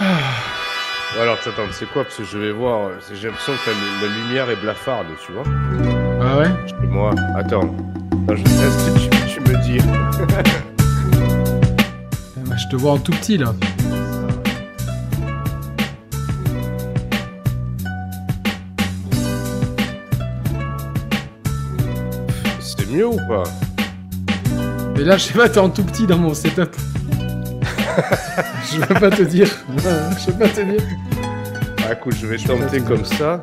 Ouais, alors attends, c'est quoi? Parce que je vais voir. euh, J'ai l'impression que la, lumière est blafarde, tu vois. Ah ouais? Chez moi. Attends. Attends, je... que tu, tu me dis Eh ben, Je te vois en tout petit là. C'est mieux ou pas? Mais là, je sais pas, t'es en tout petit dans mon setup. je vais pas te dire. je vais pas te dire. Ah, écoute, je vais tenter comme ça.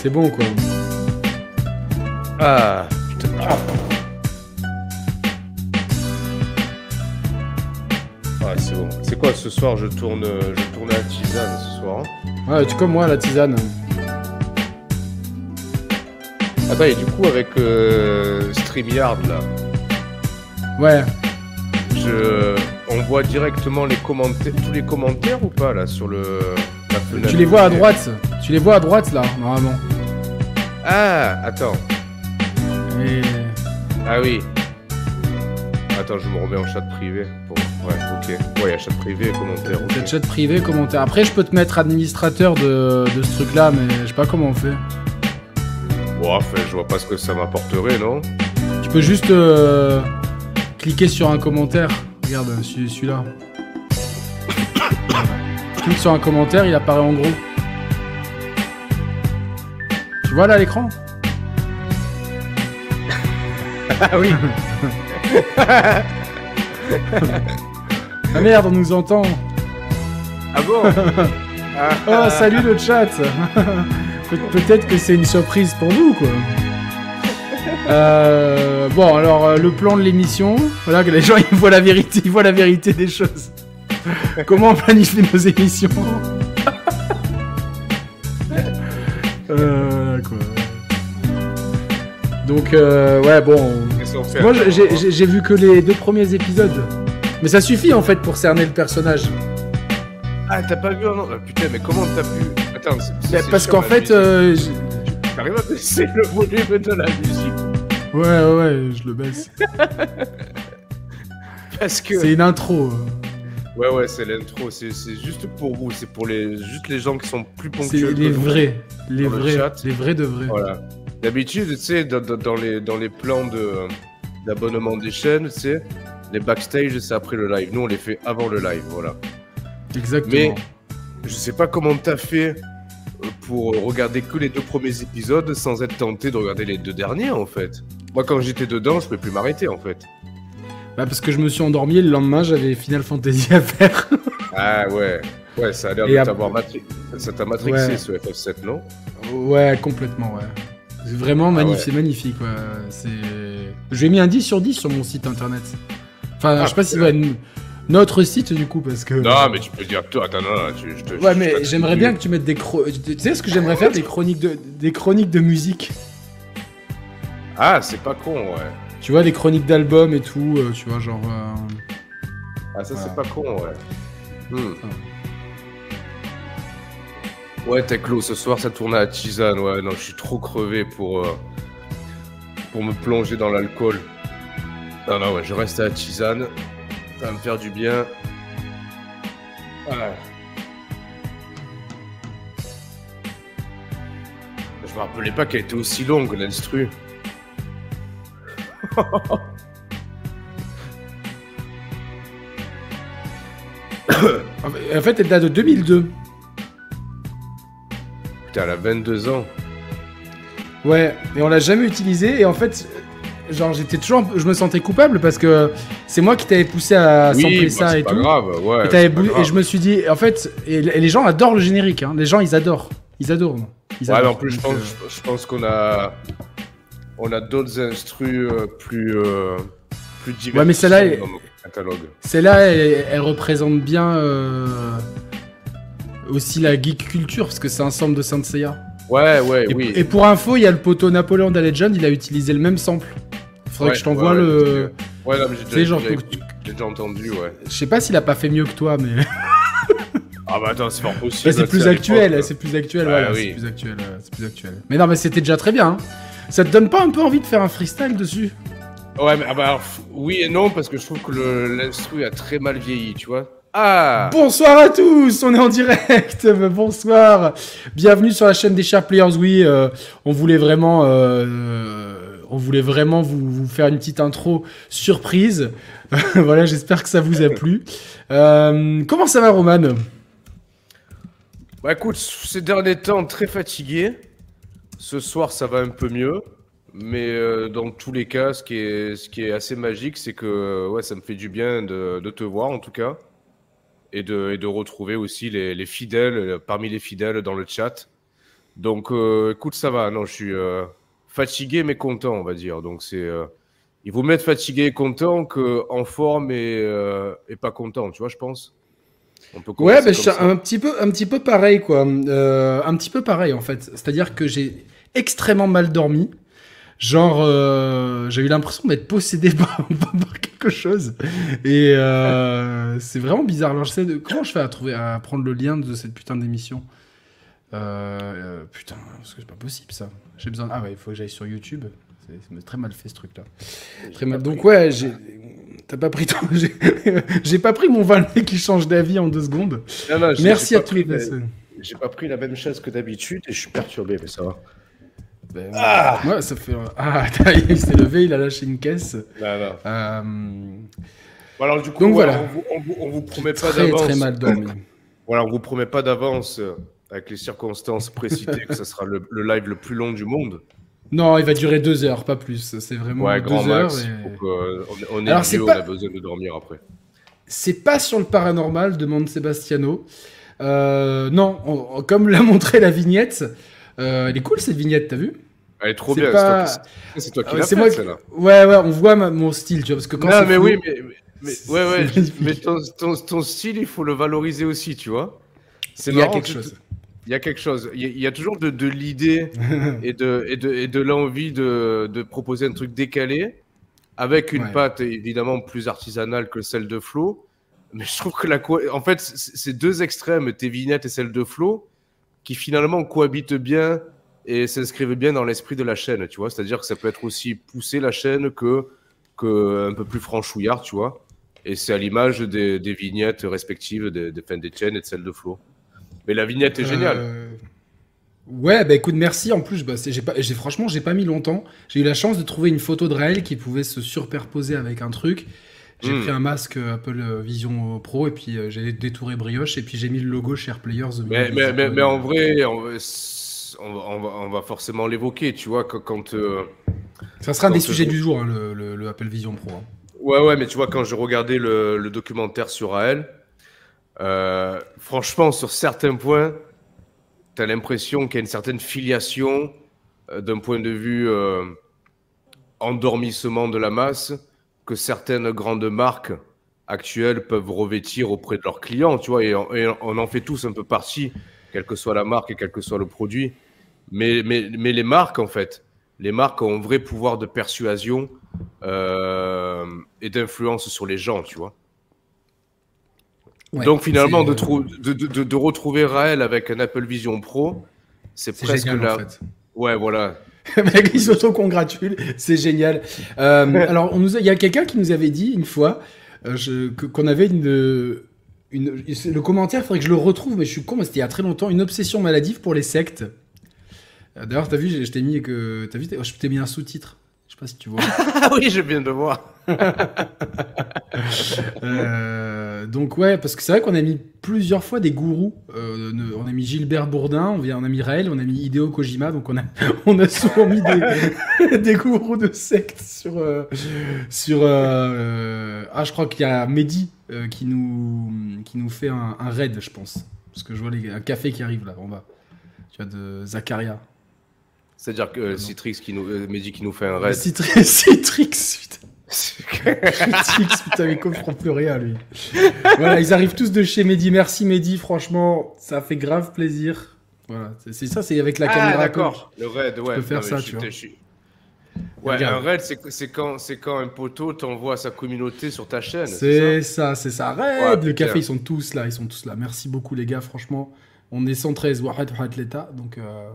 C'est bon quoi. Ah, putain. Ah. Ah, c'est bon. C'est quoi ce soir Je tourne, je tourne à la tisane ce soir. hein. Ouais, tu comme moi la tisane. Attends, et du coup, avec euh, StreamYard là, Ouais. je, on voit directement les commentaires, tous les commentaires ou pas là sur le la fenêtre Tu les vois à droite. Tu les vois à droite là, normalement. Ah, attends. Et... Ah oui. Attends, je me remets en chat privé. Pour... Ouais, ok. Ouais, il y a chat privé et commentaires. ok. Peut-être chat privé, commentaire. Après, je peux te mettre administrateur de, de ce truc là, mais je sais pas comment on fait. Bon, enfin, je vois pas ce que ça m'apporterait, non? Tu peux juste euh, cliquer sur un commentaire. Regarde, celui- celui-là. Clique sur un commentaire, il apparaît en gros. Tu vois là l'écran? Ah oui. Ah merde, on nous entend. Ah bon? Oh, salut le chat Pe- Peut-être que c'est une surprise pour nous, quoi. Euh, bon, alors euh, le plan de l'émission, voilà que les gens ils voient la vérité, ils voient la vérité des choses. Comment on planifie nos émissions euh, quoi. Donc euh, ouais bon, moi j'ai- vu que les deux premiers épisodes, mais ça suffit en fait pour cerner le personnage. Ah, t'as pas vu un ah, Putain, mais comment t'as pu. Attends, c'est- c'est- Bah, parce qu'en fait, musique. euh, T'arrives à baisser le volume de la musique ouais ouais ouais, je le baisse. Parce que. C'est une intro. euh. Ouais, ouais, c'est l'intro. C'est c'est juste pour vous. C'est pour les, juste les gens qui sont plus C'est ponctuels. les vrais, les le vrais, les vrais de vrais. Voilà. D'habitude, tu sais, dans, dans- les, dans les plans de, d'abonnement des chaînes, tu sais, les backstage, c'est après le live. Nous, on les fait avant le live, voilà. Exactement. Mais je sais pas comment t'as fait pour regarder que les deux premiers épisodes sans être tenté de regarder les deux derniers, en fait. Moi, quand j'étais dedans, je peux plus m'arrêter, en fait. Bah parce que je me suis endormi et le lendemain j'avais Final Fantasy à faire. Ah ouais. Ouais, ça a l'air de t'avoir matri... Ça t'a matrixé, Ouais. ce FF7, non? Ouais, complètement, ouais. C'est vraiment Ah magnifique, ouais. magnifique, ouais. C'est... Je lui ai mis un 10 sur 10 sur mon site internet. Enfin, Ah, je sais pas si ouais, n- notre site du coup, parce que... Non, mais tu peux dire toi. Attends, non, non, tu, je te. Ouais, je mais j'aimerais bien que tu mettes des chro... Tu sais ce que j'aimerais faire Des chroniques de, des chroniques de musique. Ah, c'est pas con, ouais. Tu vois, des chroniques d'albums et tout, euh, tu vois, genre... euh, Ah, ça, Voilà. c'est pas con, ouais. Hmm. Ouais, Teclo, ce soir, ça tourne à tisane. Ouais, non, je suis trop crevé pour, euh, pour me plonger dans l'alcool. Non, non, ouais, je reste à tisane. Ça va me faire du bien. Ouais. Je me rappelais pas qu'elle était aussi longue, l'instru. En fait- elle date de 2002. Putain, elle a 22 ans. Ouais, et on l'a jamais utilisé. Et en fait, genre, j'étais toujours, je me sentais coupable parce que c'est moi qui t'avais poussé à sampler bah, ça et pas tout. grave, ouais. et, pas grave. et je me suis dit, en fait, et, et les gens adorent le générique. Hein. Les gens, ils adorent. Ils adorent. Ils Ouais, en plus, je pense, euh, je pense qu'on a, on a d'autres instrus euh, plus, euh, plus divers. Ouais, mais celle-là, catalogue. Celle-là, elle, elle représente bien euh, aussi la geek culture parce que c'est un sample de Saint Seiya. Ouais, ouais, Et, oui. et pour info, il y a le poteau Napoléon Legend, il a utilisé le même sample. Faudrait Ouais, que je t'envoie ouais, le. Ouais, mais j'ai déjà, genre, tu- j'ai déjà entendu, ouais. Je sais pas s'il a pas fait mieux que toi, mais. Ah bah attends, c'est pas possible. Bah, c'est là, plus actuel, c'est plus actuel, Ouais, voilà, oui. c'est plus actuel, euh, c'est plus actuel. Mais non, mais c'était déjà très bien. hein. Ça te donne pas un peu envie de faire un freestyle dessus? Ouais, mais ah bah, alors, oui et non, parce que je trouve que l'instru a très mal vieilli, tu vois. Ah Bonsoir à tous, on est en direct. Bonsoir, bienvenue sur la chaîne des Sharp Players. Oui, euh, on voulait vraiment, euh, on voulait vraiment vous, faire une petite intro surprise. voilà, j'espère que ça vous a plu. Euh, comment ça va, Roman? Bah écoute, ces derniers temps très fatigué. Ce soir, ça va un peu mieux. Mais euh, dans tous les cas, ce qui est, assez magique, c'est que ouais, ça me fait du bien de, te voir en tout cas et de, et de retrouver aussi les, les, fidèles, euh, parmi les fidèles dans le chat. Donc, écoute, ça va. Non, je suis fatigué mais content, on va dire. Donc, c'est euh, il vaut mieux être fatigué et content qu'en forme et, euh, et, pas content, tu vois, je pense. On peut ouais, bah, je un petit peu, un petit peu pareil, quoi. Euh, un petit peu pareil, en fait. C'est-à-dire que j'ai extrêmement mal dormi. Genre, euh, j'ai eu l'impression d'être possédé par, par, quelque chose. Et euh, c'est vraiment bizarre. Alors, je sais de, comment je fais à trouver, à prendre le lien de cette putain d'émission? Euh, Putain, parce que c'est pas possible ça. J'ai besoin. Ah ouais, il faut que j'aille sur YouTube. C'est très mal fait ce truc-là. Très mal. Donc ouais, j'ai. T'as pas pris ton. J'ai pas pris mon valet qui change d'avis en deux secondes. Non, non, Merci à tous les personnes. J'ai pas pris la même chaise que d'habitude et je suis perturbé, mais ça va. Ben, ah ouais, ça fait. Ah, il s'est levé, il a lâché une caisse. Non, non. Euh... Bon, alors, du coup, Donc, voilà. on, vous, on, vous, on vous promet pas d'avance. Très mal dormi. voilà, on vous promet pas d'avance, euh, avec les circonstances précitées, que ce sera le, le, live le plus long du monde. Non, il va durer deux heures, pas plus. C'est vraiment ouais, deux grand heures. Max. Et... On, euh, on, est alors, vieux, pas... on a besoin de dormir après. C'est pas sur le paranormal, demande Sebastiano. Euh, non, on, comme l'a montré la vignette, euh, elle est cool cette vignette, t'as vu? Elle est trop bien. Pas... C'est toi, qui l'as fait, moi qui... Ouais, ouais, on voit ma, mon style, tu vois, parce que quand Non, mais flou... oui, mais, mais, ouais, ouais, mais ton, ton, ton, style, il faut le valoriser aussi, tu vois. C'est Il y a quelque chose. Il y a quelque chose. Il y a toujours de, de l'idée et de, et de, et de l'envie de, de, proposer un truc décalé, avec une ouais. pâte évidemment plus artisanale que celle de Flo. Mais je trouve que la en fait, c'est deux extrêmes, tes vignettes et celle de Flo, qui finalement cohabitent bien et s'inscrivent bien dans l'esprit de la chaîne, tu vois. C'est-à-dire que ça peut être aussi pousser la chaîne que, que un peu plus franchouillard, tu vois. Et c'est à l'image des, des, vignettes respectives des, des, des chaînes et de celle de Flo. Mais la vignette est géniale. Euh... Ouais, bah écoute, merci. En plus, bah, j'ai pas, j'ai franchement, j'ai pas mis longtemps. J'ai eu la chance de trouver une photo de Raël qui pouvait se superposer avec un truc. J'ai mmh. pris un masque Apple Vision Pro et puis euh, j'ai détouré brioche et puis j'ai mis le logo Share Players. Mais, mais, mais, mais, en vrai, on, on, va, on va, forcément l'évoquer, tu vois, quand. Euh, Ça sera un des sujets du jour, hein, le, le, le, Apple Vision Pro. Hein. Ouais, ouais, mais tu vois, quand je regardais le, le documentaire sur Raël, euh, franchement, sur certains points, tu as l'impression qu'il y a une certaine filiation euh, d'un point de vue euh, endormissement de la masse que certaines grandes marques actuelles peuvent revêtir auprès de leurs clients, tu vois, et on, en fait tous un peu partie, quelle que soit la marque et quel que soit le produit. Mais, mais, les marques, en fait, les marques ont un vrai pouvoir de persuasion et d'influence sur les gens, tu vois. Ouais, Donc finalement, de, de, de, de, retrouver Raël avec un Apple Vision Pro, c'est presque génial, là. En fait. Ouais, voilà. mec, ils s'auto-congratulent, c'est génial. Euh, alors, on nous a, il y a quelqu'un qui nous avait dit une fois euh, qu'on avait une, une, Le commentaire, il faudrait que je le retrouve, mais je suis con, mais c'était il y a très longtemps, une obsession maladive pour les sectes. Euh, d'ailleurs, t'as vu, je t'ai mis que. T'as vu, je t'ai mis un sous-titre. Pas si tu vois. oui, je viens de voir. euh, donc ouais, parce que c'est vrai qu'on a mis plusieurs fois des gourous. Euh, on a mis Gilbert Bourdin, on, vient, on a mis Raël, on a mis Hideo Kojima, donc on a, on a souvent mis des, des gourous de sectes sur... Euh, sur ah, je crois qu'il y a Mehdi qui, nous, qui nous fait un, un, raid, je pense. Parce que je vois les, un café qui arrive là, en bas. Tu vois, de Zakaria. C'est-à-dire que euh, Citrix qui nous, euh, Mehdi qui nous fait un raid. Citrix, Citrix putain. Citrix, putain, mais comprends plus rien, lui. Voilà, ils arrivent tous de chez Mehdi. Merci Mehdi, franchement, ça fait grave plaisir. Voilà, c'est ça, c'est avec la ah, caméra. d'accord. Le raid, ouais. Tu peux faire non, ça, tu vois. Ouais, Regarde. un raid, c'est quand, quand un poteau t'envoie sa communauté sur ta chaîne. C'est ça, c'est ça. Raid, ouais, le café, ils sont tous là, ils sont tous là. Merci beaucoup, les gars, franchement. On est 113, Wahed, Wahed, l'État, donc. Euh...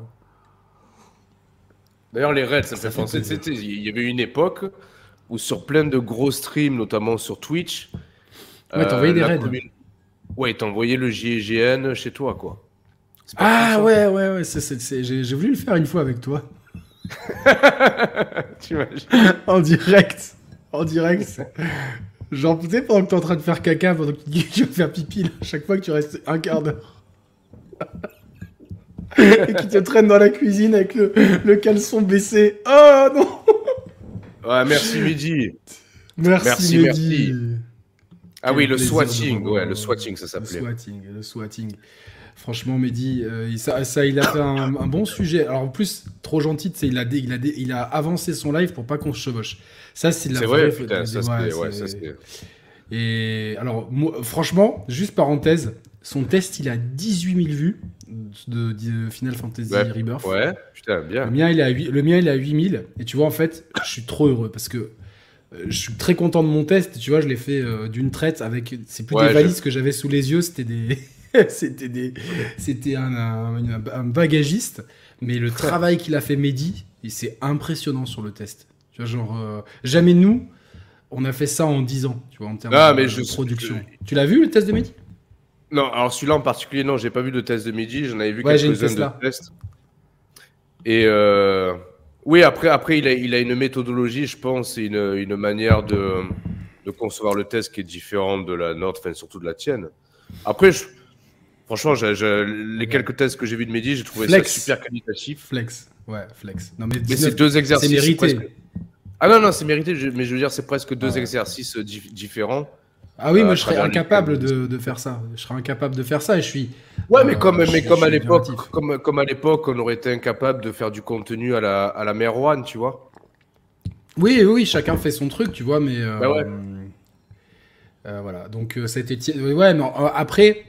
D'ailleurs, les raids, ça, me fait penser, il y avait une époque où sur plein de gros streams, notamment sur Twitch, ouais, t'envoyais euh, des raids. Commun... Ouais, t'as envoyé le JGN chez toi, quoi. Ah ouais, ouais, ouais, j'ai voulu le faire une fois avec toi. En direct. En direct. Genre, tu sais, pendant que t'es en train de faire caca, pendant que tu vas faire pipi, à chaque fois que tu restes un quart d'heure. et qui te traîne dans la cuisine avec le, le caleçon baissé. Oh non Ouais, merci Mehdi. Merci, merci, Ah oui, le swatting, ouais, le swatting, ça s'appelait. Le swatting, le swatting. Franchement, Mehdi, euh, ça, ça, il a fait un, bon sujet. Alors en plus, trop gentil, il a, il, a, il a avancé son live pour pas qu'on se chevauche. Ça, c'est la vraie. Vrai, putain, ça, ouais, ça Et alors, franchement, juste parenthèse, son test, il a 18 000 vues de, Final Fantasy Rebirth. Ouais, putain, bien. Le mien, il a, le mien, il a 8 000. Et tu vois, en fait, je suis trop heureux parce que euh, je suis très content de mon test. Tu vois, je l'ai fait euh, d'une traite avec. C'est plus des valises que j'avais sous les yeux, c'était des. c'était des. C'était un, un, bagagiste. Mais le travail qu'il a fait Mehdi, c'est impressionnant sur le test. Tu vois, genre, euh, jamais nous, on a fait ça en 10 ans, tu vois, en termes de, mais je, production. Tu l'as vu le test de Mehdi? Non, alors celui-là en particulier, non, j'ai pas vu de test de Mehdi, j'en avais vu quelques-uns de tests. Et. Euh... Oui, après, après il, a, il a une méthodologie, je pense, et une, une manière de, de, concevoir le test qui est différente de la nôtre, enfin, surtout de la tienne. Après, franchement, les quelques tests que j'ai vus de Mehdi, j'ai trouvé ça super qualitatif. Flex, ouais, flex. Non, mais, mais c'est deux exercices. C'est mérité. Ah non, non, c'est mérité, mais je veux dire, c'est presque deux exercices différents. Ah oui, moi je serais incapable de, de, faire ça. Je serais incapable de faire ça et je suis. Ouais, mais comme, mais comme à l'époque, comme, comme à l'époque, on aurait été incapable de faire du contenu à la, à la Merwan, tu vois. Oui, oui, chacun fait son truc, tu vois, mais. Euh, bah ouais. euh, voilà, donc ça a été. Ouais, non, après.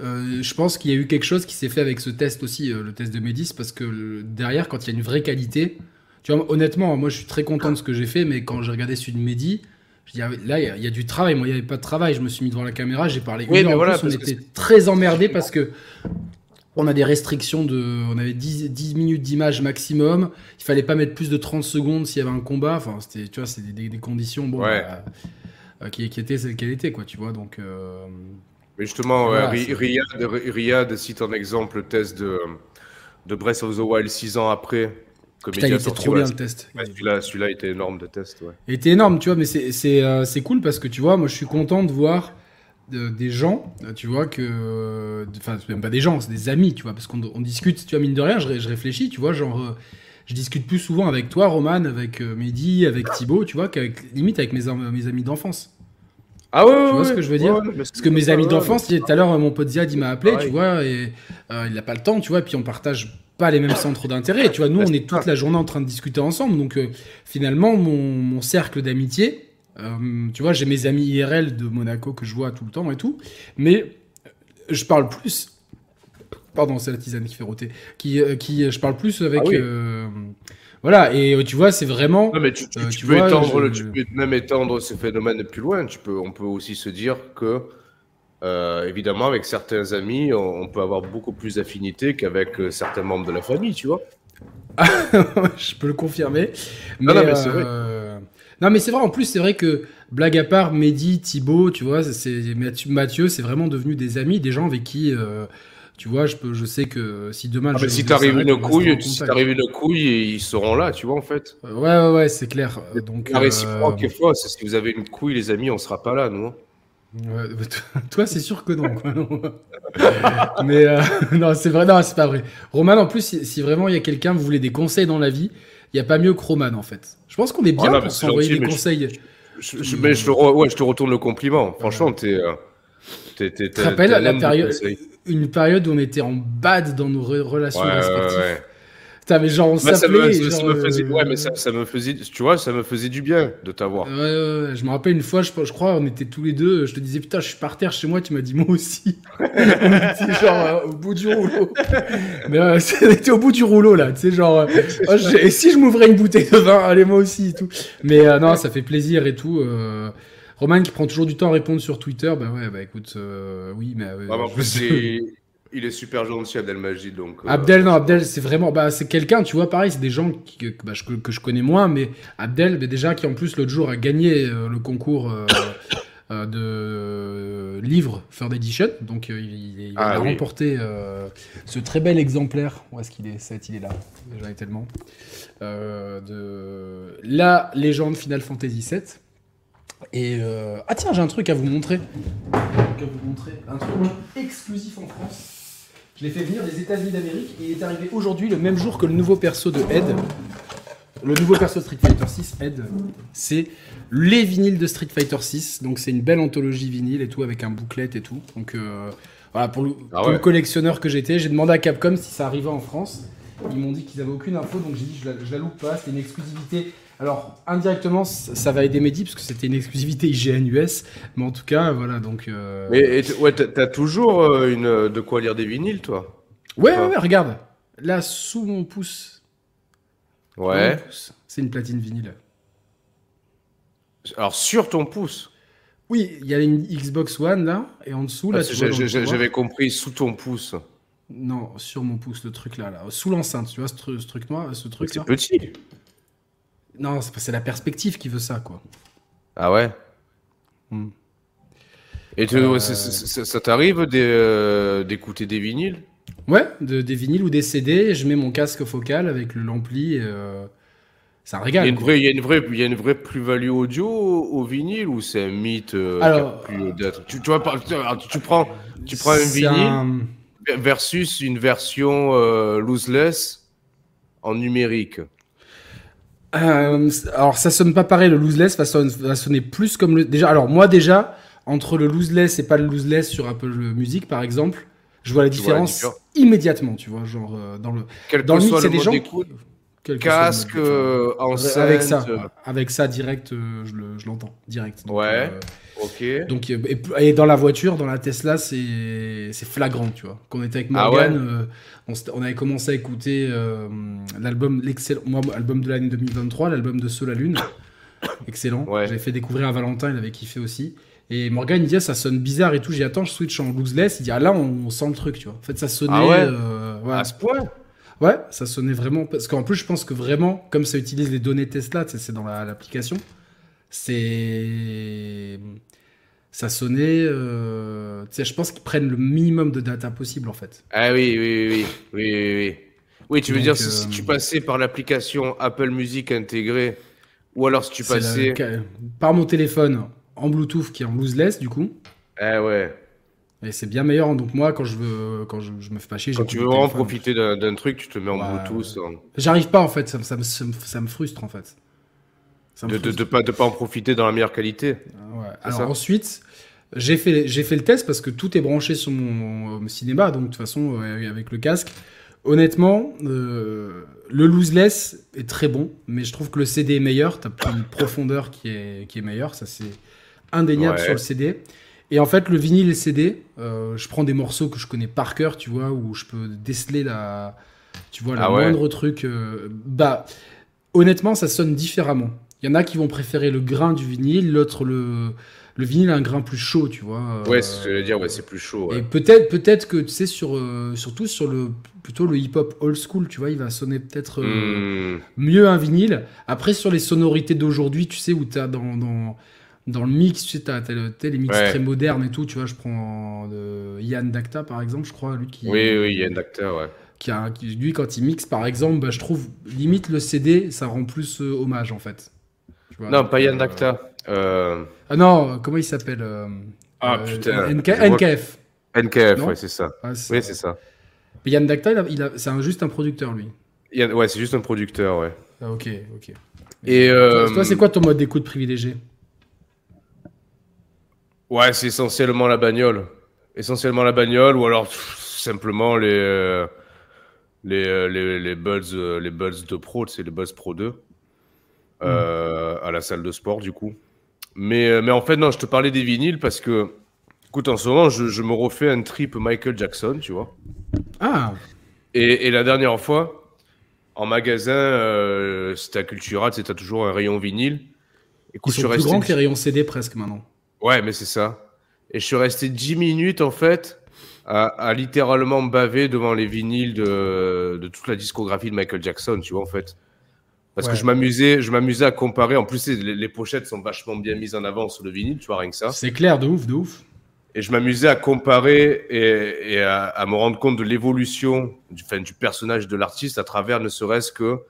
Euh, je pense qu'il y a eu quelque chose qui s'est fait avec ce test aussi, euh, le test de Médis, parce que derrière, quand il y a une vraie qualité, tu vois, honnêtement, moi je suis très content de ce que j'ai fait, mais quand j'ai regardé celui de Mehdi, là, il y, a du travail. Moi, il n'y avait pas de travail. Je me suis mis devant la caméra, j'ai parlé. Oui, mais voilà, on était très emmerdés parce que on a des restrictions de. On avait 10, 10 minutes d'image maximum. Il fallait pas mettre plus de 30 secondes s'il y avait un combat. Enfin, c'était, tu vois, c'est des, conditions bon, bah, euh, qui, qui, étaient celles qu'elles étaient, quoi, tu vois. Donc. Euh, mais justement, Riyad, Riyad, cite un exemple, le test de, de Breath of the Wild 6 ans après Putain, il était trop bien le test. celui-là, celui était énorme de test. Ouais. Il était énorme, tu vois, mais c'est euh, cool parce que tu vois, moi je suis content de voir des gens, tu vois, que. Enfin, même pas des gens, c'est des amis, tu vois, parce qu'on discute, tu vois, mine de rien, je, je réfléchis, tu vois, genre. Euh, je discute plus souvent avec toi, Roman, avec euh, Mehdi, avec Thibaut, tu vois, qu'avec limite avec mes, mes amis d'enfance. Ah ouais, Tu vois ce que je veux dire? Parce que mes amis d'enfance, tout à l'heure, mon pote Ziad, il m'a appelé, tu vois, et il n'a pas le temps, tu vois, et puis on partage pas les mêmes centres d'intérêt. Tu vois, nous, on est toute la journée en train de discuter ensemble. Donc, euh, finalement, mon, cercle d'amitié, euh, tu vois, j'ai mes amis IRL de Monaco que je vois tout le temps et tout. Mais je parle plus. Pardon, c'est la tisane qui fait roter. Qui, euh, qui, je parle plus avec. Ah voilà, et tu vois, c'est vraiment. Non, mais tu, peux étendre, tu peux même étendre ce phénomène plus loin. Tu peux, on peut aussi se dire que euh, évidemment, avec certains amis, on, peut avoir beaucoup plus d'affinité qu'avec euh, certains membres de la famille, tu vois. je peux le confirmer. non, non, mais c'est vrai. Euh, non, mais c'est vrai. En plus, c'est vrai que blague à part, Mehdi, Thibaut, tu vois, c'est Mathieu, c'est vraiment devenu des amis, des gens avec qui. tu vois, je, peux, je sais que si demain. Ah, si t'arrives une couille, si t'arrives une couille, ils seront là, tu vois, en fait. ouais, ouais, ouais, c'est clair. Donc, la réciproque est fausse. Si vous avez une couille, les amis, on sera pas là, nous. Toi, c'est sûr que non. Mais euh, non, c'est vrai, non, c'est pas vrai. Roman, en plus, si, vraiment il y a quelqu'un, vous voulez des conseils dans la vie, il n'y a pas mieux que Roman, en fait. Je pense qu'on est bien ah pour s'envoyer des conseils. Je, mais je, te ouais, je te retourne le compliment. Franchement, t'es. Euh, tu te rappelles la période, une période où on était en bad dans nos relations respectives mais genre, on s'appelait. Ça, me faisait, ouais, mais ça, ça, me faisait, tu vois, ça me faisait du bien de t'avoir. Ouais, ouais, je me rappelle une fois, je, je, crois, on était tous les deux, je te disais, putain, je suis par terre chez moi, tu m'as dit, moi aussi. on était genre euh, au bout du rouleau. mais euh, c'était au bout du rouleau, là, tu sais, genre, euh, oh, et si je m'ouvrais une bouteille de vin, allez, moi aussi, et tout. Mais euh, non, ça fait plaisir et tout. Roman qui prend toujours du temps à répondre sur Twitter, bah ouais, bah écoute, oui, mais. Ah, bah. Il est super gentil, Abdel Majid. Donc, euh, Abdel, non, Abdel, c'est vraiment. Bah, c'est quelqu'un, tu vois, pareil, c'est des gens qui, que, bah, je, que, je connais moins, mais Abdel, déjà, qui en plus l'autre jour a gagné euh, le concours euh, de livre Third Edition. Donc il, a ah remporté ce très bel exemplaire. Où est-ce qu'il est, Il est là. J'en ai tellement. de la légende Final Fantasy VII. Et ah tiens, j'ai un truc à vous montrer. À vous montrer. Un truc exclusif en France. Je l'ai fait venir des États-Unis d'Amérique et il est arrivé aujourd'hui le même jour que le nouveau perso de Ed. Le nouveau perso de Street Fighter 6, Ed, c'est les vinyles de Street Fighter 6. Donc c'est une belle anthologie vinyle et tout avec un bouclette et tout. Donc euh, voilà, pour, le, ah collectionneur que j'étais, j'ai demandé à Capcom si ça arrivait en France. Ils m'ont dit qu'ils avaient aucune info, donc j'ai dit je la, je la loupe pas. C'était une exclusivité alors, indirectement, ça va aider Mehdi, parce que c'était une exclusivité IGN US. Mais en tout cas, voilà, donc... Euh... Mais ouais, t'as toujours euh, une, euh, de quoi lire des vinyles, toi? Ouais, ouais, ouais, regarde. Là, sous mon pouce. Ouais. C'est une platine vinyle. Alors, sur ton pouce? Oui, il y a une Xbox One, là, et en dessous, là, J'avais compris sous ton pouce. Non, sur mon pouce, le truc là, là. Sous l'enceinte, tu vois, ce, truc noir, ce truc là. C'est petit. Non, c'est la perspective qui veut ça, quoi. Ah ouais hmm. Et euh, ça, t'arrive euh, d'écouter des vinyles Ouais, de, des vinyles ou des CD. Je mets mon casque focal avec le l'ampli. Euh, ça régale. Il y a une vraie, il y a une vraie, il y a une vraie plus-value audio au, vinyle ou c'est un mythe Alors, tu, tu, vois, tu, prends, tu prends un vinyle versus une version lossless en numérique. Euh, alors ça sonne pas pareil, le loseless va, sonner plus comme le... Déjà, alors moi déjà, entre le loseless et pas le loseless sur Apple Music par exemple, je vois la différence immédiatement, tu vois, genre euh, dans le... Quel dans le mix, c'est des gens... Casque, euh. Avec ça, avec ça direct, je l'entends, direct. ouais. Ok. Donc, et, dans la voiture, dans la Tesla, c'est flagrant, tu vois. Quand on était avec ah Morgan, on, avait commencé à écouter euh, l'album, l'excellent, moi, album de l'année 2023, l'album de Sol à Lune. Excellent. J'avais fait découvrir à Valentin, il avait kiffé aussi. Et Morgan, il dit, ah, ça sonne bizarre et tout. J'ai attends, je switch en looseless. Il dit, ah là, on, sent le truc, tu vois. En fait, ça sonnait. Ah ouais, euh, À ce point? Ouais, ça sonnait vraiment. Parce qu'en plus, je pense que vraiment, comme ça utilise les données Tesla, c'est dans l'application, c'est ça sonnait. Euh, je pense qu'ils prennent le minimum de data possible en fait. Ah oui, oui, oui, oui, oui, oui. Oui, tu veux dire si, euh, tu passais par l'application Apple Music intégrée, ou alors si tu passais par mon téléphone en Bluetooth qui est en lossless du coup. Ah ouais. Et c'est bien meilleur. Donc moi, quand je veux, quand je, me fais pas chier, quand tu veux vraiment profiter d'un truc, tu te mets en Bluetooth. J'arrive pas en fait. Ça, ça, ça, me frustre en fait. De, de, pas, de pas en profiter dans la meilleure qualité. Ouais. Alors ensuite, j'ai fait, j'ai fait le test parce que tout est branché sur mon, cinéma, donc de toute façon, avec le casque. Honnêtement, euh, le loseless est très bon, mais je trouve que le CD est meilleur. Tu as une profondeur qui est, qui est meilleure, ça c'est indéniable sur le CD. Et en fait, le vinyle et le CD, euh, je prends des morceaux que je connais par cœur, tu vois, où je peux déceler la, tu vois, le ah moindre truc. Euh, bah, honnêtement, ça sonne différemment. Il y en a qui vont préférer le grain du vinyle, l'autre le le vinyle a un grain plus chaud, tu vois. Ouais, c'est ce que je veux dire, ouais, c'est plus chaud. Et peut-être, peut-être que tu sais sur, euh, surtout sur le plutôt le hip-hop old school, tu vois, il va sonner peut-être euh, hmm. mieux un vinyle. Après sur les sonorités d'aujourd'hui, tu sais où tu as dans, dans dans le mix, tu sais, t'as, les mix très modernes et tout, tu vois, je prends Yann Dacta par exemple, je crois, lui qui. Oui, oui, Yann Dacta, ouais. Qui a, lui, quand il mixe par exemple, bah, je trouve limite le CD, ça rend plus euh, hommage en fait. Non, pas Yann Dacta. Euh... Ah non, comment il s'appelle euh, Ah euh, putain. NKF. NKF, ouais, c'est ça. oui, c'est ça. Mais Yann Dacta, il a, c'est juste un producteur, lui. ouais, c'est juste un producteur, ouais. Ah, ok, ok. Et toi, toi c'est quoi ton mode d'écoute privilégié? Ouais, c'est essentiellement la bagnole. Essentiellement la bagnole, ou alors simplement les, les, les, les, Buds, les Buds de Pro, c'est les Buds Pro 2. Hmm. à la salle de sport, du coup. Mais, euh, mais en fait, non, je te parlais des vinyles parce que, écoute, en ce moment, je, je me refais un trip Michael Jackson, tu vois. Ah Et, et la dernière fois, en magasin, euh, c'était à Cultura, tu as toujours un rayon vinyle. Écoute, Ils sont je plus grands que les rayons CD presque maintenant. Ouais, mais c'est ça. Et je suis resté 10 minutes, en fait, à, à, littéralement baver devant les vinyles de, de toute la discographie de Michael Jackson, tu vois, en fait. Parce que je m'amusais, je m'amusais à comparer. En plus, les, pochettes sont vachement bien mises en avant sur le vinyle, tu vois, rien que ça. C'est clair, de ouf, de ouf. Et je m'amusais à comparer et, à, me rendre compte de l'évolution du, du personnage de l'artiste à travers ne serait-ce que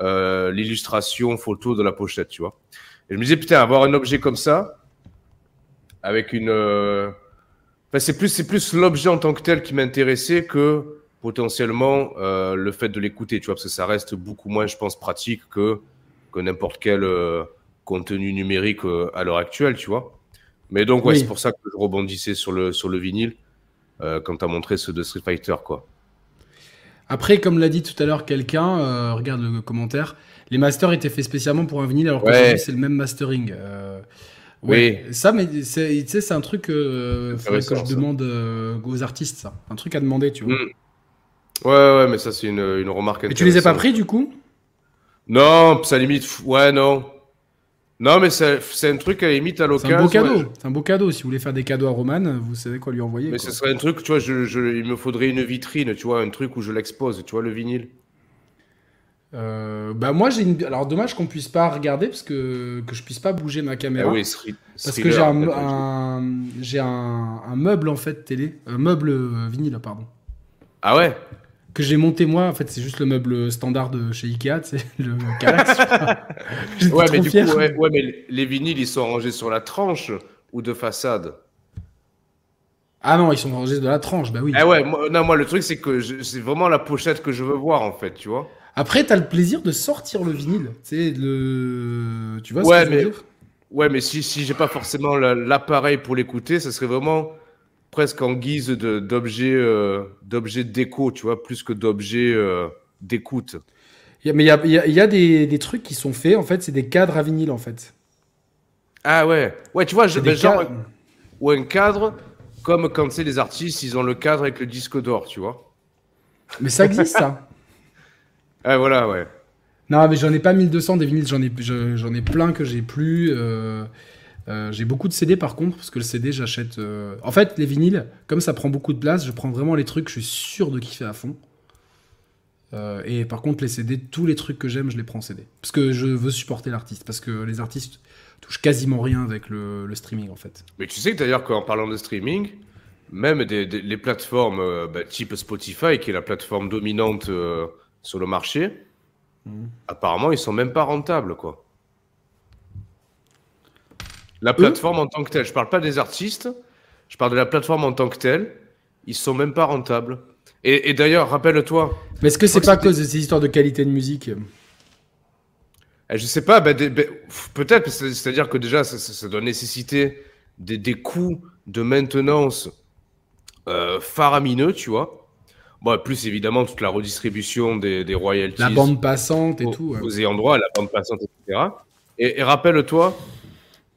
euh, l'illustration photo de la pochette, tu vois. Et je me disais, putain, avoir un objet comme ça, avec une. Euh, enfin, c'est plus, c'est plus l'objet en tant que tel qui m'intéressait que potentiellement euh, le fait de l'écouter, tu vois, parce que ça reste beaucoup moins, je pense, pratique que, que n'importe quel euh, contenu numérique euh, à l'heure actuelle, tu vois. Mais donc, ouais, c'est pour ça que je rebondissais sur le, sur le vinyle quand tu as montré ce de Street Fighter, quoi. Après, comme l'a dit tout à l'heure quelqu'un, regarde le commentaire, les masters étaient faits spécialement pour un vinyle, alors que c'est le même mastering. oui. Ça, mais tu sais, c'est un truc que je demande aux artistes, ça. Un truc à demander, tu vois. Mm. Ouais, ouais, mais ça, c'est une, une remarque Et tu les as pas pris, du coup? Non, ça limite. Ouais, non. Non, mais c'est un truc à la limite à l'occasion. C'est un beau cadeau. C'est un beau cadeau. Si vous voulez faire des cadeaux à Roman, vous savez quoi lui envoyer. Mais ce serait un truc, tu vois, je, je, il me faudrait une vitrine, tu vois, un truc où je l'expose, tu vois, le vinyle. Euh, bah moi j'ai une... alors dommage qu'on puisse pas regarder parce que que je puisse pas bouger ma caméra. Ah oui, parce que j'ai un, j'ai un, un, meuble en fait télé, un meuble euh, vinyle pardon. Ah ouais? Que j'ai monté moi. En fait, c'est juste le meuble standard de chez Ikea, c'est le Galax. ouais, mais du coup, ouais, mais les vinyles, ils sont rangés sur la tranche ou de façade? Ah non, ils sont rangés de la tranche, bah oui. Ah ouais, moi, non, moi le truc c'est que c'est vraiment la pochette que je veux voir en fait, tu vois. Après, t'as le plaisir de sortir le vinyle, tu sais, le, tu vois ouais, ce que je veux dire? Ouais, mais si si j'ai pas forcément l'appareil pour l'écouter, ça serait vraiment presque en guise d'objet euh, d'objet déco, tu vois, plus que d'objet euh, d'écoute. Mais il y a, y a des, des, trucs qui sont faits, en fait, c'est des cadres à vinyle, en fait. Ah ouais, ouais, tu vois, je, ben, genre, ou un cadre, comme quand c'est les artistes, ils ont le cadre avec le disque d'or, tu vois. Mais ça existe, ça. ah voilà, ouais. Non, mais j'en ai pas 1200 des vinyles, j'en ai, j'en ai plein que j'ai plus. Euh, euh, j'ai beaucoup de CD par contre, parce que le CD, j'achète. Euh, en fait, les vinyles, comme ça prend beaucoup de place, je prends vraiment les trucs, je suis sûr de kiffer à fond. Euh, et par contre, les CD, tous les trucs que j'aime, je les prends en CD. Parce que je veux supporter l'artiste. Parce que les artistes touchent quasiment rien avec le, streaming, en fait. Mais tu sais que d'ailleurs, qu'en parlant de streaming, même des, les plateformes bah, type Spotify, qui est la plateforme dominante sur le marché, mmh. apparemment, ils sont même pas rentables, quoi. La plateforme en tant que telle. Je parle pas des artistes, je parle de la plateforme en tant que telle. Ils sont même pas rentables. Et, d'ailleurs, rappelle-toi. Mais est-ce que c'est pas à cause de ces histoires de qualité de musique? Eh, Je sais pas, ben, ben, peut-être, c'est-à-dire que déjà, ça, doit nécessiter des, coûts de maintenance euh, faramineux, tu vois. Bon, plus évidemment, toute la redistribution des, royalties. La bande passante et tout. Aux ayants droit, la bande passante, etc. et rappelle-toi,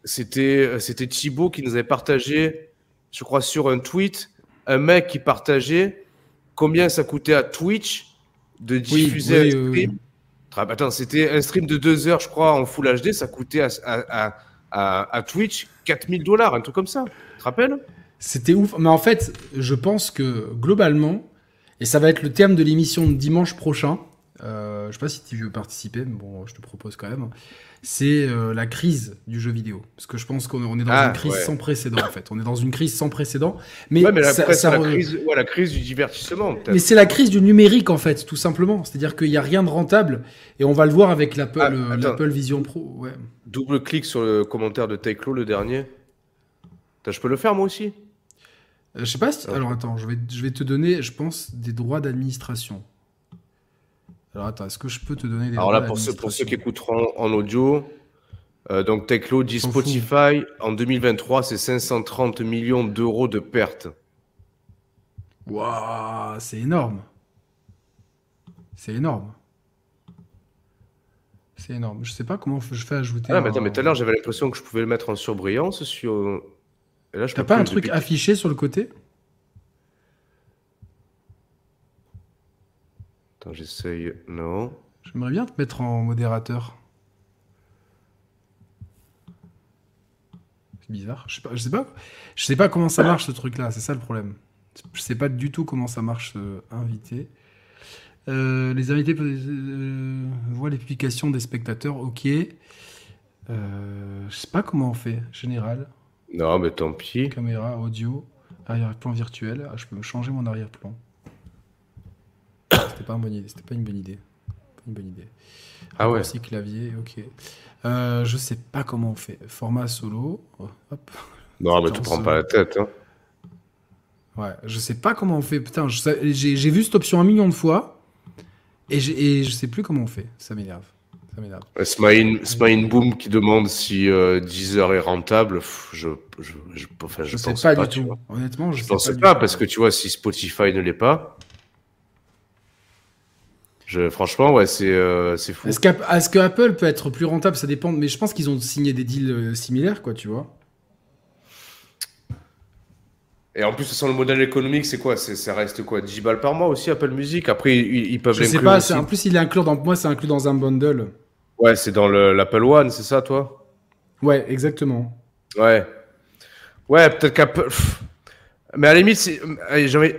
c'était, euh, c'était Thibaut qui nous avait partagé, je crois, sur un tweet, un mec qui partageait combien ça coûtait à Twitch de diffuser un stream. Attends, c'était un stream de deux heures, je crois, en Full HD, ça coûtait à, à, à, Twitch 4000 dollars, un truc comme ça. Tu te rappelles? C'était ouf. Mais en fait, je pense que globalement, et ça va être le terme de l'émission de dimanche prochain, euh, je sais pas si tu veux participer, mais bon, je te propose quand même c'est euh, la crise du jeu vidéo. Parce que je pense qu'on est dans ah, une crise sans précédent, en fait. On est dans une crise sans précédent. Mais, la, crise, la, crise, du divertissement. Mais c'est la crise du numérique, en fait, tout simplement. C'est-à-dire qu'il n'y a rien de rentable. Et on va le voir avec l'Apple ah, Vision Pro. Double clic sur le commentaire de Taeklo, le dernier. je peux le faire, moi aussi? Euh, Je sais pas si... Alors, attends, je vais, je vais te donner, je pense, des droits d'administration. Alors attends, est-ce que je peux te donner des Alors là, pour ceux, pour ceux qui écouteront en audio, euh, donc Techlo dit Spotify en 2023, c'est 530 millions d'euros de pertes. Waouh, c'est énorme. C'est énorme. C'est énorme. Je sais pas comment je fais ajouter. Ah, mais attends, mais tout à l'heure, j'avais l'impression que je pouvais le mettre en surbrillance sur. T'as pas un truc affiché sur le côté? Attends, j'essaye. Non. J'aimerais bien te mettre en modérateur. C'est bizarre. Je sais pas, je sais pas, je sais pas comment ça marche ce truc-là. C'est ça le problème. Je sais pas du tout comment ça marche invité. Euh, les invités euh, voient les publications des spectateurs. Ok. Euh, je sais pas comment on fait. Général. Non, mais tant pis. Caméra, audio. Arrière-plan virtuel. Ah, je peux me changer mon arrière-plan. C'était pas, une bonne idée. C'était pas une bonne idée. Pas une bonne idée. Ah ouais. Aussi clavier, ok. Euh, je sais pas comment on fait. Format solo. Hop. Non, mais tu prends pas la tête. Hein. Ouais, je sais pas comment on fait. Putain, j'ai vu cette option un million de fois et, et je sais plus comment on fait. Ça m'énerve. Ça m'énerve. Smine Boom qui demande si euh, Deezer est rentable. Je, je, je, enfin, je, pense sais pas, du tout. Honnêtement, je, je pense pas, parce que tu vois, si Spotify ne l'est pas, je, franchement, ouais, c'est euh, fou. Est-ce qu'Apple que Apple peut être plus rentable? Ça dépend, mais je pense qu'ils ont signé des deals euh, similaires, quoi, tu vois. Et en plus, sans le modèle économique, c'est quoi? Ça reste quoi? 10 balles par mois aussi, Apple Music? Après, ils, peuvent Je sais pas, en plus, il est inclus dans, moi, c'est inclus dans un bundle. Ouais, c'est dans l'Apple One, c'est ça, toi? Ouais, exactement. Ouais. Ouais, peut-être qu'Apple. Mais à la limite,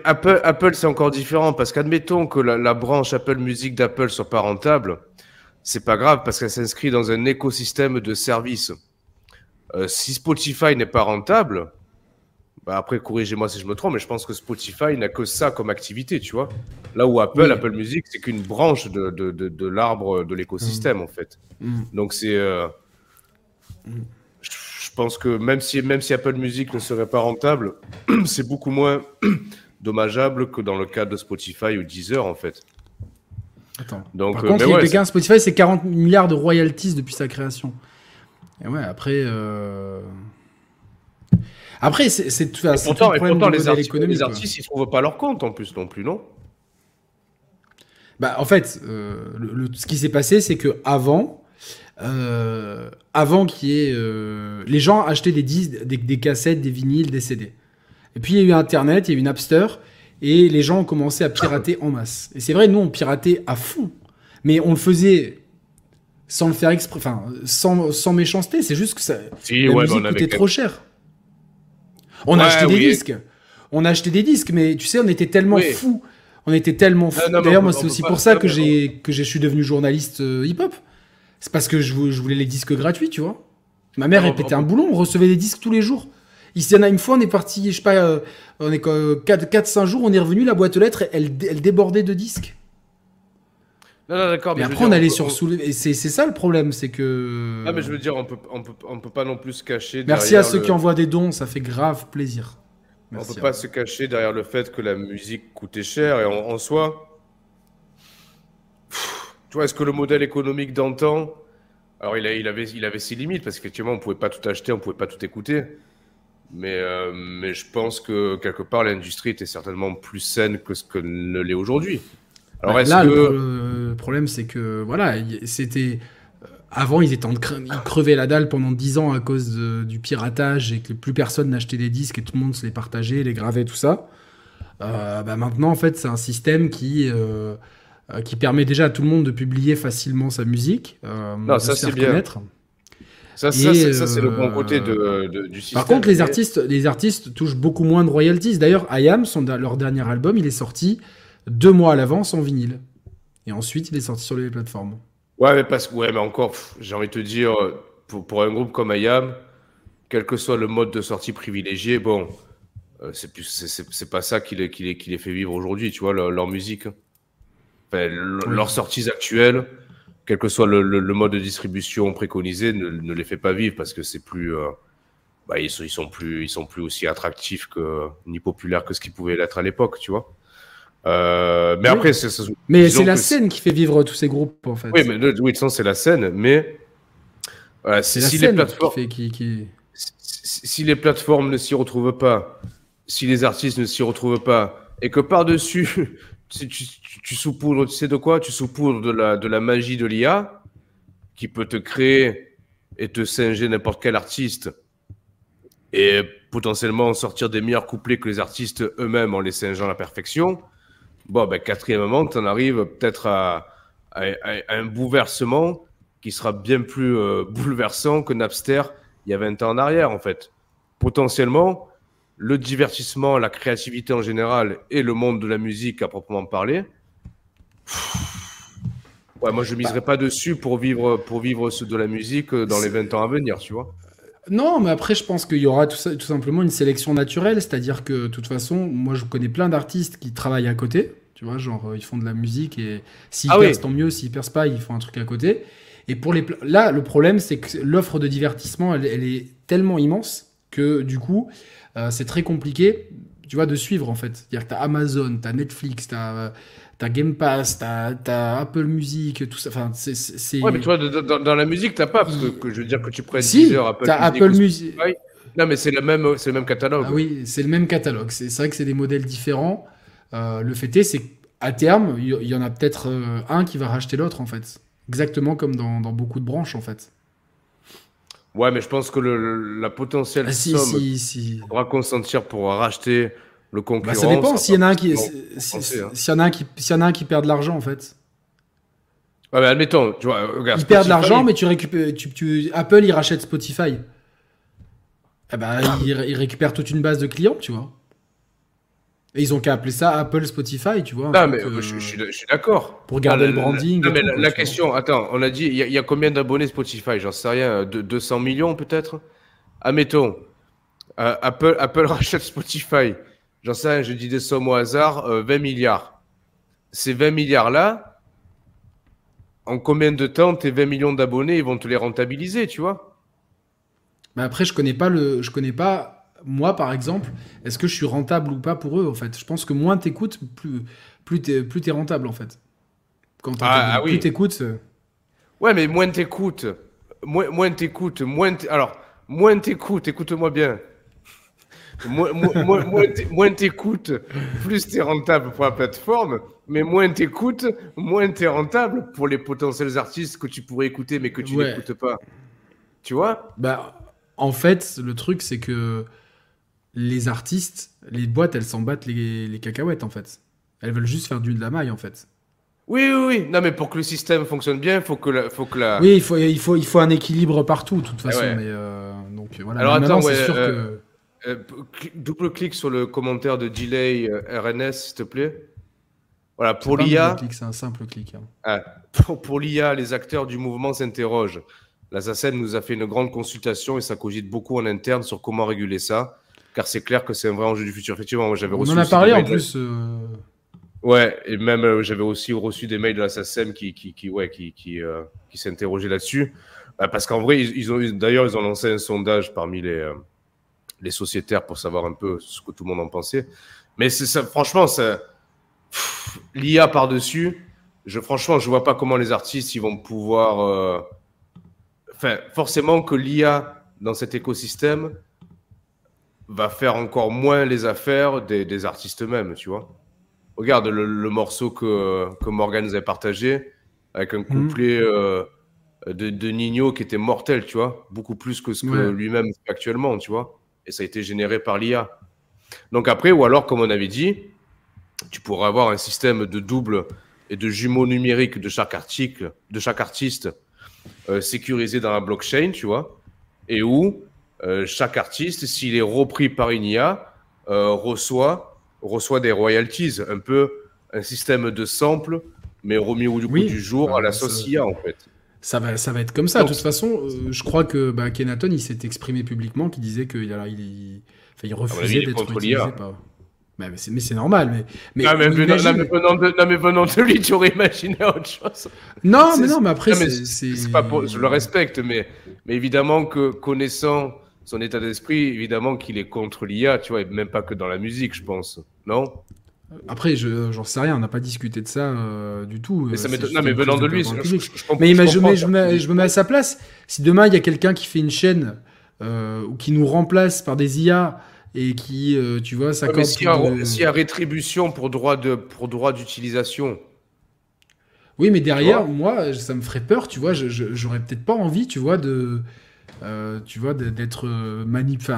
Apple, Apple c'est encore différent parce qu'admettons que la, branche Apple Music d'Apple soit pas rentable, c'est pas grave parce qu'elle s'inscrit dans un écosystème de services. Euh, si Spotify n'est pas rentable, bah après, corrigez-moi si je me trompe, mais je pense que Spotify n'a que ça comme activité, tu vois. Là où Apple, Apple Music, c'est qu'une branche de, de, de, l'arbre de l'écosystème, mm. en fait. Mm. Donc c'est. Euh, mm. Je pense que même si, même si Apple Music ne serait pas rentable, c'est beaucoup moins dommageable que dans le cas de Spotify ou Deezer, en fait. Attends. Donc, Par euh, contre, les gains Spotify, c'est 40 milliards de royalties depuis sa création. Et ouais, après. Euh... Après, c'est tout ça. Pourtant, et pourtant les, artistes, les artistes, ils trouvent pas leur compte en plus non plus, non? Bah, en fait, euh, le, ce qui s'est passé, c'est que avant, euh, avant qu'il y ait, euh, les gens achetaient des disques, des, des, cassettes, des vinyles, des CD. Et puis il y a eu Internet, il y a eu Napster, et les gens ont commencé à pirater en masse. Et c'est vrai, nous on piratait à fond, mais on le faisait sans le faire exprès, enfin sans, sans méchanceté. C'est juste que ça, si, la musique coûtait trop cher. On a acheté des disques. On a acheté des disques, mais tu sais, on était tellement fous. On était tellement fous. D'ailleurs, moi, c'est aussi pour ça que j'ai que je suis devenu journaliste euh, hip-hop. C'est parce que je, voulais les disques gratuits, tu vois. Ma mère, elle pétait un boulon, on recevait des disques tous les jours. Il y en a une fois, on est parti, je sais pas, euh, on est 4-5 jours, on est revenu, la boîte aux lettres, elle, elle débordait de disques. Non, non, d'accord. Mais, après, on allait sur Et C'est ça le problème, c'est que. Ah, mais je veux dire, on peut, on peut, on peut pas non plus se cacher. Merci à ceux qui envoient des dons, ça fait grave plaisir. Merci on peut pas se cacher derrière le fait que la musique coûtait cher et en, soi. Tu vois, est-ce que le modèle économique d'antan. Alors, il, a, il, avait, il avait ses limites parce qu'effectivement, on pouvait pas tout acheter, on pouvait pas tout écouter. Mais, euh, mais je pense que quelque part, l'industrie était certainement plus saine que ce que ne l'est aujourd'hui. Alors, bah, là, le, problème, c'est que voilà, c'était. Euh, avant, ils étaient en ils crevaient la dalle pendant 10 ans à cause du piratage et que plus personne n'achetait des disques et tout le monde se les partageait, les gravait, tout ça. Euh, bah maintenant, en fait, c'est un système qui, euh, qui permet déjà à tout le monde de publier facilement sa musique. non, ça c'est bien. Ça, ça c'est le bon côté de, du système. Par contre, les artistes, les artistes touchent beaucoup moins de royalties. D'ailleurs, IAM, son, leur dernier album, il est sorti deux mois à l'avance en vinyle. Et ensuite, il est sorti sur les plateformes. Ouais, mais, parce, ouais, mais encore, j'ai envie de te dire, pour, pour, un groupe comme IAM, quel que soit le mode de sortie privilégié, bon, euh, c'est pas ça qui les, qui, les, qui les fait vivre aujourd'hui, tu vois, leur, musique. Enfin, Leurs sorties actuelles, quel que soit le, le, mode de distribution préconisé, ne, ne, les fait pas vivre parce que c'est plus. Euh, bah, ils, sont, ils, sont plus, ils sont plus aussi attractifs que, ni populaires que ce qu'ils pouvaient l'être à l'époque, tu vois. Euh, mais après, c'est. Mais c'est la scène qui fait vivre tous ces groupes, en fait. Oui, mais oui, c'est la scène, mais. Voilà, si, si les plateformes. Qui, qui, Si, les plateformes ne s'y retrouvent pas, si les artistes ne s'y retrouvent pas, et que par-dessus, tu, tu, tu saupoudres, tu sais de quoi? Tu saupoudres de la, de la magie de l'IA, qui peut te créer et te singer n'importe quel artiste, et potentiellement sortir des meilleurs couplets que les artistes eux-mêmes en les singeant à la perfection Bon, ben, quatrièmement, tu en arrives peut-être à, un bouleversement qui sera bien plus euh, bouleversant que Napster il y a 20 ans en arrière, en fait. Potentiellement, le divertissement, la créativité en général et le monde de la musique à proprement parler. Ouais, moi, je miserais pas dessus pour vivre, pour vivre de la musique dans les 20 ans à venir, tu vois. Non, mais après, je pense qu'il y aura tout, ça, tout simplement une sélection naturelle, c'est-à-dire que, de toute façon, moi, je connais plein d'artistes qui travaillent à côté, tu vois, genre, euh, ils font de la musique et s'ils ah percent, tant mieux, s'ils percent pas, ils font un truc à côté. Et pour les. Là, le problème, c'est que l'offre de divertissement, elle, est tellement immense que, du coup, euh, c'est très compliqué, tu vois, de suivre, en fait. C'est-à-dire que t'as Amazon, t'as Netflix, t'as T'as Game Pass, t'as Apple Music, tout ça. Enfin, c'est. Ouais, mais tu vois, dans, la musique, t'as pas, parce que, je veux dire que tu prennes si, Apple as Music. Apple Music. Non, mais c'est le même, c'est le même catalogue. Ah oui, c'est le même catalogue. C'est vrai que c'est des modèles différents. Euh, le fait est, c'est qu'à terme, il y, en a peut-être euh, un qui va racheter l'autre, en fait. Exactement comme dans, dans, beaucoup de branches, en fait. Ouais, mais je pense que le, la potentielle ah, si, somme si, consentir pour racheter le bah, ça dépend s'il y en a un qui, s'il y en a un qui, s'il y en a un qui perd de l'argent en fait. Ouais, mais admettons, tu vois, regarde. Il perd de l'argent, mais tu récupères, tu, tu, Apple, il rachète Spotify. Eh ben, il, il, récupère toute une base de clients, tu vois. Et ils ont qu'à appeler ça Apple Spotify, tu vois. Non, mais euh, je, suis, d'accord. Pour garder le branding. Non, mais la, question, attends, on a dit, il y, a combien d'abonnés Spotify? J'en sais rien, de, 200 millions peut-être? Admettons, euh, Apple, Apple rachète Spotify j'en sais rien, je dis des sommes au hasard, 20 euh, milliards. Ces 20 milliards-là, en combien de temps tes 20 millions d'abonnés ils vont te les rentabiliser, tu vois? Mais après, je connais pas le, je connais pas moi par exemple. Est-ce que je suis rentable ou pas pour eux en fait? Je pense que moins t'écoutes, plus plus t'es plus es rentable en fait. Quand ah, ah, plus t'écoutes. Euh. Ouais, mais moins t'écoutes, moins moins t'écoutes, moins alors moins t'écoutes. Écoute-moi bien moins, t'écoutes, plus t'es rentable pour la plateforme, mais moins t'écoutes, moins t'es rentable pour les potentiels artistes que tu pourrais écouter mais que tu n'écoutes pas. Tu vois? Bah, en fait, le truc, c'est que les artistes, les boîtes, elles s'en battent les, cacahuètes, en fait. Elles veulent juste faire du de la maille, en fait. Oui, oui, oui. Non, mais pour que le système fonctionne bien, il faut que la, faut que la... Oui, il faut, il faut, il faut un équilibre partout, de toute façon. Mais euh, donc voilà. Alors attends, c'est sûr euh, que euh, double clic sur le commentaire de Delay euh, RNS, s'il te plaît. Voilà, pour l'IA. C'est un simple clic. Hein. Ah, pour, l'IA, les acteurs du mouvement s'interrogent. La SACEM nous a fait une grande consultation et ça cogite beaucoup en interne sur comment réguler ça. Car c'est clair que c'est un vrai enjeu du futur. Effectivement, moi j'avais reçu. On en a parlé en plus. Euh. Ouais, et même j'avais aussi reçu des mails de la SACEM qui, qui, qui, ouais, qui, qui, qui s'interrogeaient là-dessus. Bah, parce qu'en vrai, ils, ont d'ailleurs, ils ont lancé un sondage parmi les les sociétaires pour savoir un peu ce que tout le monde en pensait. Mais c'est ça, franchement, ça, l'IA par-dessus, je, franchement, je vois pas comment les artistes ils vont pouvoir. Euh, enfin, forcément que l'IA dans cet écosystème va faire encore moins les affaires des, artistes eux-mêmes, tu vois. Regarde le, morceau que, que Morgan nous avait partagé avec un mhm. couplet euh, de, de, Nino qui était mortel, tu vois, beaucoup plus que ce que lui-même fait actuellement, tu vois et ça a été généré par l'IA. Donc après, ou alors, comme on avait dit, tu pourrais avoir un système de double et de jumeaux numériques de chaque article, de chaque artiste euh, sécurisé dans la blockchain, tu vois, et où euh, chaque artiste, s'il est repris par une IA, euh, reçoit, reçoit des royalties, un peu un système de sample, mais remis au du, du jour à la sauce IA, en fait. Ça va, ça va être comme ça. de toute façon, euh, je crois que bah, Kenaton, il s'est exprimé publiquement, qui disait qu'il il, il, il refusait d'être utilisé par... Mais, mais c'est normal. Mais, mais, non, mais, venant de, lui, tu aurais imaginé autre chose. Non, mais non, mais après, c'est pas je le respecte, mais, mais évidemment que connaissant son état d'esprit, évidemment qu'il est contre l'IA, tu vois, et même pas que dans la musique, je pense. Non? Après, je j'en sais rien, on n'a pas discuté de ça euh, du tout. Mais ça euh, non, mais venant de lui, je, mais je, me, je, me, mets à sa place. Si demain il y a quelqu'un qui fait une chaîne euh, ou qui nous remplace par des IA et qui, tu vois, ça ouais, S'il y, a rétribution pour droit de pour droit d'utilisation. Oui, mais derrière, moi, ça me ferait peur, tu vois. J'aurais peut-être pas envie, tu vois, de, tu vois, d'être manip.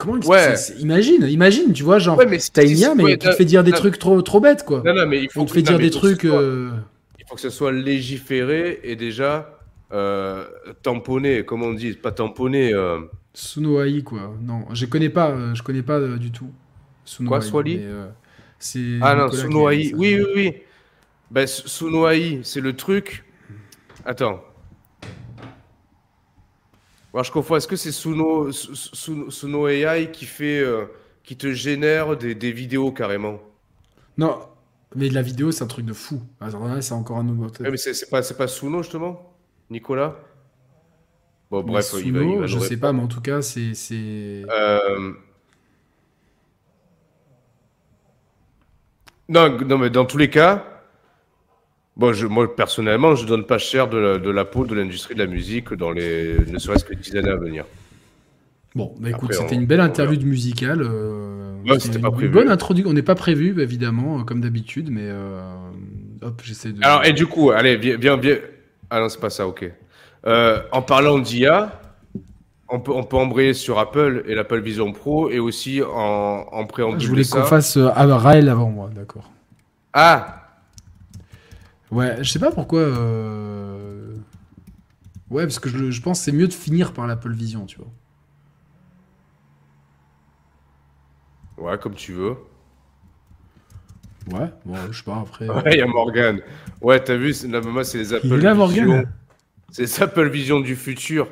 Comment ouais. Imagine, imagine, tu vois, genre, ouais, t'as une IA, mais qui te fait dire des trucs trop, trop bêtes, quoi. Non, non, mais il faut. On te fait dire des trucs. Euh, il faut que ce soit légiféré et déjà euh, tamponné, comme on dit, pas tamponné. Euh... Sunoai, quoi. Non, je connais pas, euh, je connais pas du tout. Sunoai, quoi, Swali C'est. Ah non, Sunoai. Oui, oui, oui. Ben, c'est le truc. Attends. Je confonds. Est-ce que c'est Suno, Suno, AI qui fait, euh, qui te génère des, des, vidéos carrément? Non, mais la vidéo, c'est un truc de fou. c'est encore un nouveau. mais c'est pas, pas Suno justement, Nicolas? Bon, bref, il va, il va je sais pas, mais en tout cas, c'est. Euh... Non, non, mais dans tous les cas, bon, je, moi personnellement, je donne pas cher de la, de la peau de l'industrie de la musique dans les ne serait-ce que 10 années à venir. Bon, bah écoute, c'était une belle interview de musicale. Euh, ouais, c'était pas prévu. Une bonne introduction. On n'est pas prévu, évidemment, euh, comme d'habitude, mais euh, hop, j'essaie de. Alors, et du coup, allez, viens, viens, Ah non, c'est pas ça, ok. en parlant d'IA, on peut, on peut embrayer sur Apple et l'Apple Vision Pro et aussi en, en préambule. Je voulais qu'on fasse euh, Raël avant moi, d'accord. Ah Ouais, je sais pas pourquoi. Euh... Ouais, parce que je, je pense que c'est mieux de finir par l'Apple Vision, tu vois. Ouais, comme tu veux. Ouais, bon, je sais pas, après. Ouais, il y a Morgan. Ouais, t'as vu, la maman, c'est les Apple il est là, Morgan C'est les Apple Vision du futur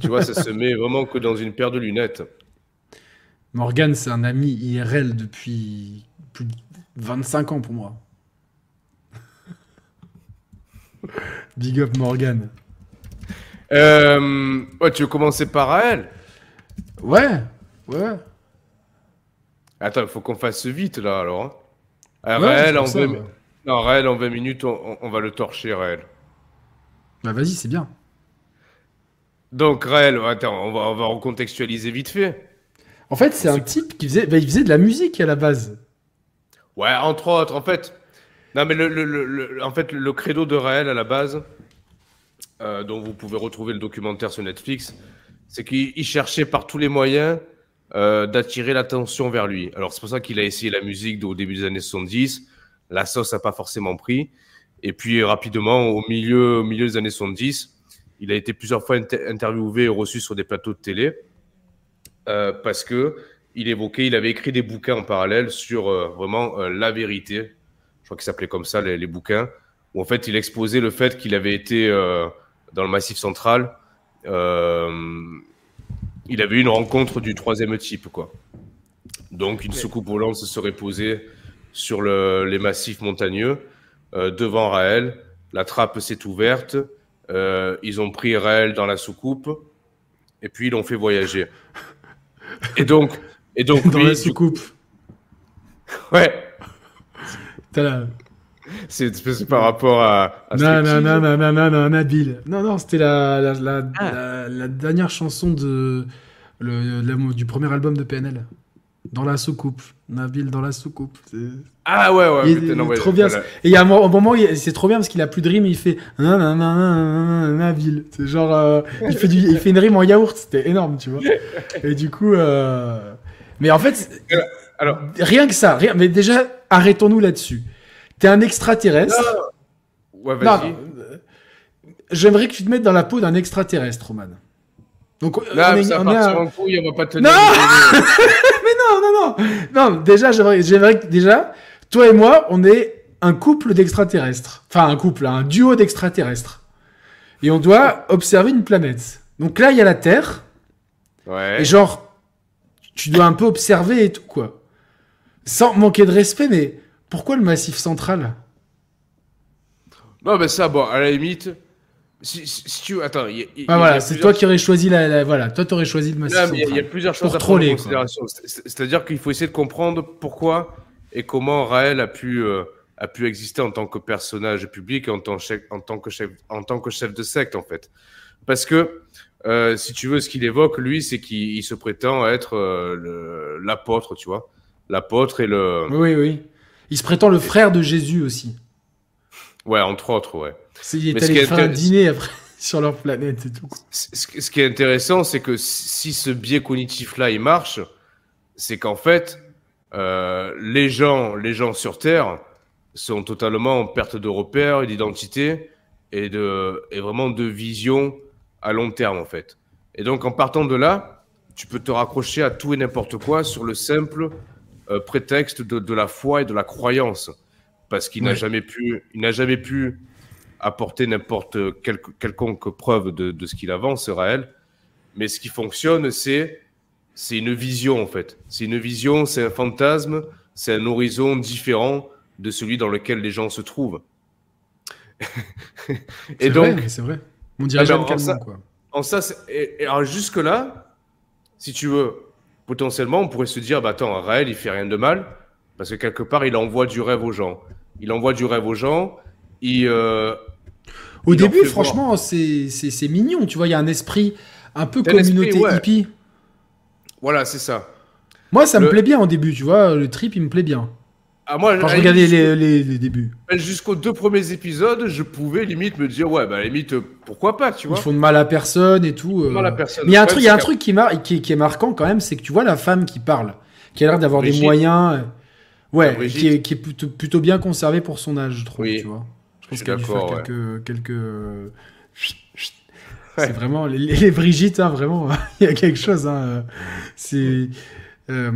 tu vois, ça se met vraiment que dans une paire de lunettes. Morgan, c'est un ami IRL depuis plus de 25 ans pour moi. Big up Morgan. Euh, tu veux commencer par elle Ouais, ouais. Attends, il faut qu'on fasse vite là alors. Hein. Raël, en 20... Non, Raël, en 20 minutes, on, va le torcher, Raël. Bah vas-y, c'est bien. Donc, Raël, attends, on va, on va recontextualiser vite fait. En fait, c'est un type qui faisait, bah, il faisait de la musique à la base. Ouais, entre autres, en fait. Non, mais le, en fait, le credo de Raël à la base, euh, dont vous pouvez retrouver le documentaire sur Netflix, c'est qu'il cherchait par tous les moyens euh, d'attirer l'attention vers lui. Alors, c'est pour ça qu'il a essayé la musique au début des années 70. La sauce n'a pas forcément pris. Et puis, rapidement, au milieu, milieu des années 70, il a été plusieurs fois interviewé et reçu sur des plateaux de télé euh, parce que il évoquait, il avait écrit des bouquins en parallèle sur vraiment la vérité. Je crois qu'il s'appelait comme ça les, bouquins où en fait il exposait le fait qu'il avait été dans le Massif Central. il avait eu une rencontre du troisième type quoi. Donc une soucoupe volante se serait posée sur le, les massifs montagneux devant Raël. La trappe s'est ouverte. Euh, ils ont pris Raël dans la soucoupe et puis ils l'ont fait voyager. Et donc, et donc dans la soucoupe. Ouais. La... C'est par rapport à. non, non, non, non, non, non, non, Nabil. Non, non, c'était la, la, la, ah. la, dernière chanson de, le, du premier album de PNL. Dans la soucoupe. Nabil dans la soucoupe. Ah ouais, ouais. Il, trop bien. Et il y a un moment, c'est trop bien parce qu'il a plus de rime et il fait Nabil. C'est genre, euh, il, fait du, il fait une rime en yaourt. C'était énorme, tu vois. Et du coup, euh... mais en fait, alors, rien que ça. Rien, mais déjà, arrêtons-nous là-dessus. T'es un extraterrestre. Ouais, vas-y. J'aimerais que tu te mettes dans la peau d'un extraterrestre, Roman. Donc, Là, on est, ça on est en couille, on va pas te Non non, non, non. Non, déjà, j'aimerais que déjà, toi et moi, on est un couple d'extraterrestres. Enfin, un couple, un duo d'extraterrestres. Et on doit observer une planète. Donc là, il y a la Terre. Ouais. Et genre, tu dois un peu observer et tout, quoi. Sans manquer de respect, mais pourquoi le massif central? Non, mais ça, bon, à la limite, si, tu attends, ah, voilà, c'est toi qui aurais choisi la, voilà, toi t'aurais choisi le massif. il y, a plusieurs choses à prendre en considération. C'est-à-dire qu'il faut essayer de comprendre pourquoi et comment Raël a pu euh, a pu exister en tant que personnage public et en tant, en tant que chef en tant que chef de secte en fait. Parce que euh, si tu veux, ce qu'il évoque lui, c'est qu'il se prétend être euh, l'apôtre, tu vois, l'apôtre et le. Oui, oui. Il se prétend le frère de Jésus aussi. Ouais, entre autres, ouais. Il est allé faire un dîner après sur leur planète et tout. Ce qui est intéressant, c'est que si ce biais cognitif-là, il marche, c'est qu'en fait, euh, les gens, les gens sur Terre sont totalement en perte de repères et d'identité et de et vraiment de vision à long terme en fait. Et donc en partant de là, tu peux te raccrocher à tout et n'importe quoi sur le simple euh, prétexte de, de, la foi et de la croyance, parce qu'il n'a jamais pu, il n'a jamais pu apporter n'importe quel, quelconque preuve de, de ce qu'il avance, Raël. Mais ce qui fonctionne, c'est c'est une vision en fait. C'est une vision, c'est un fantasme, c'est un horizon différent de celui dans lequel les gens se trouvent. et donc, c'est vrai. On dirait ah ben, ça, quoi. En ça, et, alors jusque là, si tu veux, potentiellement, on pourrait se dire, bah attends, Raël, il fait rien de mal, parce que quelque part, il envoie du rêve aux gens. Il envoie du rêve aux gens. Il, euh, Au début, franchement, c'est mignon. Tu vois, il y a un esprit un peu communauté hippie. Voilà, c'est ça. Moi, ça me plaît bien au début, tu vois. Le trip, il me plaît bien. Ah, moi, Quand je regardais les, les, débuts. Jusqu'aux deux premiers épisodes, je pouvais limite me dire, ouais, bah limite, pourquoi pas, tu vois. Ils font de mal à personne et tout. Mal à euh. personne. Mais il y a un truc, y a un truc qui, mar... qui, qui, est marquant quand même, c'est que tu vois la femme qui parle, qui a l'air d'avoir des moyens. Euh, ouais, qui est, qui est plutôt, plutôt, bien conservée pour son âge, je trouve, tu vois. Je pense qu'elle a dû faire quelques. quelques... C'est vraiment les, les Brigitte, hein, vraiment. Il y a quelque chose. Hein, c'est. Euh,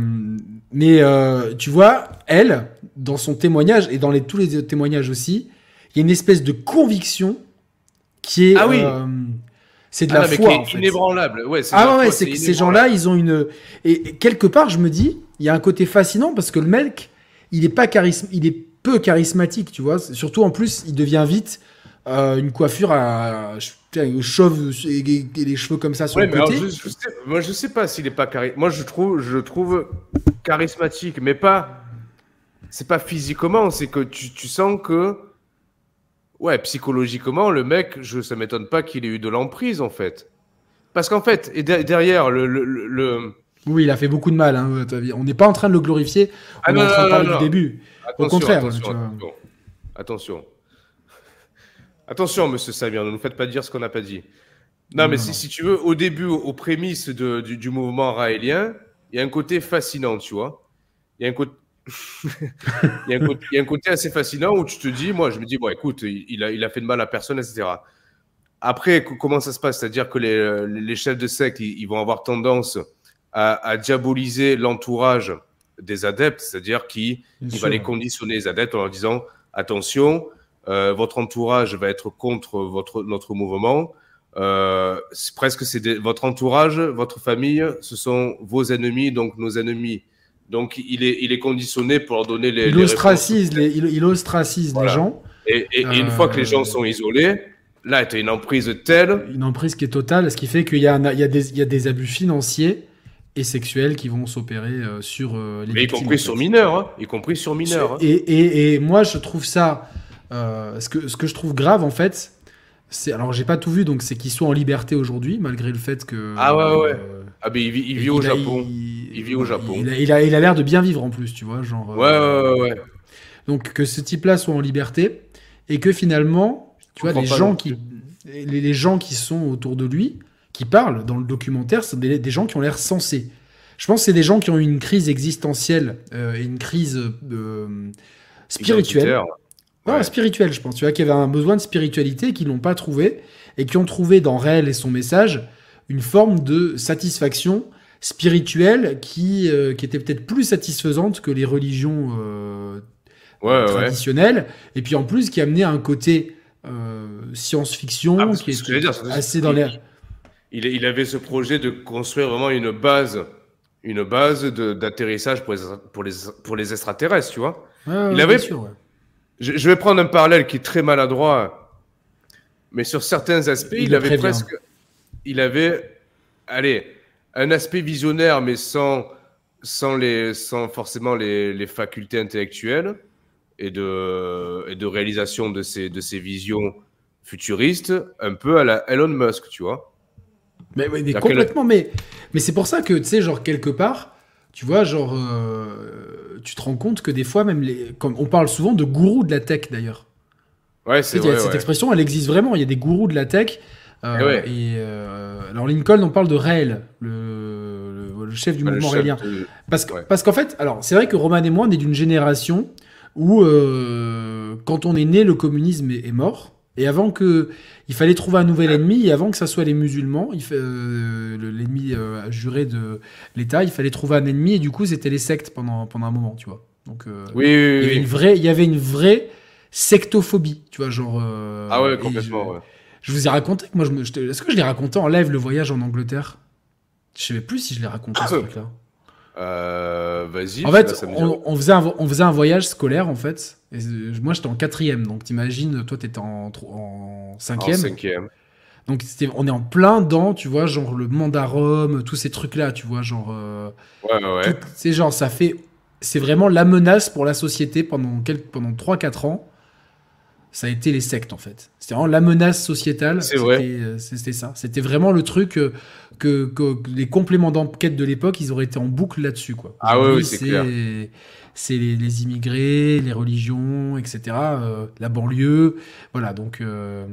mais euh, tu vois, elle, dans son témoignage et dans les, tous les témoignages aussi, il y a une espèce de conviction qui est. Ah oui. Euh, c'est de ah la foi. En fait. Inébranlable. Ouais, ah ouais, c'est que ces gens-là, ils ont une. Et, quelque part, je me dis, il y a un côté fascinant parce que le mec, il est pas charisme, il est peu charismatique, tu vois. Surtout en plus, il devient vite une coiffure à chauve et, les cheveux comme ça sur le côté. je, sais, moi, je sais pas s'il est pas charismatique. Moi, je trouve, je trouve charismatique, mais pas. C'est pas physiquement, c'est que tu, tu, sens que. Ouais, psychologiquement, le mec, je, ça m'étonne pas qu'il ait eu de l'emprise, en fait. Parce qu'en fait, et derrière, le, le, Oui, il a fait beaucoup de mal. Hein, on n'est pas en train de le glorifier. On ah est en train de parler du début. Au contraire. attention. attention. Attention, monsieur Samir, ne nous faites pas dire ce qu'on n'a pas dit. Non, mais Si, tu veux, au début, aux prémices du, mouvement raélien, il y a un côté fascinant, tu vois. Il y a un côté. il, y a un côté, assez fascinant où tu te dis, moi, je me dis, bon, écoute, il a, il a fait de mal à personne, etc. Après, comment ça se passe? C'est-à-dire que les, chefs de secte, ils, vont avoir tendance à, diaboliser l'entourage des adeptes, c'est-à-dire qu'il va les conditionner, les adeptes, en leur disant, attention, euh, votre entourage va être contre votre, notre mouvement. Euh, presque c'est votre entourage, votre famille, ce sont vos ennemis, donc nos ennemis. Donc il est, il est conditionné pour leur donner les. Il ostracise, les, il, ostracise les gens. Et, une fois que les gens sont isolés, là, tu as une emprise telle. Une emprise qui est totale, ce qui fait qu'il y, y, y a des abus financiers et sexuels qui vont s'opérer euh, sur les Mais y compris sur mineurs, hein, y compris sur mineurs. Hein. Et, et, et, moi, je trouve ça euh, ce, que, ce que je trouve grave, en fait, c'est. Alors, j'ai pas tout vu, donc c'est qu'ils soient en liberté aujourd'hui, malgré le fait que. Ah ouais, ouais. Euh, ah, mais il vit, il vit au Japon. Il, vit au Japon. Il a, il a l'air de bien vivre en plus, tu vois. Genre, ouais, ouais, ouais, ouais. Donc, que ce type-là soit en liberté et que finalement, tu vois, les gens, qui, les, les, gens qui sont autour de lui, qui parlent dans le documentaire, c'est des, des gens qui ont l'air sensés. Je pense que c'est des gens qui ont eu une crise existentielle euh, et une crise spirituelle spirituel, je pense. Tu vois, qui avait un besoin de spiritualité qu'ils n'ont pas trouvé et qui ont trouvé dans Réel et son message une forme de satisfaction spirituelle qui, euh, qui était peut-être plus satisfaisante que les religions euh, traditionnelles. Et puis en plus, qui amenait un côté euh, science-fiction ah, qui est, assez dans l'air. Il, il, avait ce projet de construire vraiment une base, une base d'atterrissage pour les, pour, les, pour les extraterrestres, tu vois. il avait, sûr, je, vais prendre un parallèle qui est très maladroit, mais sur certains aspects, il, avait presque. Il avait, allez, un aspect visionnaire, mais sans, sans, les, sans forcément les, les facultés intellectuelles et de, et de réalisation de ces, de ces visions futuristes, un peu à la Elon Musk, tu vois. Mais, mais, complètement, mais, mais c'est pour ça que, tu sais, genre, quelque part, tu vois, genre, euh, tu te rends compte que des fois, même les. Comme on parle souvent de gourous de la tech d'ailleurs. Ouais, c'est vrai. Cette expression, elle existe vraiment. Il y a des gourous de la tech. Euh, et, euh, alors Lincoln, on parle de Raël, le, le, chef du mouvement raélien. Parce qu'en parce qu'en fait, alors c'est vrai que Roman et moi, on est d'une génération où, quand on est né, le communisme est mort. Et avant que. Il fallait trouver un nouvel ennemi, et avant que ça soit les musulmans, euh, l'ennemi euh, juré de l'État, il fallait trouver un ennemi, et du coup, c'était les sectes pendant, pendant un moment, tu vois. Donc, euh, oui, oui, il, y avait une vraie, il y avait une vraie sectophobie, tu vois, genre. ah ouais, complètement, ouais. Je vous ai raconté, moi, je est-ce que je l'ai raconté en live le voyage en Angleterre? Je sais plus si je l'ai raconté ce truc-là. Euh, Vas-y. En fait, on, faisait un, on faisait un voyage scolaire en fait. moi, j'étais en quatrième, donc t'imagines, toi, t'étais en, en cinquième. En cinquième. Donc on est en plein dans, tu vois, genre le mandarum, tous ces trucs-là, tu vois, genre. Euh, ouais, ouais. C'est genre, ça fait. C'est vraiment la menace pour la société pendant, quelques, pendant 3-4 ans ça a été les sectes en fait. C'était vraiment la menace sociétale. C'est vrai. Euh, c'était ça. C'était vraiment le truc euh, que, que, les compléments d'enquête de l'époque, ils auraient été en boucle là-dessus quoi. Ah oui, c'est clair c'est les, immigrés, les religions, etc. Euh, la banlieue, voilà. Donc euh,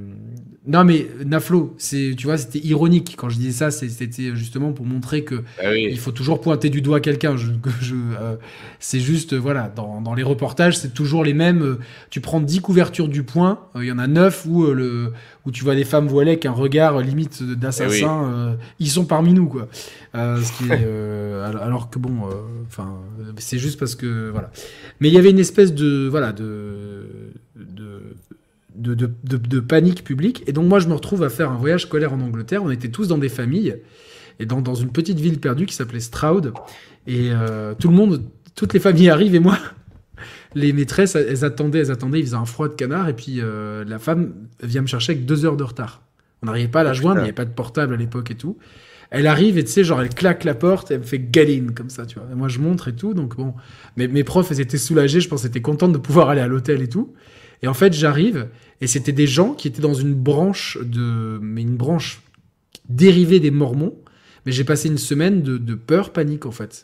non, mais Naflo, c'est tu vois, c'était ironique quand je disais ça. C'était justement pour montrer que ah il faut toujours pointer du doigt quelqu'un. Je, euh, c'est juste voilà, dans, les reportages, c'est toujours les mêmes. Tu prends 10 couvertures du point, il y en a 9 où le où tu vois des femmes voilées avec un regard limite d'assassin. Eh ils sont parmi nous quoi. alors que bon, enfin, c'est juste parce que voilà. Mais il y avait une espèce de voilà de de, de, panique publique. Et donc moi, je me retrouve à faire un voyage scolaire en Angleterre. On était tous dans des familles et dans, dans une petite ville perdue qui s'appelait Stroud. Et euh, tout le monde, toutes les familles arrivent et moi, les maîtresses, elles attendaient, elles attendaient. Il faisait un froid de canard et puis euh, la femme vient me chercher avec deux heures de retard. On n'arrivait pas à la joindre, il n'y avait pas de portable à l'époque et tout. Elle arrive et tu sais, genre, elle claque la porte, elle me fait galine comme ça, tu vois. Et moi, je montre et tout. Donc, bon, mes, mes profs, elles étaient soulagées, je pense, elles étaient contentes de pouvoir aller à l'hôtel et tout. Et en fait, j'arrive et c'était des gens qui étaient dans une branche de. Mais une branche dérivée des Mormons. Mais j'ai passé une semaine de, de, peur, panique, en fait.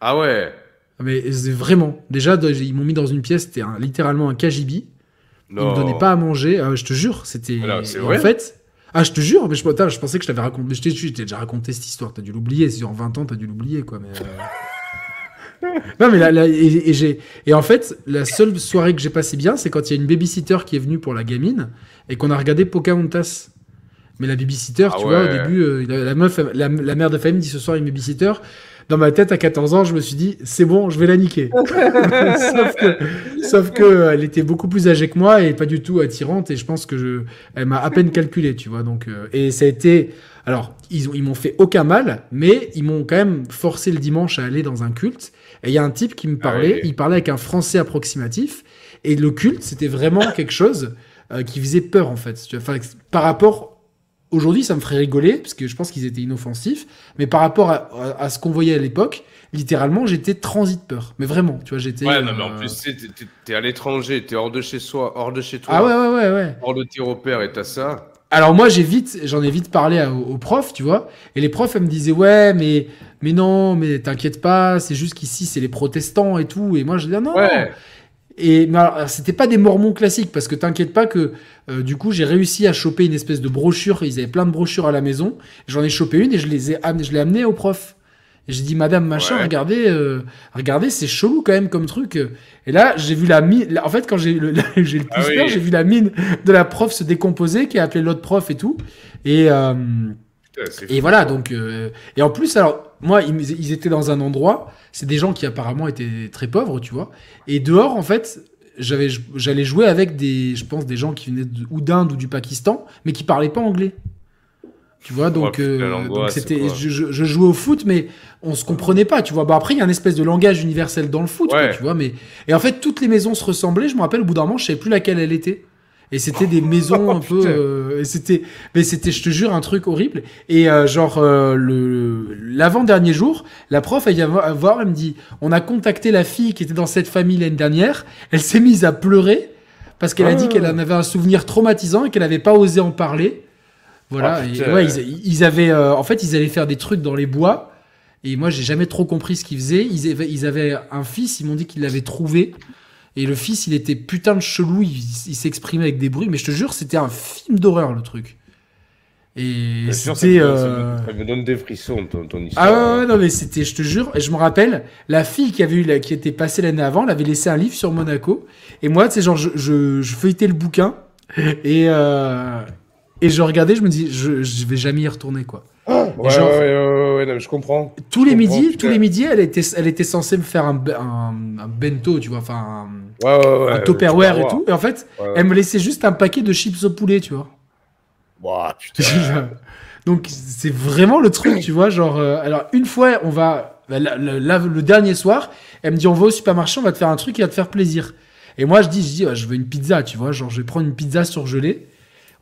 Ah ouais Mais vraiment. Déjà, ils m'ont mis dans une pièce, c'était littéralement un KGB. Ils me donnaient pas à manger. Euh, je te jure, c'était. En fait, ah, je te jure, mais je, je pensais que je t'avais raconté. Je t'ai déjà raconté cette histoire. T'as dû l'oublier. En 20 ans, t'as dû l'oublier, quoi. Mais, euh. non, mais là, et, j'ai, et en fait, la seule soirée que j'ai passé bien, c'est quand il y a une babysitter qui est venue pour la gamine et qu'on a regardé Pocahontas. Mais la babysitter, ah tu vois, au début, euh, la, meuf, la, la, mère de famille dit ce soir une babysitter dans ma tête à 14 ans, je me suis dit, c'est bon, je vais la niquer. sauf que, euh, elle était beaucoup plus âgée que moi et pas du tout attirante et je pense que je, elle m'a à peine calculé, tu vois. Donc, euh, et ça a été, alors, ils, ont, ils m'ont fait aucun mal, mais ils m'ont quand même forcé le dimanche à aller dans un culte. Et il y a un type qui me parlait, ah il parlait avec un français approximatif et le culte, c'était vraiment quelque chose euh, qui faisait peur en fait. Enfin, par rapport Aujourd'hui, ça me ferait rigoler, parce que je pense qu'ils étaient inoffensifs, mais par rapport à, ce qu'on voyait à l'époque, littéralement, j'étais transit peur. Mais vraiment, tu vois, j'étais. Ouais, non, mais en euh, plus, t'es à l'étranger, t'es hors de chez soi, hors de chez toi. Ah ouais, ouais, ouais, ouais. Hors de tes repères, et t'as ça. Alors moi, j'ai vite, j'en ai vite parlé aux, profs, tu vois, et les profs, elles me disaient, ouais, mais, mais non, mais t'inquiète pas, c'est juste qu'ici, c'est les protestants et tout, et moi, je disais, non, ouais. Et c'était pas des mormons classiques parce que t'inquiète pas que euh, du coup j'ai réussi à choper une espèce de brochure. Ils avaient plein de brochures à la maison. J'en ai chopé une et je les ai je l'ai amené au prof. Et j'ai dit madame machin, regardez, euh, regardez, c'est chelou quand même comme truc. Et là j'ai vu la mine. En fait quand j'ai le, j'ai le ah j'ai vu la mine de la prof se décomposer, qui a appelé l'autre prof et tout. Et euh, et voilà donc et en plus alors moi ils étaient dans un endroit c'est des gens qui apparemment étaient très pauvres, tu vois. Et dehors, en fait, j'avais, j'allais jouer avec des, je pense, des gens qui venaient ou d'Inde ou du Pakistan, mais qui parlaient pas anglais. Tu vois, donc, euh, c'était, je, jouais au foot, mais on se comprenait pas, tu vois. Bah après, il y a un espèce de langage universel dans le foot, tu vois. Mais et en fait, toutes les maisons se ressemblaient. Je me rappelle, au bout d'un moment, je savais plus laquelle elle était. Et c'était des maisons un peu. Euh, et c'était, mais c'était, je te jure, un truc horrible. Et euh, genre euh, le l'avant-dernier jour, la prof elle vient voir, elle me dit, on a contacté la fille qui était dans cette famille l'année dernière. Elle s'est mise à pleurer parce qu'elle a dit qu'elle en avait un souvenir traumatisant et qu'elle n'avait pas osé en parler. Voilà. Oh, et, ouais, ils, ils avaient, en fait, ils allaient faire des trucs dans les bois. Et moi, j'ai jamais trop compris ce qu'ils faisaient. Ils avaient, ils avaient un fils. Ils m'ont dit qu'ils l'avaient trouvé. Et le fils, il était putain de chelou, il, s'exprimait avec des bruits, mais je te jure, c'était un film d'horreur le truc. Et c'était. Euh... Ça me donne des frissons ton, ton histoire. Ah ouais, non, mais c'était, je te jure, et je me rappelle, la fille qui avait eu, qui était passée l'année avant, elle avait laissé un livre sur Monaco. Et moi, tu sais, genre, je, je, feuilletais le bouquin, et, euh, et je regardais, je me dis, je, je vais jamais y retourner, quoi. Ouais, ouais, ouais, ouais, je comprends. Tous les midis, tous les midis, elle était, elle était censée me faire un, un, bento, tu vois, enfin, un, ouais, un tupperware et tout. Et en fait, elle me laissait juste un paquet de chips au poulet, tu vois. Ouah, putain. Donc c'est vraiment le truc, tu vois, genre euh, alors une fois on va bah, le dernier soir, elle me dit on va au supermarché, on va te faire un truc qui va te faire plaisir. Et moi je dis je dis je veux une pizza, tu vois, genre je vais prendre une pizza surgelée.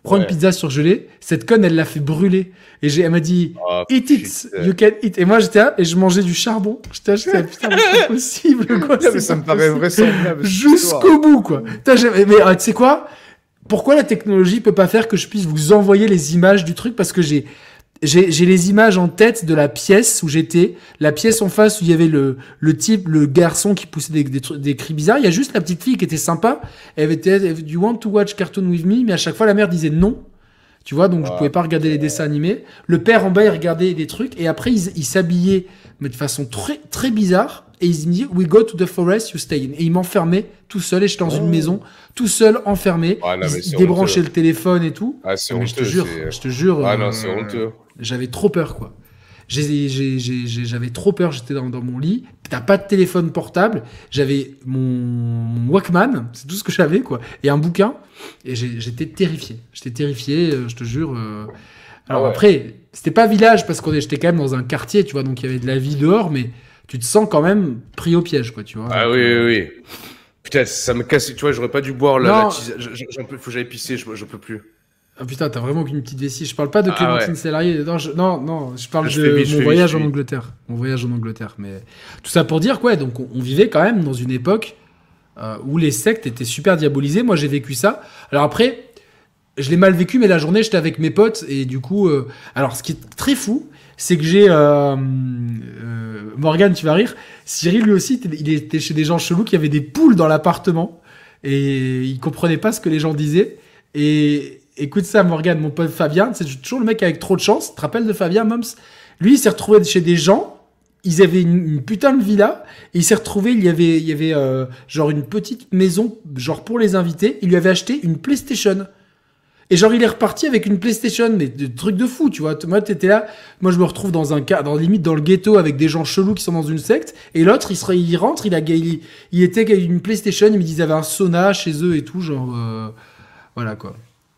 Prends une pizza surgelée. Cette conne, elle l'a fait brûler. Et elle m'a dit, oh, eat it, you can eat. Et moi, j'étais là et je mangeais du charbon. J'étais là, putain, mais c'est possible, quoi. mais ça me paraît vraisemblable. Jusqu'au bout, quoi. Mais euh, tu sais quoi? Pourquoi la technologie peut pas faire que je puisse vous envoyer les images du truc? Parce que j'ai, j'ai les images en tête de la pièce où j'étais, la pièce en face où il y avait le, le type, le garçon qui poussait des, des, des, cris bizarres. Il y a juste la petite fille qui était sympa. Elle avait du want to watch cartoon with me, mais à chaque fois la mère disait non. Tu vois, donc je pouvais pas regarder les dessins animés. Le père en bas, il regardait des trucs et après il, il s'habillait, mais de façon très très bizarre. Et il me dit, we go to the forest, you stay in. Et il m'enfermait tout seul et j'étais dans une oh. maison, tout seul, enfermé. Ah, il, débranchait le téléphone et tout. Ah, c'est honteux. Je te jure, je te jure. Ah non, c'est euh, honteux. J'avais trop peur, quoi. J'avais trop peur, j'étais dans, dans, mon lit. T'as pas de téléphone portable. J'avais mon, Walkman, c'est tout ce que j'avais, quoi. Et un bouquin. Et j'étais terrifié. J'étais terrifié, euh, je te jure. Euh. Alors ah après, c'était pas village parce qu'on j'étais quand même dans un quartier, tu vois, donc il y avait de la vie dehors, mais tu te sens quand même pris au piège, quoi, tu vois. Ah oui, oui, oui. Putain, ça me casse. Tu vois, j'aurais pas dû boire la, la Faut que j'aille pisser, je, je peux plus. Ah putain, t'as vraiment qu'une petite vessie. Je parle pas de ah Clémentine ah Non, je, non, non, je parle de mon voyage en Angleterre. Mon voyage en Angleterre. Mais tout ça pour dire quoi Donc on, vivait quand même dans une époque euh, où les sectes étaient super diabolisées. Moi, j'ai vécu ça. Alors après, je l'ai mal vécu, mais la journée, j'étais avec mes potes et du coup, euh, alors ce qui est très fou, c'est que j'ai euh, Morgan, tu vas rire. Cyril lui aussi, il était chez des gens chelous qui avaient des poules dans l'appartement et il comprenait pas ce que les gens disaient et écoute ça, Morgan, mon pote Fabien, c'est toujours le mec avec trop de chance. Tu te rappelles de Fabien, Moms? Lui, il s'est retrouvé chez des gens. Ils avaient une, putain de villa. Et il s'est retrouvé, il y avait, il y avait euh, genre une petite maison, genre pour les invités. Il lui avait acheté une PlayStation. Et genre, il est reparti avec une PlayStation, mais de trucs de fou, tu vois. Moi, t'étais là. Moi, je me retrouve dans un cas, dans limite dans le ghetto avec des gens chelous qui sont dans une secte. Et l'autre, il, il rentre, il a, il, il était avec une PlayStation, il me disait, il avait un sauna chez eux et tout, genre, euh, voilà quoi.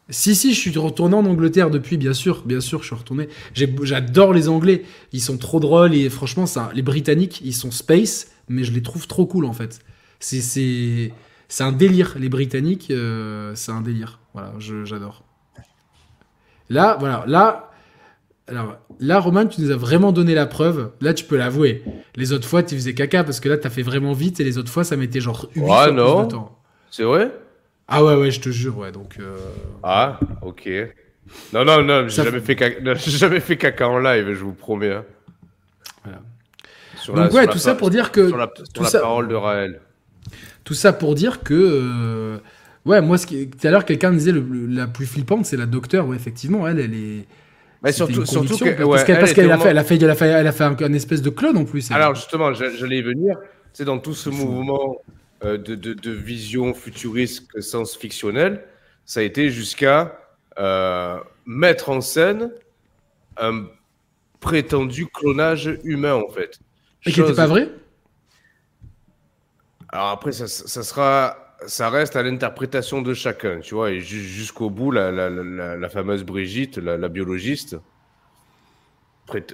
Si, si, je suis retourné en Angleterre depuis, bien sûr, bien sûr, je suis retourné. J'adore les Anglais, ils sont trop drôles et franchement, ça, les Britanniques, ils sont space, mais je les trouve trop cool en fait. C'est un délire, les Britanniques, euh, c'est un délire. Voilà, j'adore. Là, voilà, là, alors là, Roman, tu nous as vraiment donné la preuve. Là, tu peux l'avouer. Les autres fois, tu faisais caca parce que là, tu as fait vraiment vite et les autres fois, ça mettait genre 8 ouais, non. de temps. C'est vrai? Ah ouais, ouais, je te jure, ouais. Donc, euh, Ah, ok. Non, non, non, j'ai jamais, fait caca... jamais fait caca en live, je vous promets. Hein. Voilà. donc, ouais, tout ça pour dire que. Sur la, la parole de Raël. Tout ça pour dire que. Euh, ouais, moi, ce qui... tout à l'heure, quelqu'un disait le, la plus flippante, c'est la docteur. Ouais, effectivement, elle, elle est. Mais surtout, surtout que, parce qu'elle a, fait, elle, a fait, elle, a fait, elle a fait un, espèce de clone en plus. Alors justement, j'allais y venir. C'est dans tout ce mouvement euh, de, de, vision futuriste science-fictionnelle, ça a été jusqu'à euh, mettre en scène un prétendu clonage humain, en fait. Et qui n'était pas vrai? Alors après, ça, ça, sera, ça reste à l'interprétation de chacun, tu vois, et jusqu'au bout, la, la, la, fameuse Brigitte, la, biologiste,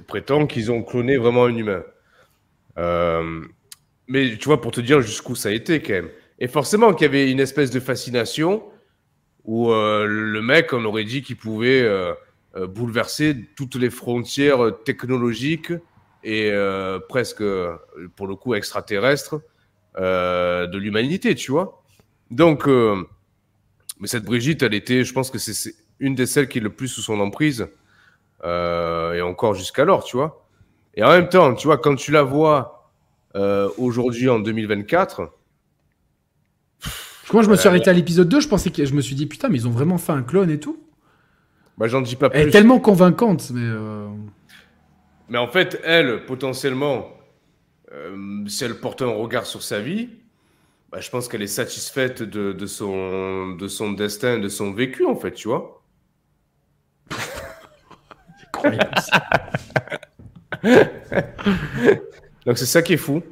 prétend qu'ils ont cloné vraiment un humain. Euh, mais tu vois, pour te dire jusqu'où ça a été quand même. Et forcément qu'il y avait une espèce de fascination où euh, le mec, on aurait dit qu'il pouvait euh, euh, bouleverser toutes les frontières technologiques et presque, pour le coup, extraterrestres de l'humanité, tu vois. Donc, mais cette Brigitte, elle était, je pense que c'est une des celles qui est le plus sous son emprise, et encore jusqu'alors, tu vois. Et en même temps, tu vois, quand tu la vois euh, aujourd'hui en 2024. Moi, je me suis arrêté à l'épisode 2, je pensais que je me suis dit putain, mais ils ont vraiment fait un clone et tout. Bah, j'en dis pas plus. Elle est tellement convaincante, mais. Euh, mais en fait, elle, potentiellement, euh, si elle porte un regard sur sa vie, bah, je pense qu'elle est satisfaite de, de, son, de son destin, de son vécu, en fait, tu vois. Incroyable. Donc c'est ça qui est fou.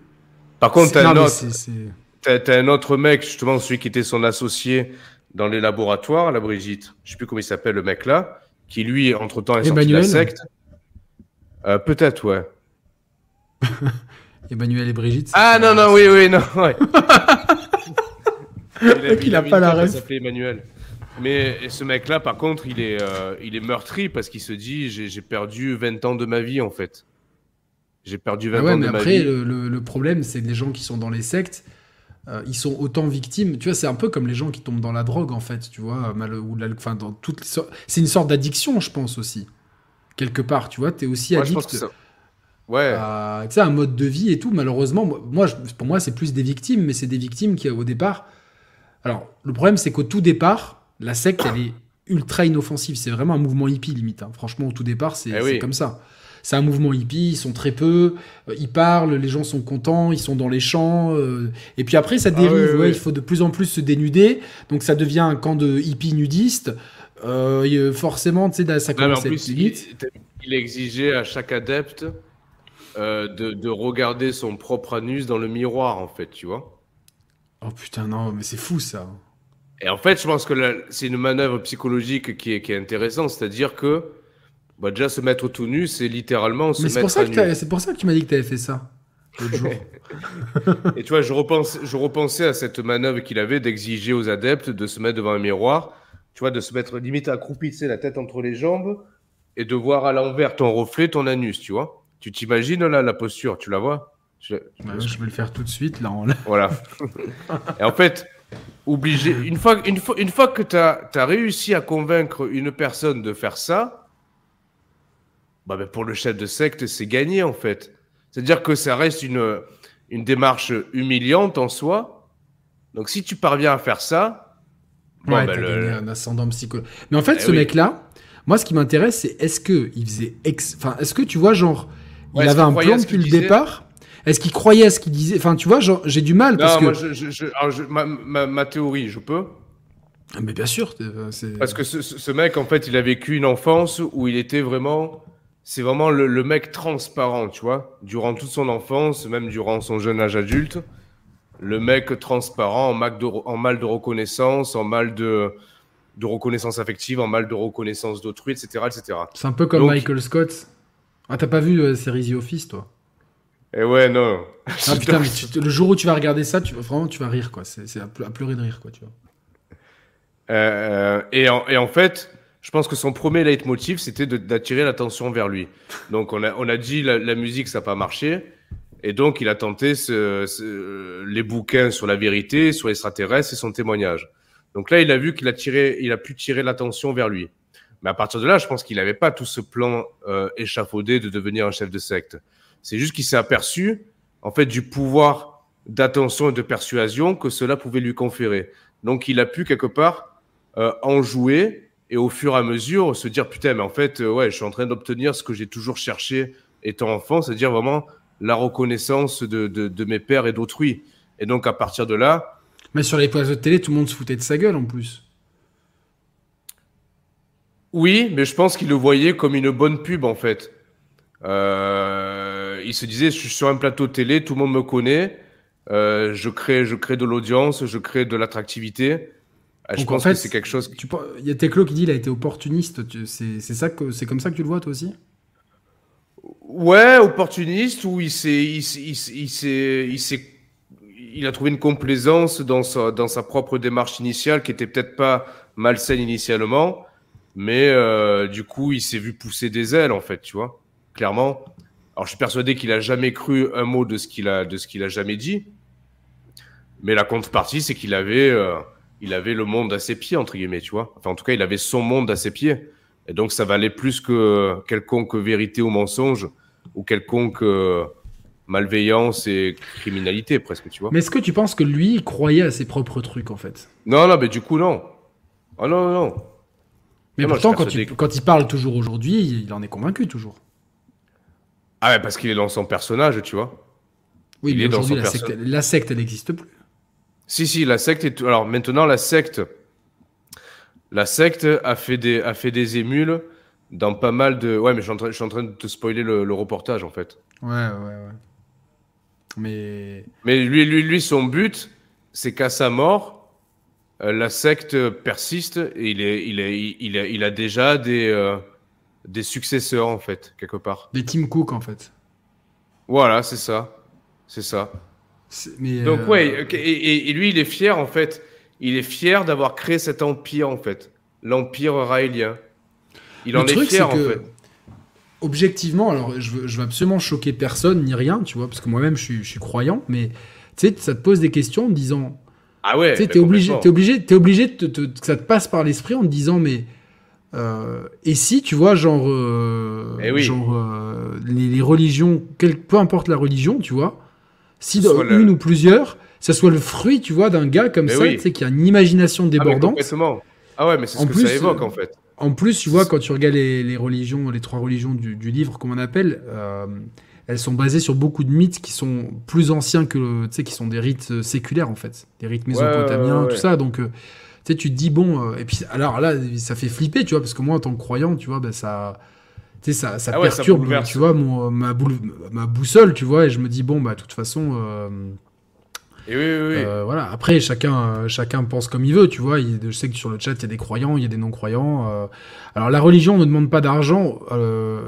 Par contre, t'as un, autre... un autre mec, justement, celui qui était son associé dans les laboratoires, la Brigitte, je sais plus comment il s'appelle le mec là, qui lui, entre-temps, est sorti de la secte. Euh, peut-être, ouais. Emmanuel et Brigitte. Ah non, non, oui, oui, non, ouais. il a, pas la ref. s'appelait Emmanuel. Mais ce mec-là, par contre, il est, euh, il est meurtri parce qu'il se dit j'ai perdu 20 ans de ma vie, en fait. J'ai perdu 20 ah ans de ma vie. Après, le, problème, c'est que les gens qui sont dans les sectes, euh, ils sont autant victimes. Tu vois, c'est un peu comme les gens qui tombent dans la drogue, en fait. Tu vois, mal, ou enfin, dans toutes C'est une sorte d'addiction, je pense aussi. Quelque part, tu vois, tu es aussi addict. Ouais. tu sais, un mode de vie et tout. Malheureusement, moi, pour moi, c'est plus des victimes, mais c'est des victimes qui, au départ. Alors, le problème, c'est qu'au tout départ, la secte, elle est ultra inoffensive. C'est vraiment un mouvement hippie, limite. Hein. Franchement, au tout départ, c'est eh comme ça. C'est un mouvement hippie, ils sont très peu, euh, ils parlent, les gens sont contents, ils sont dans les champs. Euh, et puis après, ça ah dérive. Il faut de plus en plus se dénuder. Donc ça devient un camp de hippies nudistes. Euh, forcément, tu sais, ça commence à être il, il, exigeait à chaque adepte de, de, regarder son propre anus dans le miroir, en fait, tu vois. Oh putain, non, mais c'est fou ça. Et en fait, je pense que c'est une manœuvre psychologique qui est, qui est intéressante, c'est-à-dire que bah, déjà se mettre tout nu, c'est littéralement se Mais c'est pour, ça que c'est pour ça que tu m'as dit que tu avais fait ça. Jour. et tu vois, je, repense, je repensais à cette manœuvre qu'il avait d'exiger aux adeptes de se mettre devant un miroir, tu vois, de se mettre limite accroupi, tu sais, la tête entre les jambes, et de voir à l'envers ton reflet, ton anus, tu vois. Tu t'imagines là la posture, tu la vois? Je... je vais le faire tout de suite là. En... Voilà. et en fait, obligé. Une fois, une fois, une fois que tu as, réussi à convaincre une personne de faire ça, bah, ben, pour le chef de secte, c'est gagné en fait. C'est-à-dire que ça reste une, une démarche humiliante en soi. Donc si tu parviens à faire ça, ouais, ben, gagné un ascendant psychologique. Mais en fait, eh ce mec-là, moi, ce qui m'intéresse, c'est est-ce que il faisait, ex... enfin, est-ce que tu vois, genre, il avait un plan depuis le départ? Est-ce qu'il croyait à ce qu'il disait? Enfin, tu vois, j'ai du mal parce que. ma, théorie, je peux? Ah, mais bien sûr. Euh, parce que ce, mec, en fait, il a vécu une enfance où il était vraiment. C'est vraiment le, mec transparent, tu vois. Durant toute son enfance, même durant son jeune âge adulte, le mec transparent en, mal de, reconnaissance, en mal de, de reconnaissance affective, en mal de reconnaissance d'autrui, etc., etc. C'est un peu comme Michael Scott. Ah, t'as pas vu euh, série The Office, toi? Et ouais, non. Ah putain, mais le jour où tu vas regarder ça, tu, vraiment, tu vas rire, quoi. C'est à, pleurer de rire, quoi, tu vois. Euh, et, en, et, en, fait, je pense que son premier leitmotiv, c'était d'attirer l'attention vers lui. Donc, on a, on a dit la, la musique, ça n'a pas marché. Et donc, il a tenté ce, les bouquins sur la vérité, sur l'extraterrestre et son témoignage. Donc là, il a vu qu'il a, tiré, il a pu tirer l'attention vers lui. Mais à partir de là, je pense qu'il n'avait pas tout ce plan euh, échafaudé de devenir un chef de secte. C'est juste qu'il s'est aperçu, en fait, du pouvoir d'attention et de persuasion que cela pouvait lui conférer. Donc, il a pu quelque part euh, en jouer et au fur et à mesure se dire putain, mais en fait, euh, ouais, je suis en train d'obtenir ce que j'ai toujours cherché étant enfant, c'est-à-dire vraiment la reconnaissance de, de, mes pères et d'autrui. Et donc, à partir de là. Mais sur les plateaux de télé, tout le monde se foutait de sa gueule en plus. Oui, mais je pense qu'il le voyait comme une bonne pub en fait. Euh, il se disait, je suis sur un plateau télé, tout le monde me connaît, euh, je crée, je crée de l'audience, je crée de l'attractivité. Euh, je pense que c'est quelque chose. Il y a Teclo qui dit il a été opportuniste. C'est ça que c'est comme ça que tu le vois toi aussi? Ouais, opportuniste ou il s'est, il, il, il, il a trouvé une complaisance dans sa, dans sa propre démarche initiale qui était peut-être pas malsaine initialement, mais euh, du coup il s'est vu pousser des ailes en fait, tu vois clairement. Alors, je suis persuadé qu'il a jamais cru un mot de ce qu'il a, de ce qu'il a jamais dit. Mais la contrepartie, c'est qu'il avait, euh, il avait le monde à ses pieds, entre guillemets, tu vois. Enfin, en tout cas, il avait son monde à ses pieds. Et donc, ça valait plus que quelconque vérité ou mensonge ou quelconque euh, malveillance et criminalité, presque, tu vois. Mais est-ce que tu penses que lui, il croyait à ses propres trucs, en fait? Non, non, mais du coup, non. Oh non, non, Mais pourtant, quand, quand il parle toujours aujourd'hui, il en est convaincu, toujours. Ah ouais, parce qu'il est dans son personnage, tu vois. Oui, mais aujourd'hui, la, secte, la secte, elle n'existe plus. Si, si, la secte est... Alors maintenant, la secte... La secte a fait des, a fait des émules dans pas mal de... Ouais, mais je suis en train, je suis en train de te spoiler le, reportage, en fait. Ouais, ouais, ouais. Mais... Mais lui, lui, lui son but, c'est qu'à sa mort, la secte persiste et il, est, il, est, il, il a déjà des, des successeurs, en fait, quelque part. Des Tim Cook, en fait. Voilà, c'est ça. C'est ça. Donc, ouais, et, lui, il est fier, en fait. Il est fier d'avoir créé cet empire, en fait. L'empire raélien. Il en est fier, en fait objectivement, alors je veux, je veux absolument choquer personne ni rien, tu vois, parce que moi-même je suis, je suis croyant, mais tu sais, ça te pose des questions en disant. Ah ouais. Tu sais, t'es obligé, t'es obligé, t'es obligé de que ça te passe par l'esprit en te disant, mais euh, et si, tu vois, genre, euh, eh oui. genre euh, les, religions, quel, peu importe la religion, tu vois, si dans une ou plusieurs, ça soit le fruit, tu vois, d'un gars comme ça, tu sais, qui a une imagination ah, débordante. Ah, ah ouais, mais c'est ce que ça évoque en fait. En plus, tu vois, quand tu regardes les, religions, les trois religions du, livre, comme on appelle, euh, elles sont basées sur beaucoup de mythes qui sont plus anciens que, tu sais, qui sont des rites euh, séculaires en fait, des rites mésopotamiens, tout ça. Donc, euh, tu sais, tu te dis bon, et puis alors là, ça fait flipper, tu vois, parce que moi, en tant que croyant, tu vois, ben ça, tu sais, ça, ça ah perturbe, tu vois, mon, ma, ma, boussole, tu vois, et je me dis bon, bah, de toute façon. Et oui, oui, oui. Euh, voilà. Après, chacun, euh, chacun pense comme il veut, tu vois. Il, je sais que sur le chat, il y a des croyants, il y a des non-croyants. Euh. Alors, la religion ne demande pas d'argent.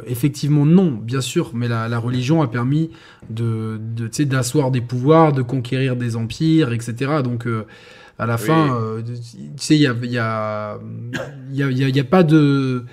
effectivement, non, bien sûr. Mais la, la religion a permis de, de d'asseoir des pouvoirs, de conquérir des empires, etc. Donc, à la fin, tu sais, il y a, y, a, y, a, y a pas de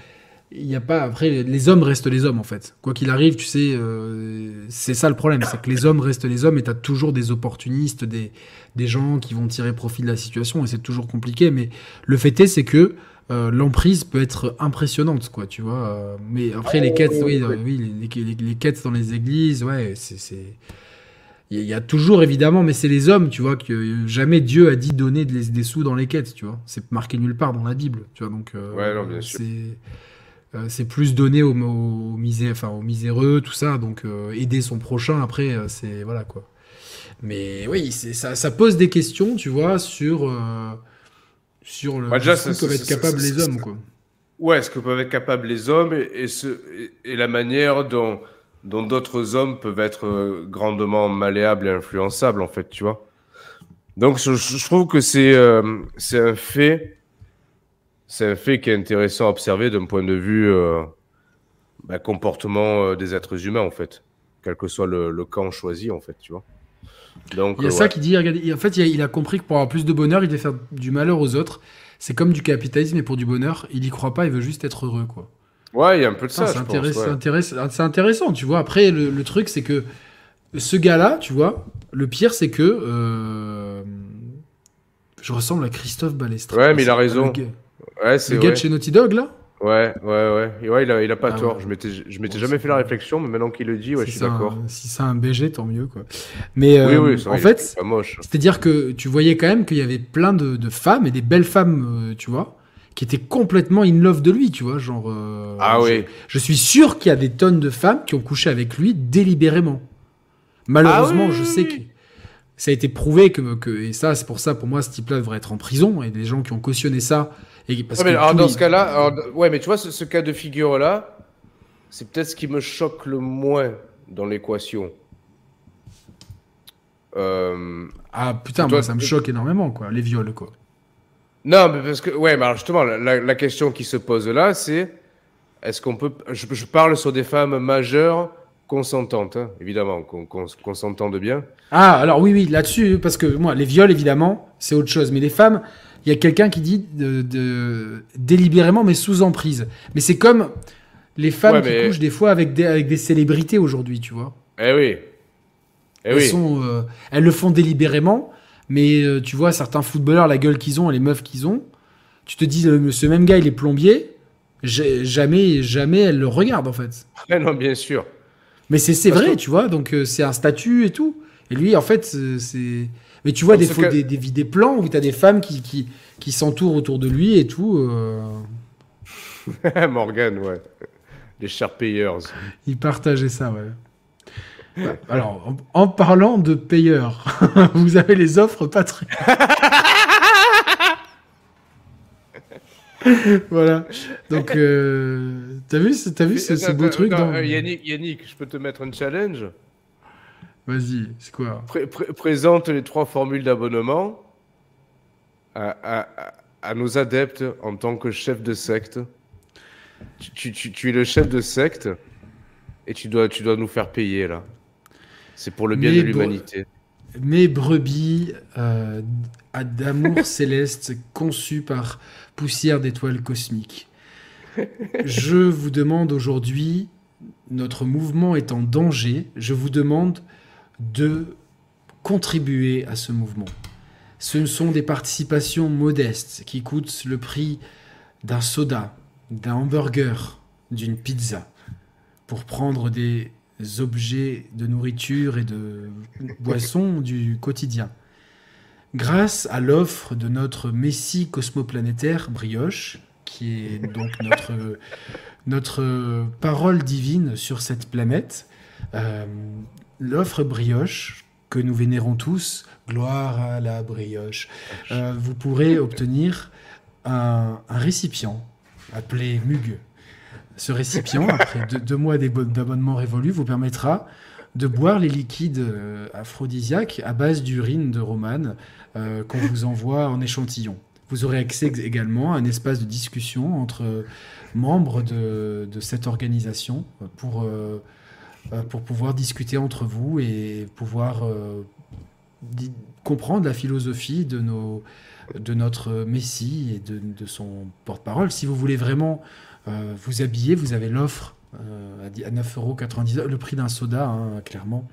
il y a pas après les hommes restent les hommes en fait. Quoi qu'il arrive tu sais euh, c'est ça le problème c'est que les hommes restent les hommes et tu as toujours des opportunistes des, des gens qui vont tirer profit de la situation et c'est toujours compliqué. Mais le fait est c'est que euh, l'emprise peut être impressionnante quoi tu vois. Euh, mais après les quêtes oui, oui les, les, quêtes dans les églises ouais c'est il y a toujours évidemment mais c'est les hommes tu vois que jamais Dieu a dit donner des, des sous dans les quêtes tu vois. C'est marqué nulle part dans la Bible tu vois donc ouais non, bien sûr. C'est euh, c'est plus donné aux, enfin, aux miséreux, tout ça. Donc euh, aider son prochain, après, euh, c'est voilà quoi. Mais oui, ça, ça, pose des questions, tu vois, sur sur le ce que peuvent être capables les hommes, quoi. Ouais, ce que peuvent être capables les hommes et, ce, et, la manière dont dont d'autres hommes peuvent être grandement malléables et influençables, en fait, tu vois. Donc, je, je trouve que c'est c'est un fait c'est un fait qui est intéressant à observer d'un point de vue euh, bah, comportement euh, des êtres humains, en fait. Quel que soit le, camp choisi, en fait, tu vois. Donc, il y a euh, ça qui dit, en fait, il a, compris que pour avoir plus de bonheur, il devait faire du malheur aux autres. C'est comme du capitalisme, mais pour du bonheur, il y croit pas, il veut juste être heureux, quoi. Ouais, il y a un peu de ça. c'est intéressant, intéressant, tu vois. Après, le, truc, c'est que ce gars-là, tu vois, le pire, c'est que je ressemble à Christophe Balestra. Ouais, mais il a raison. Ouais, c'est le gars de chez Naughty Dog, là? Ouais, ouais, ouais. ouais il, a, il a pas ah tort. Je m'étais, je m'étais jamais fait la réflexion, mais maintenant qu'il le dit, ouais, je suis d'accord. Si c'est un BG, tant mieux, quoi. Mais oui, oui, euh, en fait, c'est-à-dire que tu voyais quand même qu'il y avait plein de, de, femmes et des belles femmes, euh, tu vois, qui étaient complètement in love de lui, tu vois, genre. Euh, ah oui. Je suis sûr qu'il y a des tonnes de femmes qui ont couché avec lui délibérément. Malheureusement, ah je sais que ça a été prouvé que, que et ça, c'est pour ça, pour moi, ce type-là devrait être en prison et des gens qui ont cautionné ça dans ce cas-là, ouais, mais tu vois, ce, cas de figure-là, c'est peut-être ce qui me choque le moins dans l'équation. Euh, ah putain, moi, ça me choque énormément, quoi, les viols, quoi. Non, mais parce que, ouais, mais alors justement, la, question qui se pose là, c'est est-ce qu'on peut. Je, parle sur des femmes majeures consentantes, hein, évidemment, qu'on s'entende bien. Ah, alors oui, oui, là-dessus, parce que moi, les viols, évidemment, c'est autre chose, mais les femmes, il y a quelqu'un qui dit de, délibérément, mais sous emprise. Mais c'est comme les femmes qui couchent des fois avec des, avec des célébrités aujourd'hui, tu vois. Eh oui. Eh elles, oui. Sont, euh, elles le font délibérément, mais euh, tu vois, certains footballeurs, la gueule qu'ils ont et les meufs qu'ils ont, tu te dis, euh, ce même gars, il est plombier, jamais, jamais elle le regarde, en fait. Non, bien sûr. Mais c'est vrai, tu vois, donc c'est un statut et tout. Et lui, en fait, c'est mais tu vois des, fois, des, des, plans où tu as des femmes qui, qui, qui s'entourent autour de lui et tout. Euh... Morgan, ouais. Les chers payeurs. Il partageait ça, ouais. Alors, en, parlant de payeurs, vous avez les offres Patreon. voilà. Donc, euh, t'as vu, as vu ce, ce beau truc dans... Euh, Yannick, Yannick, je peux te mettre un challenge? Vas-y, c'est quoi? Présente les trois formules d'abonnement à, nos adeptes en tant que chef de secte. Tu, tu, es le chef de secte et tu dois, tu dois nous faire payer là. C'est pour le bien de l'humanité. Mes brebis euh, d'amour céleste conçues par poussière d'étoiles cosmiques. Je vous demande aujourd'hui, notre mouvement est en danger, je vous demande de contribuer à ce mouvement. Ce sont des participations modestes qui coûtent le prix d'un soda, d'un hamburger, d'une pizza, pour prendre des objets de nourriture et de boissons du quotidien. Grâce à l'offre de notre Messie cosmoplanétaire Brioche, qui est donc notre, notre parole divine sur cette planète, euh, l'offre Brioche, que nous vénérons tous, gloire à la brioche, euh, vous pourrez obtenir un, récipient appelé Mug. Ce récipient, après deux, mois d'abonnement révolu, vous permettra de boire les liquides euh, aphrodisiaques à base d'urine de romane euh, qu'on vous envoie en échantillon. Vous aurez accès également à un espace de discussion entre membres de, cette organisation pour euh, pour pouvoir discuter entre vous et pouvoir euh, comprendre la philosophie de, nos, de notre Messie et de, son porte-parole. Si vous voulez vraiment euh, vous habiller, vous avez l'offre à 9,99€, le prix d'un soda, hein, clairement.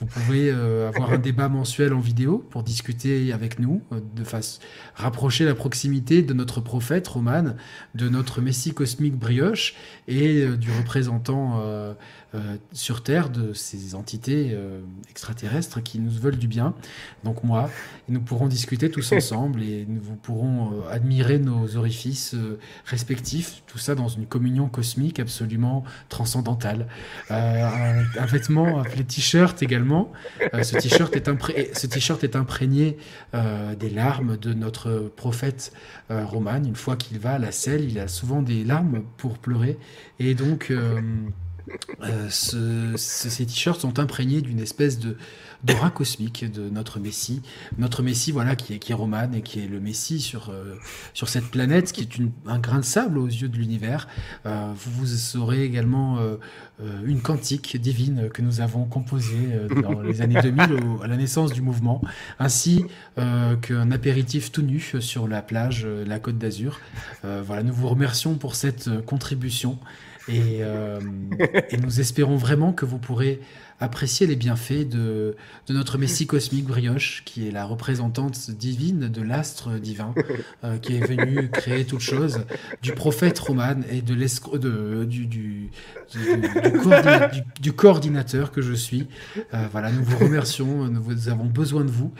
Vous pouvez avoir un débat mensuel en vidéo pour discuter avec nous, de face rapprocher la proximité de notre prophète Roman, de notre Messie cosmique Brioche et du représentant euh, sur Terre de ces entités euh, extraterrestres qui nous veulent du bien. Donc moi, et nous pourrons discuter tous ensemble et nous pourrons euh, admirer nos orifices respectifs, tout ça dans une communion cosmique absolument transcendantale. Un, vêtement appelé t-shirt également. ce t-shirt est, est imprégné des larmes de notre prophète Roman. Une fois qu'il va à la selle, il a souvent des larmes pour pleurer. Et donc... Euh, ces t-shirts sont imprégnés d'une espèce de d'aura cosmique de notre Messie, notre Messie voilà qui est qui est Roman et qui est le Messie sur euh, sur cette planète qui est un grain de sable aux yeux de l'univers. Euh, vous, vous aurez également une cantique divine que nous avons composée dans les années 2000 à la naissance du mouvement, ainsi qu'un apéritif tout nu sur la plage, la Côte d'Azur. voilà, nous vous remercions pour cette contribution. Euh, et, nous espérons vraiment que vous pourrez apprécier les bienfaits de, notre Messie cosmique Brioche, qui est la représentante divine de l'astre divin, euh, qui est venu créer toute chose, du prophète Roman et de, de du, du, du, coordinateur que je suis. Euh, voilà, nous vous remercions, nous avons besoin de vous.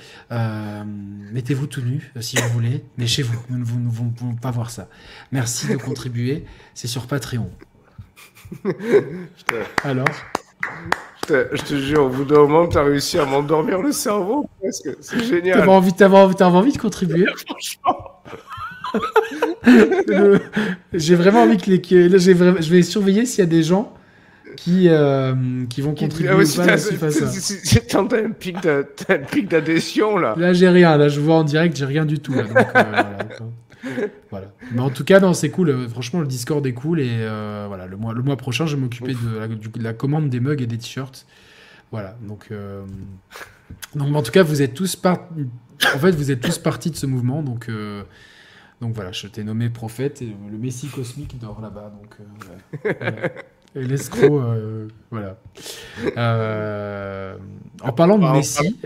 Mettez-vous tout nu si vous voulez, mais chez vous, nous ne pouvons pas voir ça. Merci de contribuer, c'est sur Patreon. Alors je te, jure, au bout d'un moment, tu as réussi à m'endormir le cerveau. C'est génial. T'avais envie, envie, envie de contribuer Franchement. j'ai vraiment envie que les. Que, je vais surveiller s'il y a des gens qui, euh, qui vont contribuer ah ou pas T'as un pic d'adhésion là. Là, j'ai rien. Là, je vois en direct, j'ai rien du tout. Là, donc, euh, voilà. voilà. Mais en tout cas, non, c'est cool. Euh, franchement, le Discord est cool. Et euh, voilà, le mois, le mois prochain, je vais m'occuper de la, commande des mugs et des t-shirts. Voilà. Donc, euh, donc, en tout cas, vous êtes tous par... En fait, vous êtes tous partis de ce mouvement. Donc, donc voilà, je t'ai nommé prophète et le Messie cosmique dort là-bas. Donc, Et l'escroc, voilà. en parlant de Messie.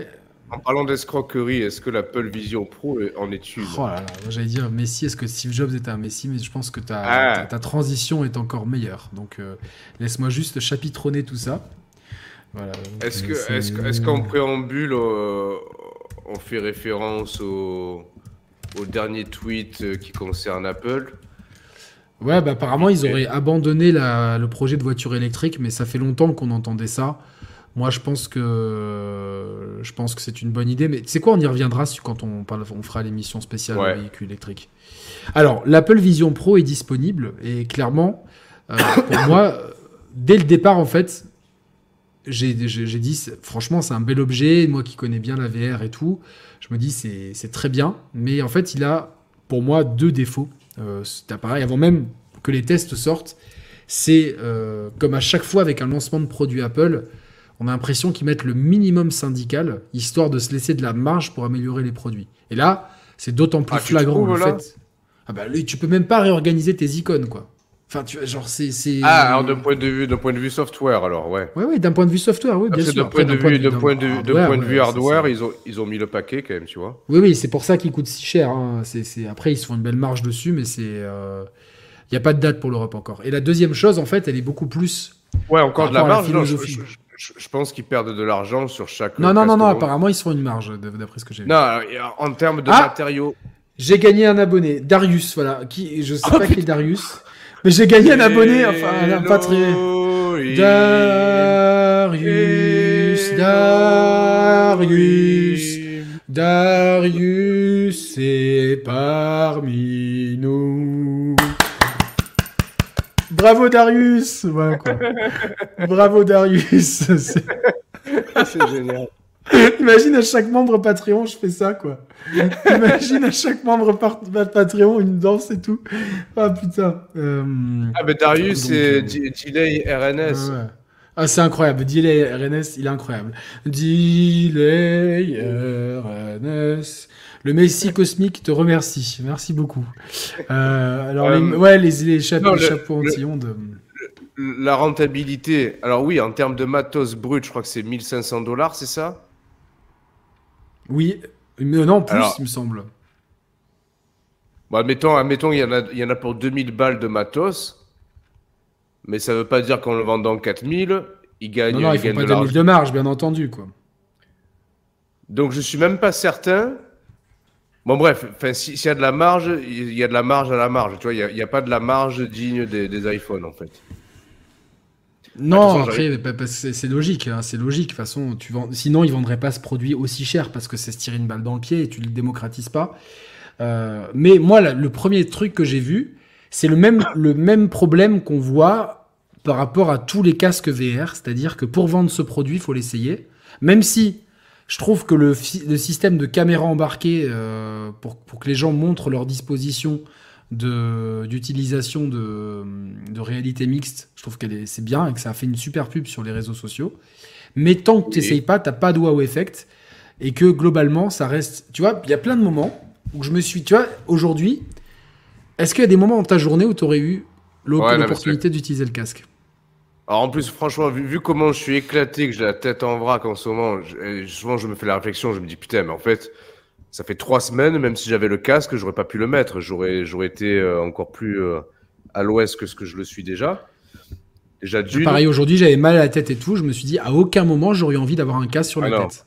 En parlant d'escroquerie, est-ce que l'Apple Vision Pro en est une oh J'allais dire Messi, est-ce que Steve Jobs était un Messi? Mais je pense que ta, ah. ta, transition est encore meilleure. Donc euh, laisse-moi juste chapitronner tout ça. Voilà, est-ce que, est-ce, qu'en préambule, euh, on fait référence au, au dernier tweet euh, qui concerne Apple? Ouais, bah apparemment ils auraient abandonné la, le projet de voiture électrique, mais ça fait longtemps qu'on entendait ça. Moi, je pense que je pense que c'est une bonne idée. Mais sais quoi, on y reviendra quand on, parle, on fera l'émission spéciale ouais. véhicules électriques. Alors, l'Apple Vision Pro est disponible et clairement, euh, pour moi, dès le départ, en fait, j'ai dit, franchement, c'est un bel objet. Moi qui connais bien la VR et tout, je me dis, c'est très bien. Mais en fait, il a, pour moi, deux défauts. Euh, cet appareil, avant même que les tests sortent, c'est euh, comme à chaque fois avec un lancement de produit Apple, on a l'impression qu'ils mettent le minimum syndical, histoire de se laisser de la marge pour améliorer les produits. Et là, c'est d'autant plus ah, flagrant, en fait. Ah bah, tu peux même pas réorganiser tes icônes, quoi. Enfin, tu vois, genre, c'est. Ah, alors d'un point, de vue, point de vue software, alors, ouais. Ouais, ouais, d'un point de vue software, oui, bien sûr. D'un point, de vue, de, point de, point de vue hardware, ils, ont, ils ont mis le paquet quand même, tu vois. Oui, oui, c'est pour ça qu'ils coûtent si cher. Hein. Après, ils se font une belle marge dessus, mais c'est. Il euh, n'y a pas de date pour l'Europe encore. Et la deuxième chose, en fait, elle est beaucoup plus. Ouais, encore de la marge. Non, je, je, pense qu'ils perdent de l'argent sur chaque. Non, non, non, non, apparemment, ils se font une marge, d'après ce que j'ai vu. Non, en termes de ah matériaux. J'ai gagné un abonné, Darius, voilà. Qui, je sais oh, pas qui est Darius. Mais j'ai gagné un abonné, enfin un Patreon. Darius, Darius, Darius est parmi nous. Bravo Darius, voilà quoi. Bravo Darius. C'est génial. Imagine à chaque membre Patreon, je fais ça, quoi. Imagine à chaque membre Patreon une danse et tout. Ah putain. Euh, ah, mais Darius, c'est euh, Delay RNS. Ah, c'est incroyable. Delay RNS, il est incroyable. Delay RNS. Le Messie cosmique te remercie. Merci beaucoup. Euh, alors, les, ouais, les, les chapeaux, anti-ondes. La rentabilité, alors oui, en termes de matos brut, je crois que c'est 1500 dollars, c'est ça? Oui, mais non, plus, il me semble. Bon, admettons, admettons il, y en a, il y en a pour 2000 balles de matos, mais ça ne veut pas dire qu'en le vendant 4000, il gagne. Non, non, il, il faut pas 2000 de marge, bien entendu, quoi. Donc je suis même pas certain. Bon bref, s'il y a de la marge, il y a de la marge à la marge. Tu vois, il n'y a, a, pas de la marge digne des, des iPhones en fait. Non, après, c'est logique, hein, c'est logique. De toute façon, tu vends... sinon, ils vendraient pas ce produit aussi cher parce que c'est se tirer une balle dans le pied et tu le démocratises pas. Euh, mais moi, le premier truc que j'ai vu, c'est le même, le même problème qu'on voit par rapport à tous les casques VR, c'est-à-dire que pour vendre ce produit, il faut l'essayer. Même si je trouve que le, le système de caméra embarquée, euh, pour, pour, que les gens montrent leur disposition d'utilisation de, de, réalité mixte. Je trouve que c'est bien et que ça a fait une super pub sur les réseaux sociaux. Mais tant que tu n'essayes pas, tu pas de wow effect. Et que globalement, ça reste. Tu vois, il y a plein de moments où je me suis. Tu vois, aujourd'hui, est-ce qu'il y a des moments dans ta journée où tu aurais eu l'opportunité d'utiliser le casque? Alors en plus, franchement, vu, comment je suis éclaté, que j'ai la tête en vrac en ce moment, souvent je me fais la réflexion, je me dis putain, mais en fait, ça fait trois semaines, même si j'avais le casque, j'aurais pas pu le mettre. J'aurais, j'aurais été euh, encore plus euh, à l'ouest que ce que je le suis déjà. Déjà Pareil, aujourd'hui, j'avais mal à la tête et tout. Je me suis dit, à aucun moment, j'aurais envie d'avoir un casque sur la tête.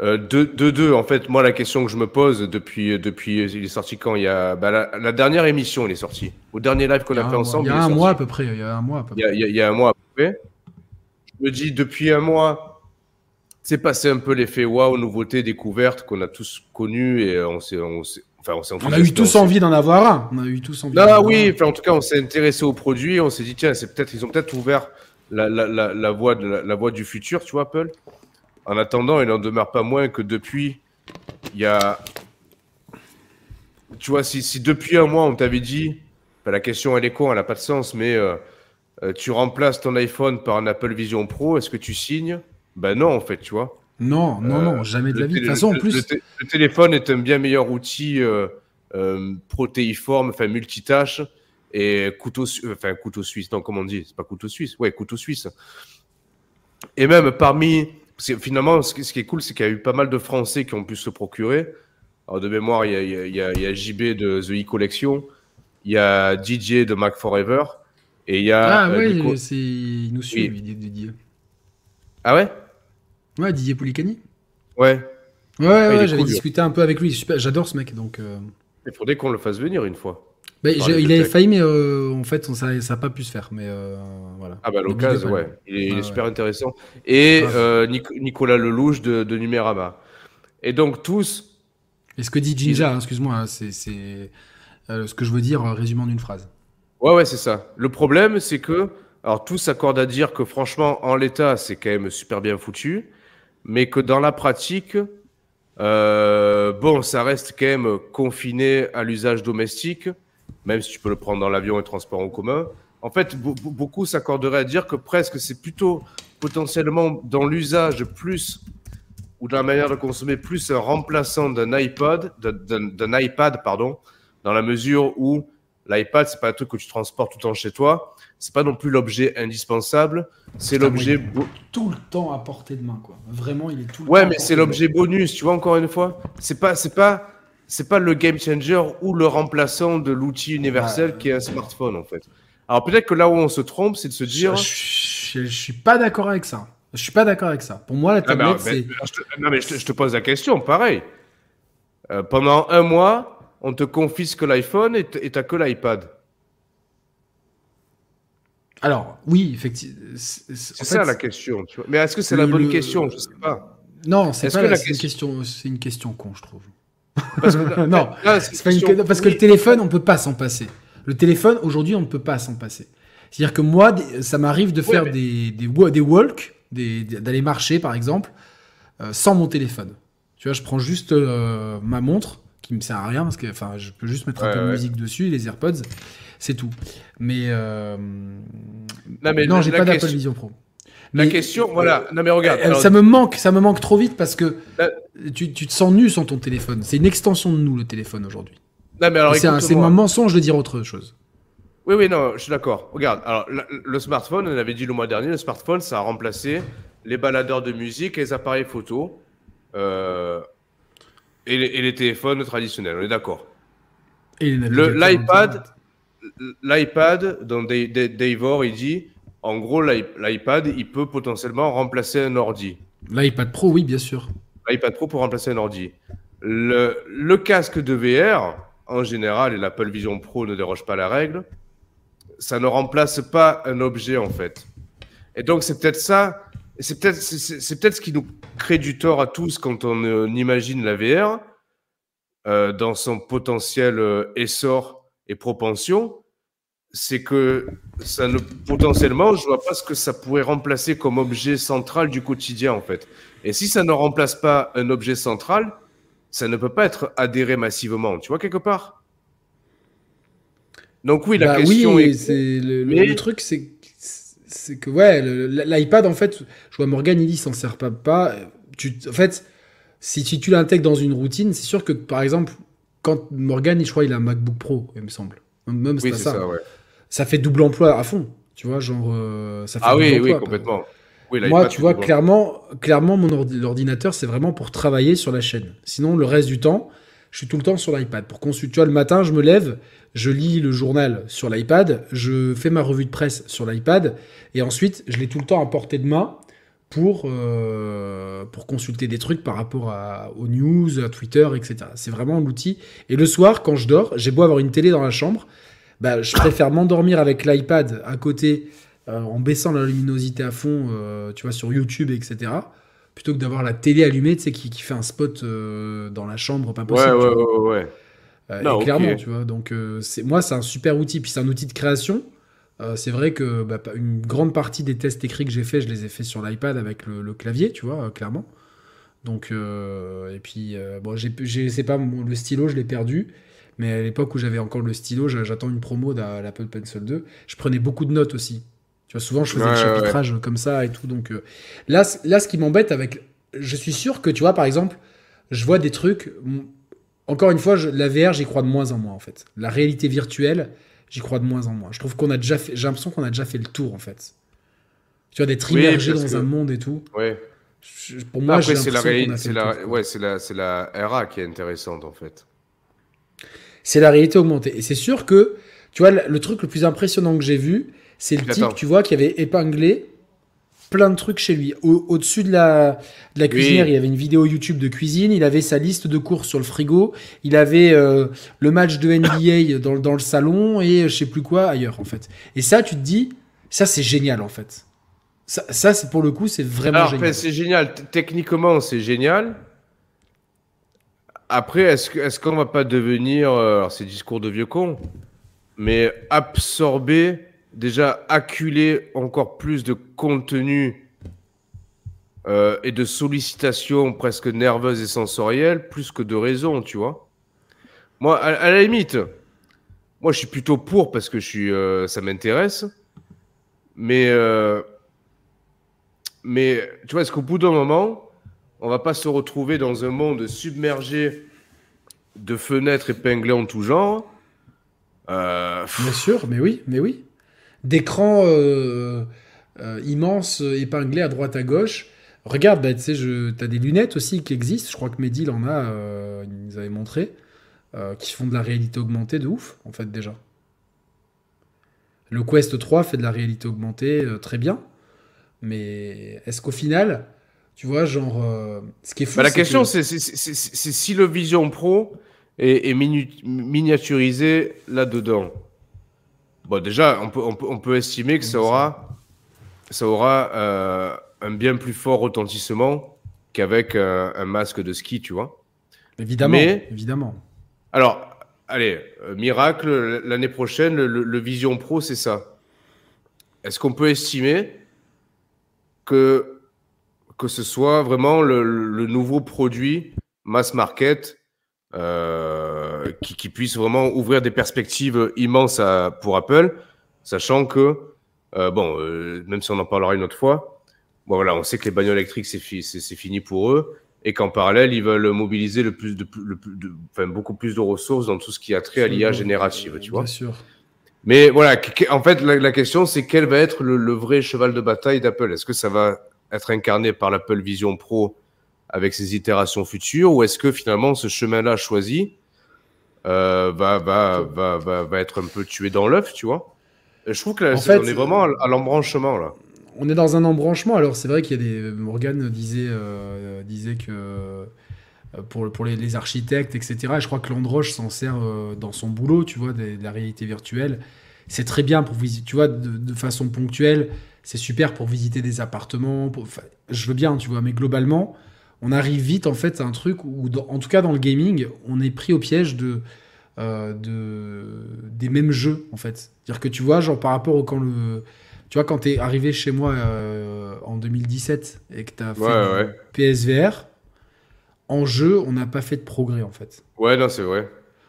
Euh, de, deux, en fait, moi, la question que je me pose depuis, depuis il est sorti quand? Il y a bah, la, dernière émission, il est sorti. Au dernier live qu'on a, fait ensemble. Il y a un mois à peu près. Il y a un mois à peu près. Il y a, un mois Je me dis, depuis un mois, c'est passé un peu l'effet waouh, nouveauté, découverte qu'on a tous connu et on s'est, on enfin, on, on a eu tous envie d'en avoir un. On a eu tous envie. Ah oui, enfin, en tout cas, on s'est intéressé au produit. On s'est dit tiens, c'est peut-être ils ont peut-être ouvert la, la, la, la voie de la, voie du futur, tu vois, Apple. En attendant, il n'en demeure pas moins que depuis, il y a, tu vois, si, si depuis un mois on t'avait dit, ben, la question elle est con, elle n'a pas de sens, mais euh, euh, tu remplaces ton iPhone par un Apple Vision Pro, est-ce que tu signes? Ben non, en fait, tu vois. Non, non, non, euh, jamais de la vie. De toute façon, en plus. Le, téléphone est un bien meilleur outil euh, protéiforme, enfin multitâche, et couteau, enfin couteau suisse, non, comment on dit? C'est pas couteau suisse, ouais, couteau suisse. Et même parmi. finalement, ce qui est cool, c'est qu'il y a eu pas mal de Français qui ont pu se procurer. Alors, de mémoire, il y a, JB de The E-Collection, il y a DJ de Mac Forever, et il y a. Ah, oui, il nous suit, oui. Didier. Ah ouais? Ouais, Didier Poulicani. Ouais. Ouais, ouais, j'avais discuté un peu avec lui. J'adore ce mec, donc. Euh... Il faudrait qu'on le fasse venir une fois. Bah, il avait failli, mais euh, en fait, ça n'a pas pu se faire. Mais euh, voilà. Ah bah l'occasion, ouais. Il est, super intéressant. Et euh, Nicolas Lelouch de, de Numérama. Et donc tous. Et ce que dit Jinja, excuse-moi, hein, c'est ce que je veux dire résumant d'une phrase. Ouais, ouais, c'est ça. Le problème, c'est que Alors, tous s'accordent à dire que franchement, en l'état, c'est quand même super bien foutu, mais que dans la pratique, euh, bon, ça reste quand même confiné à l'usage domestique, même si tu peux le prendre dans l'avion et transport en commun. En fait, beaucoup s'accorderaient à dire que presque c'est plutôt potentiellement dans l'usage plus ou dans la manière de consommer plus un remplaçant d'un iPod, d'un iPad, pardon, dans la mesure où l'iPad, c'est pas un truc que tu transportes tout le temps chez toi. C'est pas non plus l'objet indispensable. C'est l'objet tout le temps à portée de main, quoi. Vraiment, il est tout. Le ouais, mais c'est l'objet bonus. Tu vois encore une fois, c'est pas, c'est pas, c'est pas le game changer ou le remplaçant de l'outil universel qui est un smartphone en fait. Alors peut-être que là où on se trompe, c'est de se dire. Je, je, suis pas d'accord avec ça. Je suis pas d'accord avec ça. Pour moi, la ah, tablette, c'est. Non, mais je te, pose la question, pareil. Euh, pendant un mois, on te confisque l'iPhone et t'as que l'iPad. Alors, oui, effectivement. C'est ça la question. Tu vois. Mais est-ce que c'est la bonne question? Je sais pas. Non, c'est pas la, une question. C'est une question con, je trouve. Parce que, non, pas parce que le téléphone, on peut pas s'en passer. Le téléphone, aujourd'hui, on ne peut pas s'en passer. C'est-à-dire que moi, ça m'arrive de faire des, des, des walks, d'aller marcher, par exemple, euh, sans mon téléphone. Tu vois, je prends juste euh, ma montre qui me sert à rien parce que enfin je peux juste mettre un peu de musique dessus les AirPods c'est tout. Mais euh... non, mais non j'ai pas d'Apple Vision Pro. la question voilà. non mais regarde ça me manque ça me manque trop vite parce que tu, tu, te sens nu sans ton téléphone. C'est une extension de nous le téléphone aujourd'hui. C'est un, mensonge de dire autre chose. Oui, oui, non, je suis d'accord. Regarde, alors le, smartphone, on avait dit le mois dernier, le smartphone, ça a remplacé les baladeurs de musique et les appareils photo. Euh, et les, téléphones traditionnels, on est d'accord. L'iPad, l'iPad, dans Davor, il dit, en gros, l'iPad, il peut potentiellement remplacer un ordi. L'iPad Pro, oui, bien sûr. L'iPad Pro pour remplacer un ordi. Le, le casque de VR, en général, et l'Apple Vision Pro ne déroge pas la règle, ça ne remplace pas un objet, en fait. Et donc, c'est peut-être ça c'est peut-être c'est peut-être ce qui nous crée du tort à tous quand on euh, imagine la VR euh, dans son potentiel euh, essor et propension, c'est que ça ne potentiellement, je vois pas ce que ça pourrait remplacer comme objet central du quotidien en fait. Et si ça ne remplace pas un objet central, ça ne peut pas être adhéré massivement, tu vois quelque part? Donc oui, la bah question oui, est... Le, le, truc, c'est c'est que ouais, l'iPad en fait, je vois Morgan, il dit s'en sert pas pas. Tu, en fait, si, tu l'intègres dans une routine, c'est sûr que par exemple, quand Morgan, je crois, il a un MacBook Pro, il me semble. Même oui, ça. Ça, ouais. ça, fait double emploi à fond. Tu vois, genre euh, ça fait Ah oui, oui, complètement. Moi, tu vois, clairement, clairement, mon ordinateur, c'est vraiment pour travailler sur la chaîne. Sinon, le reste du temps, je suis tout le temps sur l'iPad. Pour consulter, tu vois, le matin, je me lève, je lis le journal sur l'iPad, je fais ma revue de presse sur l'iPad, et ensuite, je l'ai tout le temps à portée de main pour, euh, pour consulter des trucs par rapport à, aux news, à Twitter, etc. C'est vraiment l'outil. Et le soir, quand je dors, j'ai beau avoir une télé dans la chambre, bah, je préfère m'endormir avec l'iPad à côté, euh, en baissant la luminosité à fond, euh, tu vois, sur YouTube, etc plutôt que d'avoir la télé allumée, tu sais, qui, qui fait un spot dans la chambre, pas possible. Ouais, ouais, ouais, ouais. Euh, clairement, tu vois. Donc, euh, c'est moi, c'est un super outil. Puis c'est un outil de création. c'est vrai que bah, une grande partie des tests écrits que j'ai fait, je les ai fait sur l'iPad avec le, clavier, tu vois, clairement. Donc, et puis, bon, j'ai, c'est pas le stylo, je l'ai perdu. Mais à l'époque où j'avais encore le stylo, j'attends une promo de l'Apple Pencil 2. Je prenais beaucoup de notes aussi. Tu vois, souvent, je faisais le chapitrage comme ça et tout. Donc euh, là, là, ce qui m'embête avec. Je suis sûr que, tu vois, par exemple, je vois des trucs. Encore une fois, la VR, j'y crois de moins en moins, en fait. La réalité virtuelle, j'y crois de moins en moins. Je trouve qu'on a déjà fait. J'ai l'impression qu'on a déjà fait le tour, en fait. Tu vois, d'être immergé dans un monde et tout. Ouais. pour moi, Après, c'est la, c'est la... Ouais, c'est la... la RA qui est intéressante, en fait. C'est la réalité augmentée. Et c'est sûr que, tu vois, le truc le plus impressionnant que j'ai vu, c'est le type, tu vois, qui avait épinglé plein de trucs chez lui. Au-dessus de la, de la cuisinière, il y avait une vidéo YouTube de cuisine, il avait sa liste de courses sur le frigo, il avait euh, le match de NBA dans, dans, le salon et je sais plus quoi ailleurs, en fait. Et ça, tu te dis, ça, c'est génial, en fait. Ça, ça c'est pour le coup, c'est vraiment Alors, génial. c'est génial. Techniquement, c'est génial. Après, est-ce qu'on est qu'on va pas devenir, euh, alors c'est discours de vieux con, mais absorber déjà acculé encore plus de contenu euh, et de sollicitations presque nerveuses et sensorielles, plus que de raison, tu vois. Moi, à, la limite, moi, je suis plutôt pour parce que je suis, euh, ça m'intéresse. Mais, euh, mais tu vois, est-ce qu'au bout d'un moment, on va pas se retrouver dans un monde submergé de fenêtres épinglées en tout genre? Bien sûr, mais oui, mais oui. D'écrans immenses épinglés à droite à gauche Regarde, bah, tu sais, as des lunettes aussi qui existent. Je crois que Mehdi, en a, euh, il nous avait montré, euh, qui font de la réalité augmentée de ouf, en fait, déjà. Le Quest 3 fait de la réalité augmentée euh, très bien. Mais est-ce qu'au final, tu vois, genre, ce qui est fou. Bah, la question, c'est si le Vision Pro est, miniaturisé là-dedans. Bon, déjà, on peut, on peut, estimer que ça aura, ça aura un bien plus fort retentissement qu'avec un, masque de ski, tu vois. Évidemment, évidemment. Alors, allez, euh, miracle, l'année prochaine, le, Vision Pro, c'est ça. Est-ce qu'on peut estimer que, que ce soit vraiment le, nouveau produit mass market euh, qui, puisse vraiment ouvrir des perspectives immenses pour Apple, sachant que, euh, bon, même si on en parlera une autre fois, bon, voilà, on sait que les bagnoles électriques, c'est, fini pour eux, et qu'en parallèle, ils veulent mobiliser le plus de, le enfin, beaucoup plus de ressources dans tout ce qui a trait à l'IA générative, tu vois. Bien sûr. Mais voilà, en fait, la, question, c'est quel va être le, vrai cheval de bataille d'Apple? Est-ce que ça va être incarné par l'Apple Vision Pro avec ses itérations futures, ou est-ce que finalement ce chemin-là choisi euh, va, va, va, va, va être un peu tué dans l'œuf, tu vois? Je trouve que là, on est vraiment à l'embranchement là on est dans un embranchement. Alors, c'est vrai qu'il y a des. Morgan disait, euh, disait que euh, pour, pour les, architectes, etc., je crois que Landroche s'en sert euh, dans son boulot, tu vois, de, la réalité virtuelle. C'est très bien pour visiter, tu vois, de, façon ponctuelle. C'est super pour visiter des appartements. je veux bien, tu vois, mais globalement, on arrive vite, en fait, à un truc où, en tout cas dans le gaming, on est pris au piège de. de des mêmes jeux en fait. C'est-à-dire que tu vois, genre par rapport au quand le tu vois, quand tu es arrivé chez moi euh, en 2017 et que tu as fait PSVR, en jeu, on n'a pas fait de progrès en fait. Ouais, non, c'est vrai.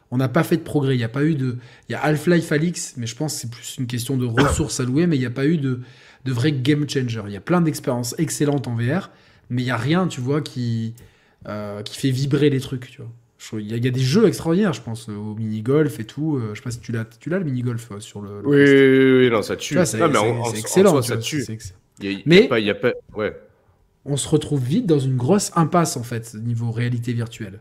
On n'a pas fait de progrès. Il y a pas eu de. Il y a Half-Life Alix, mais je pense que c'est plus une question de ressources à louer, mais il n'y a pas eu de, de vrai game changer. Il y a plein d'expériences excellentes en VR, mais il n'y a rien, tu vois, qui, euh, qui fait vibrer les trucs, tu vois. Il y, a des jeux extraordinaires, je pense, au mini-golf et tout. Euh, je sais pas si tu l'as, tu l'as le mini-golf euh, sur le. oui, oui, oui, non, ça tue. c'est, excellent. ça tue. mais y a pas, ouais. on se retrouve vite dans une grosse impasse, en fait, niveau réalité virtuelle.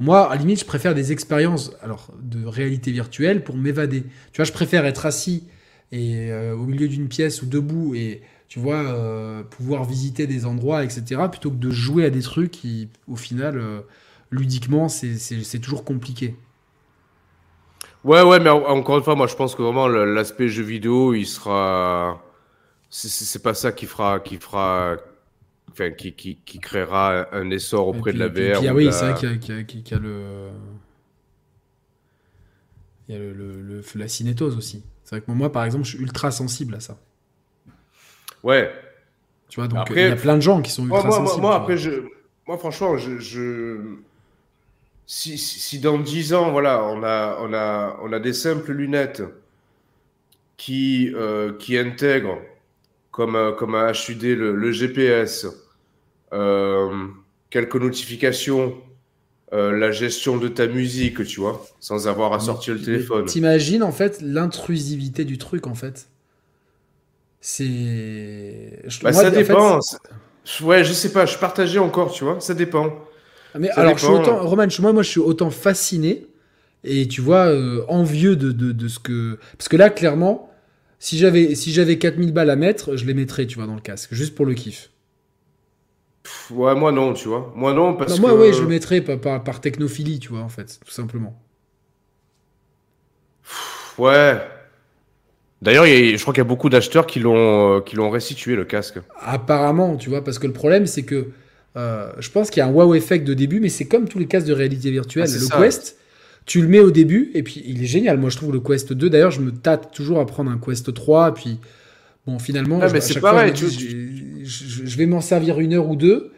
Moi, à la limite, je préfère des expériences alors, de réalité virtuelle pour m'évader. Tu vois, je préfère être assis et, euh, au milieu d'une pièce ou debout et tu vois, pouvoir visiter des endroits, etc., plutôt que de jouer à des trucs qui, au final, ludiquement, c'est toujours compliqué. Ouais, ouais, mais encore une fois, moi, je pense que vraiment l'aspect jeu vidéo, il sera. C'est pas ça qui fera, qui fera, enfin, qui, qui, qui créera un essor auprès de la VR. Ah oui, c'est vrai qu'il y, a le, il y a le, la cinétose aussi. C'est vrai que moi, par exemple, je suis ultra sensible à ça. Ouais. Tu vois, donc il y a plein de gens qui sont ultra sensibles. Moi, après, je, moi, franchement, je, si, dans 10 ans, voilà, on a, on a, on a des simples lunettes qui, euh, qui intègrent comme, un, comme un HUD le, GPS, euh, quelques notifications, euh, la gestion de ta musique, tu vois, sans avoir à sortir le téléphone. T'imagines en fait l'intrusivité du truc en fait. C'est. Bah, ça dépend. Ouais, je sais pas, je partageais encore, tu vois, ça dépend. Ah, mais alors, je suis autant, Roman, moi, moi, je suis autant fasciné et tu vois, euh, envieux de, de, de, ce que. Parce que là, clairement, si j'avais si j'avais 4000 balles à mettre, je les mettrais, tu vois, dans le casque, juste pour le kiff. Ouais, moi non, tu vois. Moi non, parce que. Moi, oui, je le mettrais par, par, par, technophilie, tu vois, en fait, tout simplement. Ouais. D'ailleurs, je crois qu'il y a beaucoup d'acheteurs qui l'ont euh, qui l'ont restitué le casque. Apparemment, tu vois, parce que le problème, c'est que euh, je pense qu'il y a un wow effect de début, mais c'est comme tous les casques de réalité virtuelle. Ah, le Quest, tu le mets au début, et puis il est génial. Moi, je trouve le Quest 2. D'ailleurs, je me tâte toujours à prendre un Quest 3, puis bon, finalement, mais c'est pareil. je, vais m'en servir une heure ou deux.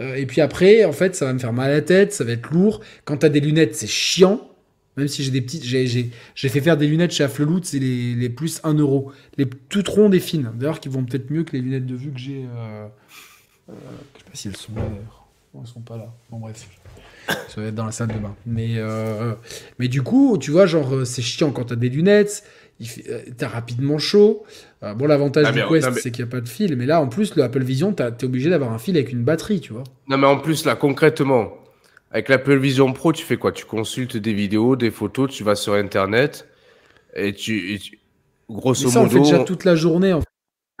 Euh, et puis après, en fait, ça va me faire mal à la tête, ça va être lourd. Quand tu as des lunettes, c'est chiant. Même si j'ai des petites. J'ai fait faire des lunettes chez Affleloot, c'est les, les, plus 1 euro. Les toutes rondes et fines. D'ailleurs, qui vont peut-être mieux que les lunettes de vue que j'ai. Euh, euh, je sais pas si elles sont là d'ailleurs. Elles sont pas là. Bon, bref. Ça va être dans la salle de bain. Mais, euh, mais du coup, tu vois, genre, c'est chiant quand t'as des lunettes. T'as rapidement chaud. bon, l'avantage ah, du Quest, c'est qu'il n'y a pas de fil. Mais là, en plus, le Apple Vision, t'es obligé d'avoir un fil avec une batterie, tu vois. Non, mais en plus, là, concrètement, avec l'Apple Vision Pro, tu fais quoi? Tu consultes des vidéos, des photos, tu vas sur Internet et tu, grosso mais ça, modo. On fait déjà toute la journée. En fait.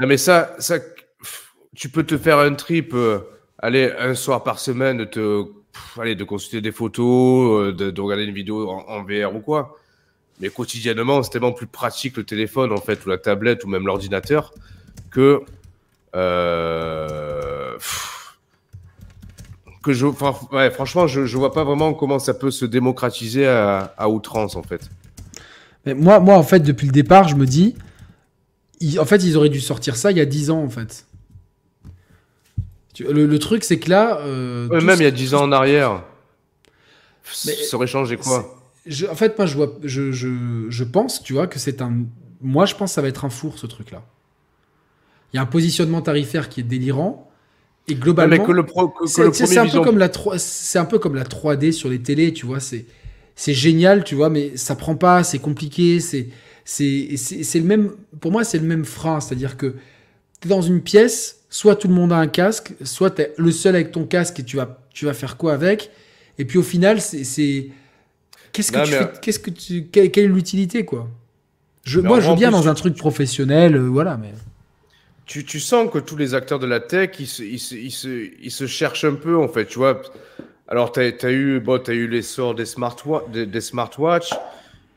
Non, mais ça, ça, tu peux te faire un trip, euh, aller un soir par semaine, te, aller de consulter des photos, euh, de, de, regarder une vidéo en, VR ou quoi. Mais quotidiennement, c'est tellement plus pratique le téléphone en fait, ou la tablette, ou même l'ordinateur, que euh, que je, ouais, franchement, je, je vois pas vraiment comment ça peut se démocratiser à, à outrance en fait. Mais moi, moi, en fait, depuis le départ, je me dis, en fait, ils auraient dû sortir ça il y a 10 ans en fait. Le, le truc, c'est que là. Euh, même il y a 10 ans en arrière. Mais, ça aurait changé quoi je, En fait, moi, je, vois, je, je, je pense, tu vois, que c'est un. Moi, je pense que ça va être un four, ce truc-là. Il y a un positionnement tarifaire qui est délirant. Et globalement, c'est un, peu comme la c'est un peu comme la 3D sur les télés, tu vois. C'est c'est génial, tu vois, mais ça prend pas, c'est compliqué, c'est c'est le même. Pour moi, c'est le même frein, c'est-à-dire que tu es dans une pièce, soit tout le monde a un casque, soit tu es le seul avec ton casque et tu vas tu vas faire quoi avec Et puis au final, c'est qu'est-ce que tu fais, qu'est-ce que tu quelle, est l'utilité quoi? Je, Moi, je veux bien dans un truc professionnel, euh, voilà, mais tu, sens que tous les acteurs de la tech, ils se, ils se, cherchent un peu, en fait, tu vois. Alors, tu as, eu, bon, as eu l'essor des, smartwatches, des, des smartwatches,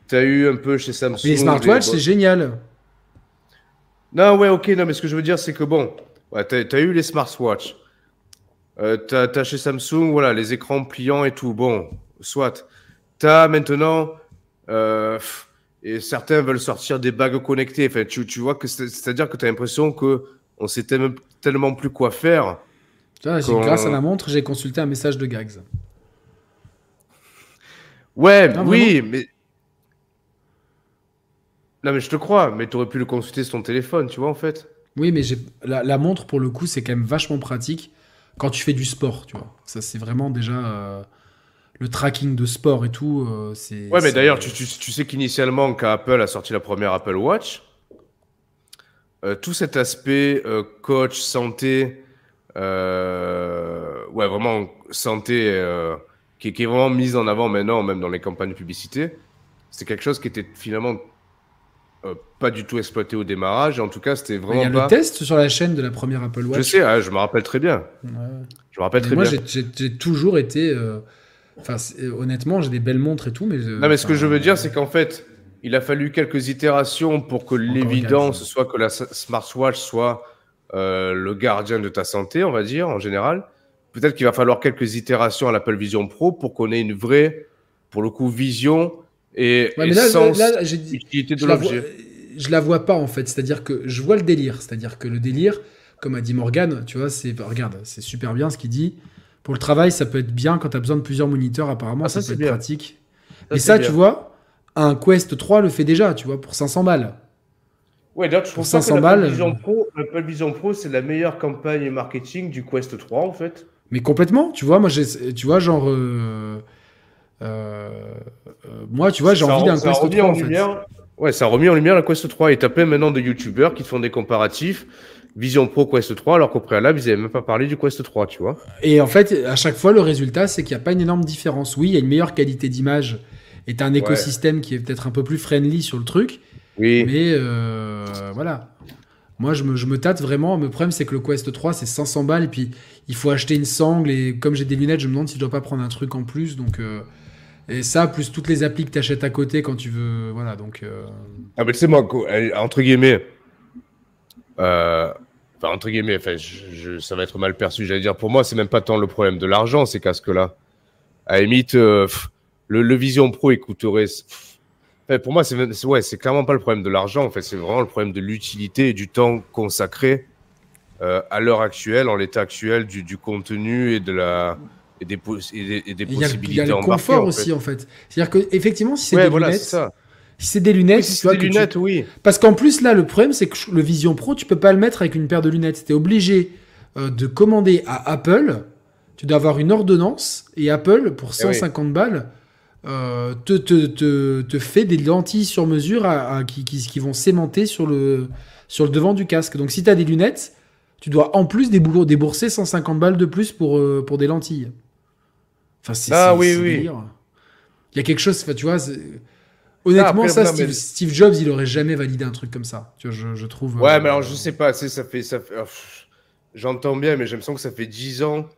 tu as eu un peu chez Samsung. les smartwatches, c'est génial. Non, ouais, ok, non, mais ce que je veux dire, c'est que bon, ouais, tu as, eu les smartwatches. Euh, tu as, chez Samsung, voilà, les écrans pliants et tout. Bon, soit. Tu as maintenant. Euh, et certains veulent sortir des bagues connectées. Enfin, tu, tu vois que c'est-à-dire que tu as l'impression que on sait tellement, plus quoi faire. grâce à la montre, j'ai consulté un message de Gags. Ouais, oui, mais. Non, mais je te crois, mais tu aurais pu le consulter sur ton téléphone, tu vois, en fait. Oui, mais la, la montre, pour le coup, c'est quand même vachement pratique quand tu fais du sport, tu vois. Ça, c'est vraiment déjà. Euh, le tracking de sport et tout, euh, c'est. Ouais, mais d'ailleurs, tu, tu, sais qu'initialement, quand Apple a sorti la première Apple Watch, euh, tout cet aspect euh, coach, santé, ouais, vraiment santé, qui, qui, est vraiment mise en avant maintenant, même dans les campagnes de publicité, c'est quelque chose qui était finalement pas du tout exploité au démarrage. En tout cas, c'était vraiment. Il y a le test sur la chaîne de la première Apple Watch. Je sais, je me rappelle très bien. Je me rappelle très moi, bien. Moi, j'ai toujours été Enfin, euh, honnêtement, j'ai des belles montres et tout, mais. non, mais ce que je veux dire, c'est qu'en fait, il a fallu quelques itérations pour que l'évidence soit que la smartwatch soit euh, le gardien de ta santé, on va dire, en général. Peut-être qu'il va falloir quelques itérations à l'Apple Vision Pro pour qu'on ait une vraie, pour le coup, vision et, sens utilité de l'objet. Je la vois pas en fait, c'est-à-dire que je vois le délire, c'est-à-dire que le délire, comme a dit Morgan, tu vois, c'est regarde, c'est super bien ce qu'il dit. Pour le travail, ça peut être bien quand tu as besoin de plusieurs moniteurs, apparemment, ah, ça, peut être pratique. Et ça, tu vois, un Quest 3 le fait déjà, tu vois, pour 500 balles. Ouais, d'ailleurs, je trouve 500 balles. Vision Pro, l'Apple Vision Pro, c'est la meilleure campagne marketing du Quest 3, en fait. Mais complètement, tu vois, moi, tu vois, genre. Euh, euh, moi, tu vois, j'ai envie d'un Quest 3. En, fait. Ouais, ça a remis en lumière la Quest 3. Et t'as plein maintenant de YouTubeurs qui te font des comparatifs. Vision Pro Quest 3, alors qu'au préalable, ils n'avaient même pas parlé du Quest 3, tu vois. Et en fait, à chaque fois, le résultat, c'est qu'il n'y a pas une énorme différence. Oui, il y a une meilleure qualité d'image et un écosystème qui est peut-être un peu plus friendly sur le truc. Oui. Mais euh, voilà. Moi, je me, je me, tâte vraiment. Le problème, c'est que le Quest 3, c'est 500 balles. Et puis, il faut acheter une sangle. Et comme j'ai des lunettes, je me demande si je dois pas prendre un truc en plus. Donc, euh, et ça, plus toutes les applis que tu achètes à côté quand tu veux. Voilà, donc. Euh, ah, mais tu sais, moi, entre guillemets, euh, enfin, entre guillemets, enfin, je, ça va être mal perçu, j'allais dire. Pour moi, c'est même pas tant le problème de l'argent, ces casques-là. À limite, euh, le, Vision Pro, il coûterait. pour moi, c'est ouais, c'est clairement pas le problème de l'argent. En fait, c'est vraiment le problème de l'utilité et du temps consacré euh, à l'heure actuelle, en l'état actuel du, du, contenu et de la et des, et des, possibilités. Il y a le confort aussi, en fait. C'est-à-dire que effectivement, si c'est des lunettes, ça. Si c'est des lunettes, si c'est des lunettes, oui. Parce qu'en plus là, le problème, c'est que le Vision Pro, tu peux pas le mettre avec une paire de lunettes. Tu es obligé euh, de commander à Apple. Tu dois avoir une ordonnance et Apple pour 150 eh balles. Euh, te, te, te, te, fait des lentilles sur mesure à, qui, qui, qui, vont s'aimanter sur le, sur le devant du casque. Donc si tu as des lunettes, tu dois en plus débourser 150 balles de plus pour, euh, pour des lentilles. Enfin, c'est ah, oui, oui. Il y a quelque chose, tu vois. Honnêtement, ça, Steve, Jobs, il aurait jamais validé un truc comme ça. Tu vois, je, trouve. Ouais, euh, mais alors je sais pas, ça fait. Ça fait... J'entends bien, mais j'ai l'impression que ça fait 10 ans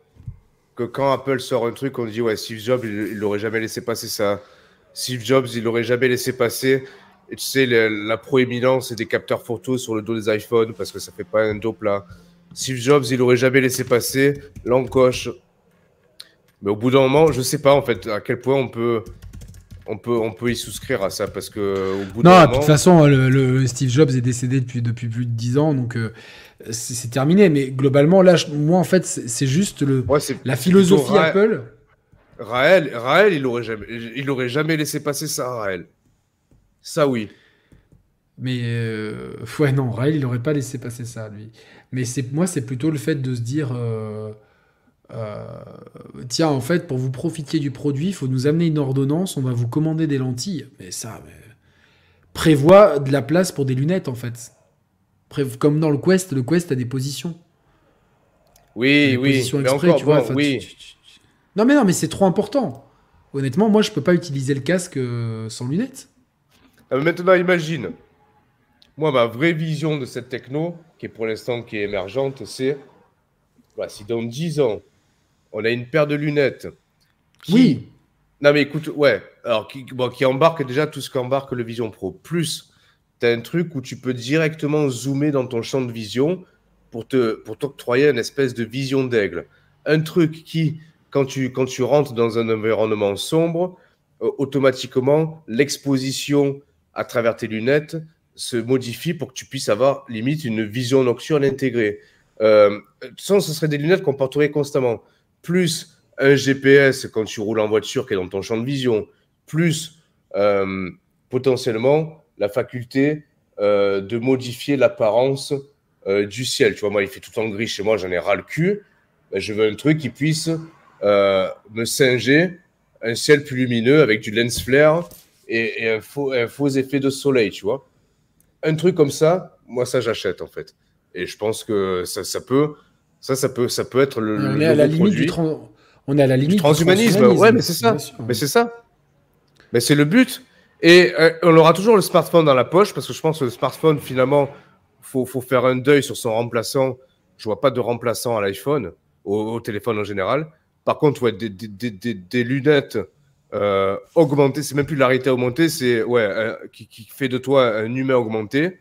que quand Apple sort un truc, on dit ouais, Steve Jobs, il l'aurait jamais laissé passer ça. Steve Jobs, il l'aurait jamais laissé passer. Et tu sais, la, proéminence des capteurs photos sur le dos des iPhones parce que ça fait pas un dos plat. Steve Jobs, il aurait jamais laissé passer l'encoche. Mais au bout d'un moment, je sais pas en fait à quel point on peut, on peut, on peut y souscrire à ça parce que au bout non, de toute façon, le, Steve Jobs est décédé depuis, depuis plus de 10 ans, donc euh, c'est terminé. Mais globalement, là, moi en fait, c'est juste le, la philosophie Apple. Raël, Raël, il aurait jamais, il aurait jamais laissé passer ça, Raël. Ça oui. Mais euh, ouais, non, Raël, il n'aurait pas laissé passer ça, lui. Mais c'est moi, c'est plutôt le fait de se dire euh, euh, tiens, en fait, pour vous profiter du produit, il faut nous amener une ordonnance, on va vous commander des lentilles. Mais ça, prévoit de la place pour des lunettes, en fait. Comme dans le Quest, le Quest a des positions. Oui, oui, positions exprès, tu vois. oui. Non, mais non, mais c'est trop important. Honnêtement, moi, je peux pas utiliser le casque sans lunettes. maintenant, imagine, moi, ma vraie vision de cette techno, qui est pour l'instant qui est émergente, c'est bah, si dans 10 ans, on a une paire de lunettes. oui. Non, mais écoute, ouais. Alors, qui, qui embarque déjà tout ce qu'embarque le Vision Pro. Plus, tu as un truc où tu peux directement zoomer dans ton champ de vision pour te pour t'octroyer une espèce de vision d'aigle. Un truc qui, quand tu, quand tu rentres dans un environnement sombre, euh, automatiquement, l'exposition à travers tes lunettes se modifie pour que tu puisses avoir limite une vision nocturne intégrée. Euh, ce serait des lunettes qu'on porterait constamment. Plus un GPS quand tu roules en voiture qui est dans ton champ de vision. Plus euh, potentiellement la faculté euh, de modifier l'apparence euh, du ciel. Tu vois, moi, il fait tout en gris chez moi, j'en ai ras le cul. Ben, je veux un truc qui puisse me singer un ciel plus lumineux avec du lens flare et, un, faux, effet de soleil, tu vois un truc comme ça, moi, ça, j'achète, en fait. Et je pense que ça peut, ça, ça peut, ça peut être le. On est à la limite du On est à la limite du transhumanisme. ouais, mais c'est ça. Mais c'est ça. Mais c'est le but. Et euh, on aura toujours le smartphone dans la poche parce que je pense que le smartphone, finalement, faut, faut faire un deuil sur son remplaçant. Je vois pas de remplaçant à l'iPhone, au, téléphone en général. Par contre, ouais, des, des, des, des lunettes euh, augmenter, c'est même plus la réalité augmentée, c'est ouais, qui, fait de toi un humain augmenté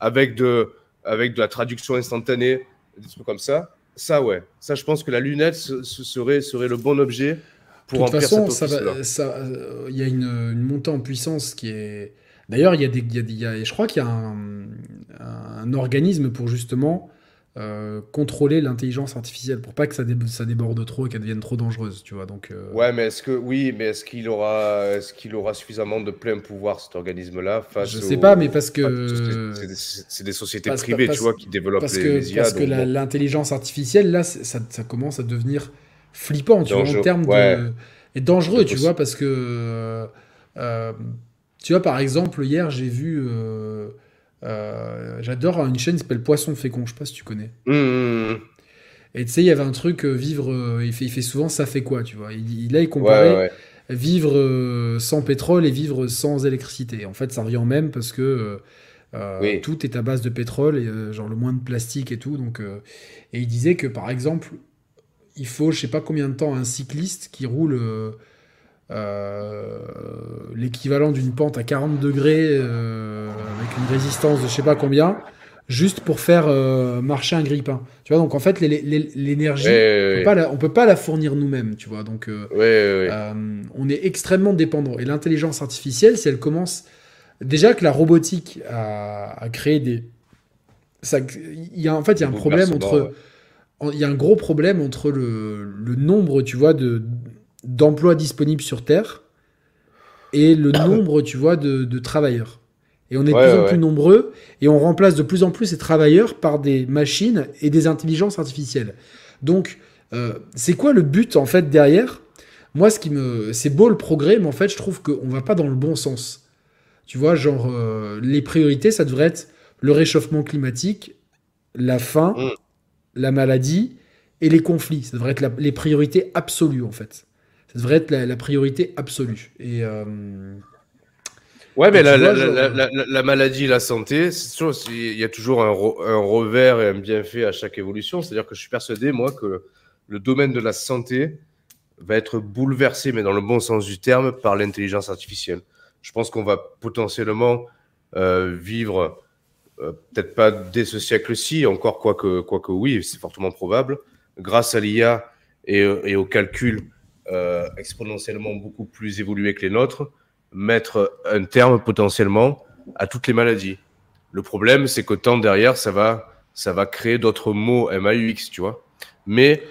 avec de, avec de la traduction instantanée, des trucs comme ça. Ça, ouais, ça, je pense que la lunette serait, serait le bon objet pour De toute façon, ça ça, euh, il y a une, une, montée en puissance qui est. D'ailleurs, il y a des, y a, je crois qu'il y a un, un, organisme pour justement euh, contrôler l'intelligence artificielle pour pas que ça, ça déborde trop et qu'elle devienne trop dangereuse, tu vois. Donc, euh, Ouais, mais est-ce que oui, mais est-ce qu'il aura, est-ce qu'il aura suffisamment de plein pouvoir cet organisme-là face Je sais pas, mais parce que c'est des, sociétés privées, tu vois, qui développent parce les, que, Parce que l'intelligence artificielle là, ça, ça, commence à devenir flippant, tu vois, en termes de et dangereux, tu vois, parce que euh, tu vois, par exemple, hier j'ai vu euh, j'adore une chaîne qui s'appelle Poisson Fécond, je sais pas si tu connais. Mmh, mmh, mmh. Et tu sais, il y avait un truc, euh, vivre, euh, il, fait, il fait souvent ça fait quoi, tu vois. Il, là, il comparait vivre sans pétrole et vivre sans électricité. En fait, ça revient même parce que tout est à base de pétrole, et genre le moins de plastique et tout. Donc, et il disait que par exemple, il faut, je sais pas combien de temps, un cycliste qui roule l'équivalent d'une pente à 40 degrés euh, avec une résistance de je sais pas combien juste pour faire euh, marcher un grille-pain. Tu vois, donc en fait, l'énergie, on, ne peut pas la fournir nous-mêmes, tu vois. Donc, on est extrêmement dépendant. Et l'intelligence artificielle, si elle commence, déjà que la robotique a, créé des, il y a en fait, il y a un problème entre, il y a un gros problème entre le, le nombre, tu vois, de d'emplois disponibles sur Terre et le nombre, tu vois, de, de travailleurs. Et on est de plus en plus nombreux et on remplace de plus en plus ces travailleurs par des machines et des intelligences artificielles. Donc, euh, c'est quoi le but en fait derrière? Moi, ce qui me, c'est beau le progrès, mais en fait, je trouve qu'on va pas dans le bon sens. Tu vois, genre euh, les priorités, ça devrait être le réchauffement climatique, la faim, mm. la maladie et les conflits. Ça devrait être les priorités absolues en fait. Ça devrait être la, priorité absolue. Et euh, Ouais, mais la, la, maladie, la santé, il y a toujours un, un, revers et un bienfait à chaque évolution. C'est-à-dire que je suis persuadé, moi, que le domaine de la santé va être bouleversé, mais dans le bon sens du terme, par l'intelligence artificielle. Je pense qu'on va potentiellement euh, vivre, euh, peut-être pas dès ce siècle-ci, encore quoique, que oui, c'est fortement probable, grâce à l'IA et, et, au calcul euh, exponentiellement beaucoup plus évolué que les nôtres, mettre un terme potentiellement à toutes les maladies. Le problème, c'est qu'autant derrière, ça va, ça va créer d'autres mots MAUX, tu vois. Mais.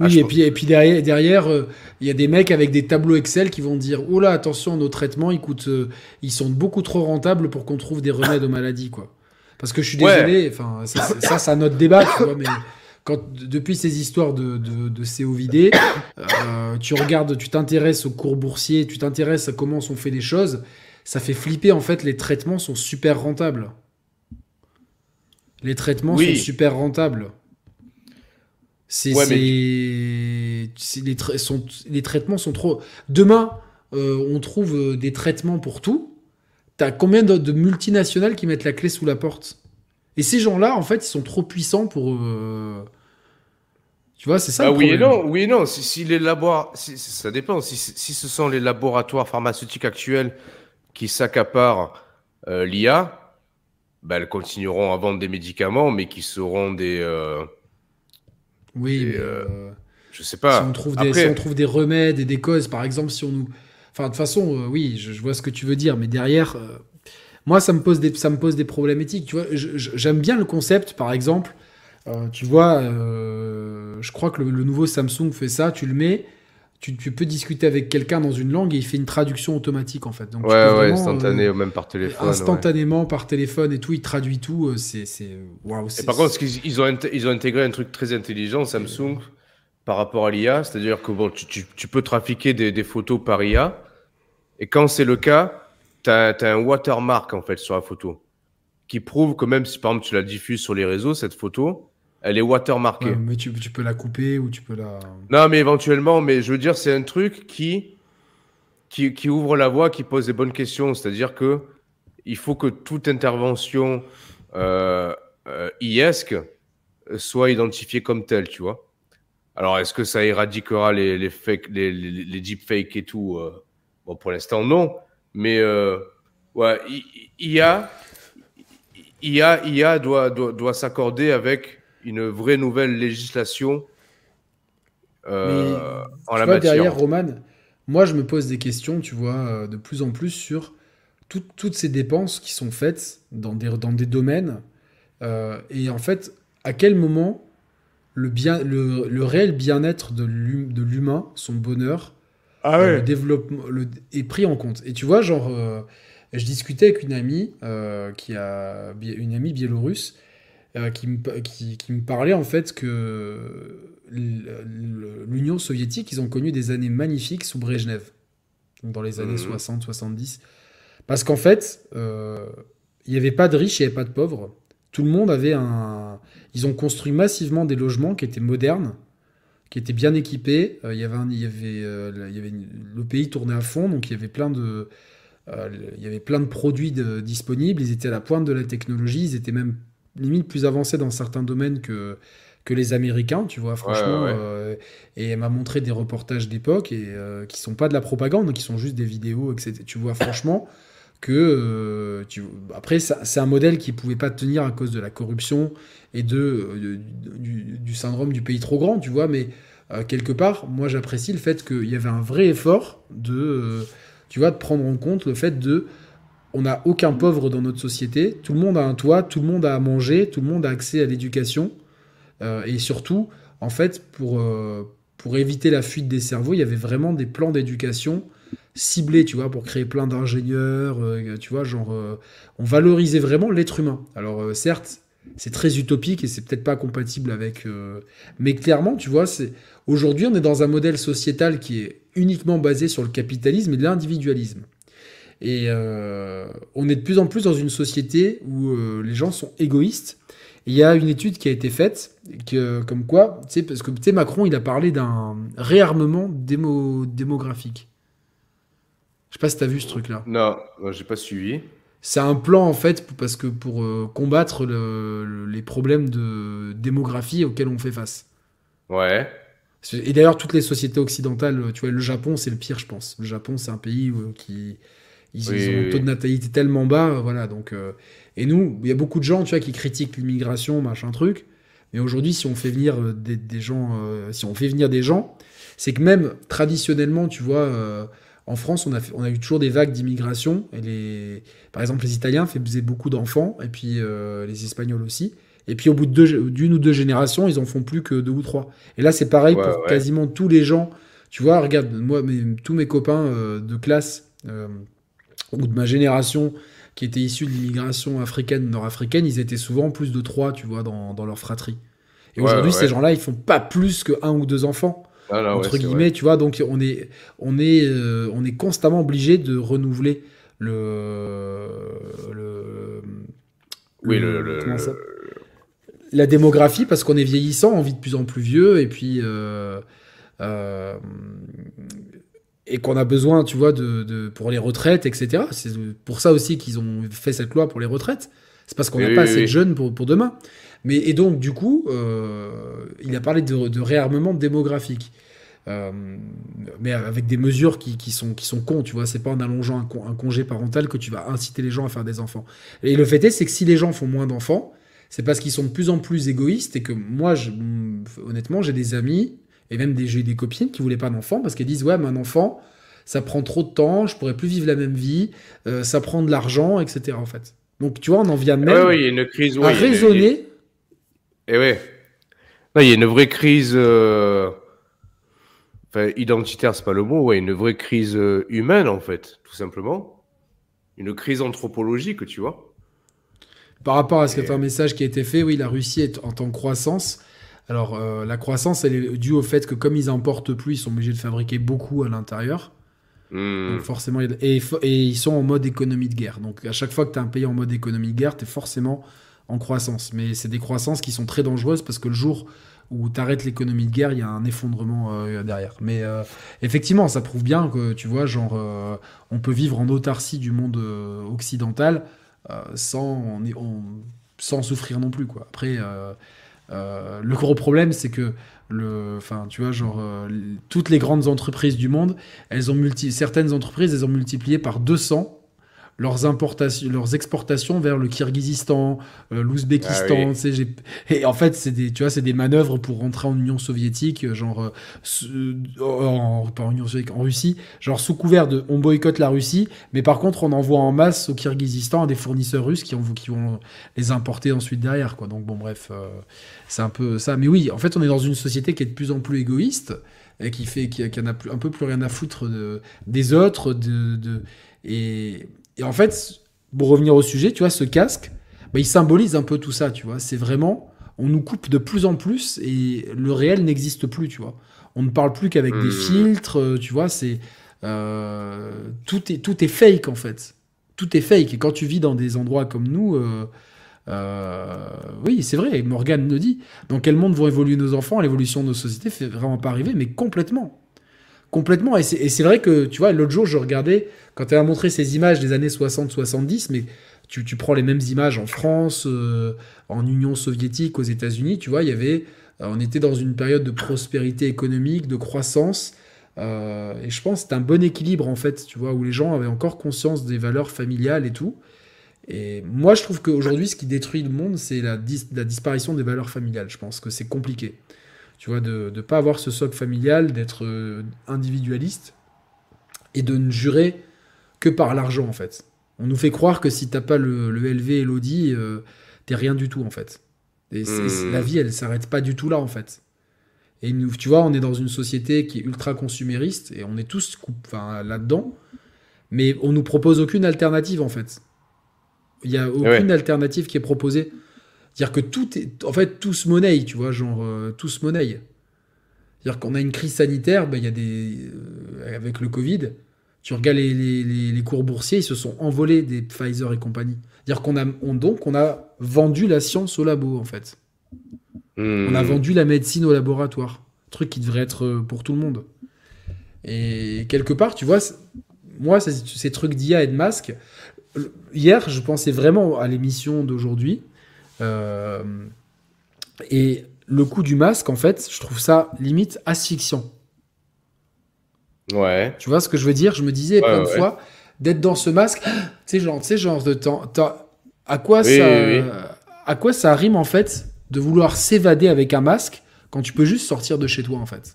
Oui, et, puis, et puis derrière, derrière, euh, il y a des mecs avec des tableaux Excel qui vont dire Oh là, attention, nos traitements, ils, coûtent, euh, ils sont beaucoup trop rentables pour qu'on trouve des remèdes aux maladies, quoi. Parce que je suis désolé, enfin, ça, c'est un autre débat, tu vois, mais quand, depuis ces histoires de, de, de COVD, euh, tu regardes, tu t'intéresses aux cours boursiers, tu t'intéresses à comment sont fait les choses, ça fait flipper. En fait, les traitements sont super rentables. Les traitements sont super rentables. C'est, les, sont, les traitements sont trop. Demain, euh, on trouve euh, des traitements pour tout. T'as combien de, de, multinationales qui mettent la clé sous la porte? Et ces gens-là, en fait, ils sont trop puissants pour. Euh, tu vois, c'est ça. Ah oui et non, oui et non. Si, les ça dépend. Si, ce sont les laboratoires pharmaceutiques actuels qui s'accaparent euh, l'IA, ben, elles continueront à vendre des médicaments, mais qui seront des. Euh, oui. Euh, je sais pas. Si on, trouve des, on trouve des remèdes et des causes, par exemple, si on nous. Enfin, de toute façon, oui, je, vois ce que tu veux dire, mais derrière, moi, ça me pose des, ça me pose des problèmes éthiques. Tu vois, j'aime bien le concept, par exemple euh, tu vois, euh, je crois que le, nouveau Samsung fait ça, tu le mets, tu, peux discuter avec quelqu'un dans une langue et il fait une traduction automatique en fait. Donc, ouais, ouais, instantané, euh, même par téléphone. Instantanément par téléphone et tout, il traduit tout. C'est, waouh. Et par contre, ils, ont, ils ont intégré un truc très intelligent, Samsung, par rapport à l'IA, c'est-à-dire que bon, tu, tu, peux trafiquer des, des, photos par IA, et quand c'est le cas, tu as, as, un watermark en fait sur la photo qui prouve que même si par exemple tu la diffuses sur les réseaux, cette photo, elle est watermarkée. mais tu, peux la couper ou tu peux la. Non, mais éventuellement, mais je veux dire, c'est un truc qui, qui, ouvre la voie, qui pose des bonnes questions. C'est-à-dire que il faut que toute intervention euh, euh soit identifiée comme telle, tu vois. Alors, est-ce que ça éradiquera les, les, fake, les, les, deepfakes et tout euh, Bon, pour l'instant, non. Mais euh, ouais, IA, IA, IA doit, doit, doit s'accorder avec une vraie nouvelle législation euh, en la vois, matière. Derrière Roman, moi je me pose des questions, tu vois, euh, de plus en plus sur toutes ces dépenses qui sont faites dans des, dans des domaines. Euh, et en fait, à quel moment le, bien, le, réel bien-être de l'humain, son bonheur, ah le développement le, est pris en compte. Et tu vois, genre, je discutais avec une amie qui a une amie biélorusse euh, qui, me, qui, qui, me parlait en fait que l'Union soviétique, ils ont connu des années magnifiques sous Brejnev, dans les années 60-70. Mmh. Parce qu'en fait, euh, il n'y avait pas de riches, il n'y avait pas de pauvres. Tout le monde avait un. Ils ont construit massivement des logements qui étaient modernes, qui étaient bien équipés. Euh, il y avait, il y avait, il y avait le pays tournait à fond, donc il y avait plein de, il y avait plein de produits disponibles. Ils étaient à la pointe de la technologie. Ils étaient même limite plus avancé dans certains domaines que, que les Américains, tu vois, franchement. Euh, et elle m'a montré des reportages d'époque et euh, qui sont pas de la propagande, qui sont juste des vidéos, etc. Tu vois, franchement, que tu... après c'est un modèle qui pouvait pas tenir à cause de la corruption et de, du, syndrome du pays trop grand, tu vois, mais quelque part, moi j'apprécie le fait qu'il y avait un vrai effort de, tu vois, de prendre en compte le fait de on n'a aucun pauvre dans notre société. Tout le monde a un toit, tout le monde a à manger, tout le monde a accès à l'éducation. Euh, et surtout, en fait, pour, euh, pour éviter la fuite des cerveaux, il y avait vraiment des plans d'éducation ciblés, tu vois, pour créer plein d'ingénieurs, euh, tu vois, genre, on valorisait vraiment l'être humain. Alors, certes, c'est très utopique et c'est peut-être pas compatible avec. Mais clairement, tu vois, c'est aujourd'hui, on est dans un modèle sociétal qui est uniquement basé sur le capitalisme et l'individualisme. Et euh, on est de plus en plus dans une société où euh, les gens sont égoïstes. Il y a une étude qui a été faite, que, comme quoi, tu sais, parce que tu Macron, il a parlé d'un réarmement démo, démographique. Je sais pas si tu as vu ce truc-là. Non, j'ai pas suivi. C'est un plan, en fait, parce que pour euh, combattre les problèmes de démographie auxquels on fait face. Ouais. Et d'ailleurs, toutes les sociétés occidentales, tu vois, le Japon, c'est le pire, je pense. Le Japon, c'est un pays qui, ils, ont un taux de natalité tellement bas, voilà. Donc, euh, et nous, il y a beaucoup de gens, tu vois, qui critiquent l'immigration, machin truc. Mais aujourd'hui, si on fait venir euh, des, gens, euh, si on fait venir des gens, c'est que même traditionnellement, tu vois, en France, on a, on a eu toujours des vagues d'immigration. Et les, par exemple, les Italiens faisaient beaucoup d'enfants, et puis les Espagnols aussi. Et puis au bout d'une ou deux générations, ils en font plus que deux ou trois. Et là, c'est pareil pour quasiment tous les gens. Tu vois, regarde, moi, tous mes copains de classe ou de ma génération qui était issue de l'immigration africaine, nord-africaine, ils étaient souvent plus de trois, tu vois, dans, leur fratrie. Et aujourd'hui, ces gens-là, ils font pas plus que un ou deux enfants. Ah entre guillemets, tu vois, donc on est, on est, euh, on est constamment obligé de renouveler le, le, oui, le, la démographie parce qu'on est vieillissant, on vit de plus en plus vieux et puis euh, euh, et qu'on a besoin, tu vois, de, pour les retraites, etc. C'est pour ça aussi qu'ils ont fait cette loi pour les retraites. C'est parce qu'on n'a pas assez de jeunes pour, pour, demain. Mais, et donc, du coup, euh, il a parlé de, réarmement démographique. Euh, mais avec des mesures qui, qui, sont, qui sont cons, tu vois. C'est pas en allongeant un, congé parental que tu vas inciter les gens à faire des enfants. Et le fait est, c'est que si les gens font moins d'enfants, c'est parce qu'ils sont de plus en plus égoïstes et que moi, je, honnêtement, j'ai des amis et même des, j'ai des copines qui voulaient pas d'enfants parce qu'elles disent ouais mais un enfant ça prend trop de temps, je pourrais plus vivre la même vie, euh, ça prend de l'argent, etc. En fait. Donc tu vois, on en vient même ouais, y a une crise, à raisonner. Et eh ouais. il y a une vraie crise euh... enfin, identitaire, c'est pas le mot, ouais, une vraie crise euh, humaine en fait, tout simplement. Une crise anthropologique, tu vois. Par rapport à ce que un message qui a été fait, oui, la Russie est en, en croissance. Alors, euh, la croissance, elle est due au fait que comme ils importent plus, ils sont obligés de fabriquer beaucoup à l'intérieur. Hmm. forcément, et, ils sont en mode économie de guerre. Donc, à chaque fois que tu as un pays en mode économie de guerre, tu es forcément en croissance. Mais c'est des croissances qui sont très dangereuses parce que le jour où tu arrêtes l'économie de guerre, il y a un effondrement euh, derrière. Mais euh, effectivement, ça prouve bien que, tu vois, genre, on peut vivre en autarcie du monde occidental sans, sans souffrir non plus. Quoi. Après, euh, le gros problème, c'est que le, tu vois, genre, euh, toutes les grandes entreprises du monde, elles ont multi, certaines entreprises, elles ont multiplié par 200 leurs importations, leurs exportations vers le Kirghizistan, euh, l'Ouzbékistan. Ah et en fait, c'est des, tu vois, c'est des manœuvres pour rentrer en Union soviétique, euh, genre euh, en, pas en Union soviétique, en Russie, genre sous couvert de, on boycotte la Russie, mais par contre, on envoie en masse au Kirghizistan à des fournisseurs russes qui, ont, qui vont les importer ensuite derrière, quoi. Donc bon, bref, c'est un peu ça. Mais oui, en fait, on est dans une société qui est de plus en plus égoïste et qui fait qui, qui en a un peu plus rien à foutre de, des autres, de, de et et en fait, pour revenir au sujet, tu vois, ce casque, bah, il symbolise un peu tout ça, tu vois. C'est vraiment, on nous coupe de plus en plus et le réel n'existe plus, tu vois. On ne parle plus qu'avec des mmh. filtres, euh, tu vois. C'est euh, tout est tout est fake en fait. Tout est fake. Et quand tu vis dans des endroits comme nous, euh, oui, c'est vrai. Morgan nous dit dans quel monde vont évoluer nos enfants? L'évolution de nos sociétés fait vraiment pas arriver, mais complètement. Complètement. Et c'est vrai que, tu vois, l'autre jour, je regardais, quand elle a montré ces images des années 60-70, mais tu, prends les mêmes images en France, euh, en Union soviétique, aux États-Unis, tu vois, il y avait, euh, on était dans une période de prospérité économique, de croissance. et je pense que c'est un bon équilibre, en fait, tu vois, où les gens avaient encore conscience des valeurs familiales et tout. Et moi, je trouve qu'aujourd'hui, ce qui détruit le monde, c'est la, disparition des valeurs familiales. Je pense que c'est compliqué. Tu vois, de ne pas avoir ce socle familial, d'être euh, individualiste et de ne jurer que par l'argent, en fait. On nous fait croire que si t'as pas le, le LV et l'Audi, euh, t'es rien du tout, en fait. Et mmh. la vie, elle s'arrête pas du tout là, en fait. Et nous, tu vois, on est dans une société qui est ultra consumériste et on est tous là-dedans, mais on nous propose aucune alternative, en fait. Il n'y a aucune alternative qui est proposée. C'est-à-dire que tout est. En fait, tout se monnaie, tu vois, genre, euh, tout se monnaie. C'est-à-dire qu'on a une crise sanitaire, ben, il y a des. Euh, avec le Covid, tu regardes les, les, les, cours boursiers, ils se sont envolés des Pfizer et compagnie. C'est-à-dire qu'on a. On, donc, on a vendu la science au labo, en fait. Hmm. On a vendu la médecine au laboratoire. Truc qui devrait être euh, pour tout le monde. Et quelque part, tu vois, moi, ces, ces trucs d'IA et de masque, hier, je pensais vraiment à l'émission d'aujourd'hui. Euh, et le coup du masque, en fait, je trouve ça limite asphyxiant. Ouais. Tu vois ce que je veux dire? Je me disais plein de fois d'être dans ce masque, tu sais, genre, tu sais, genre de temps. À quoi ça, à quoi ça rime en fait de vouloir s'évader avec un masque quand tu peux juste sortir de chez toi en fait?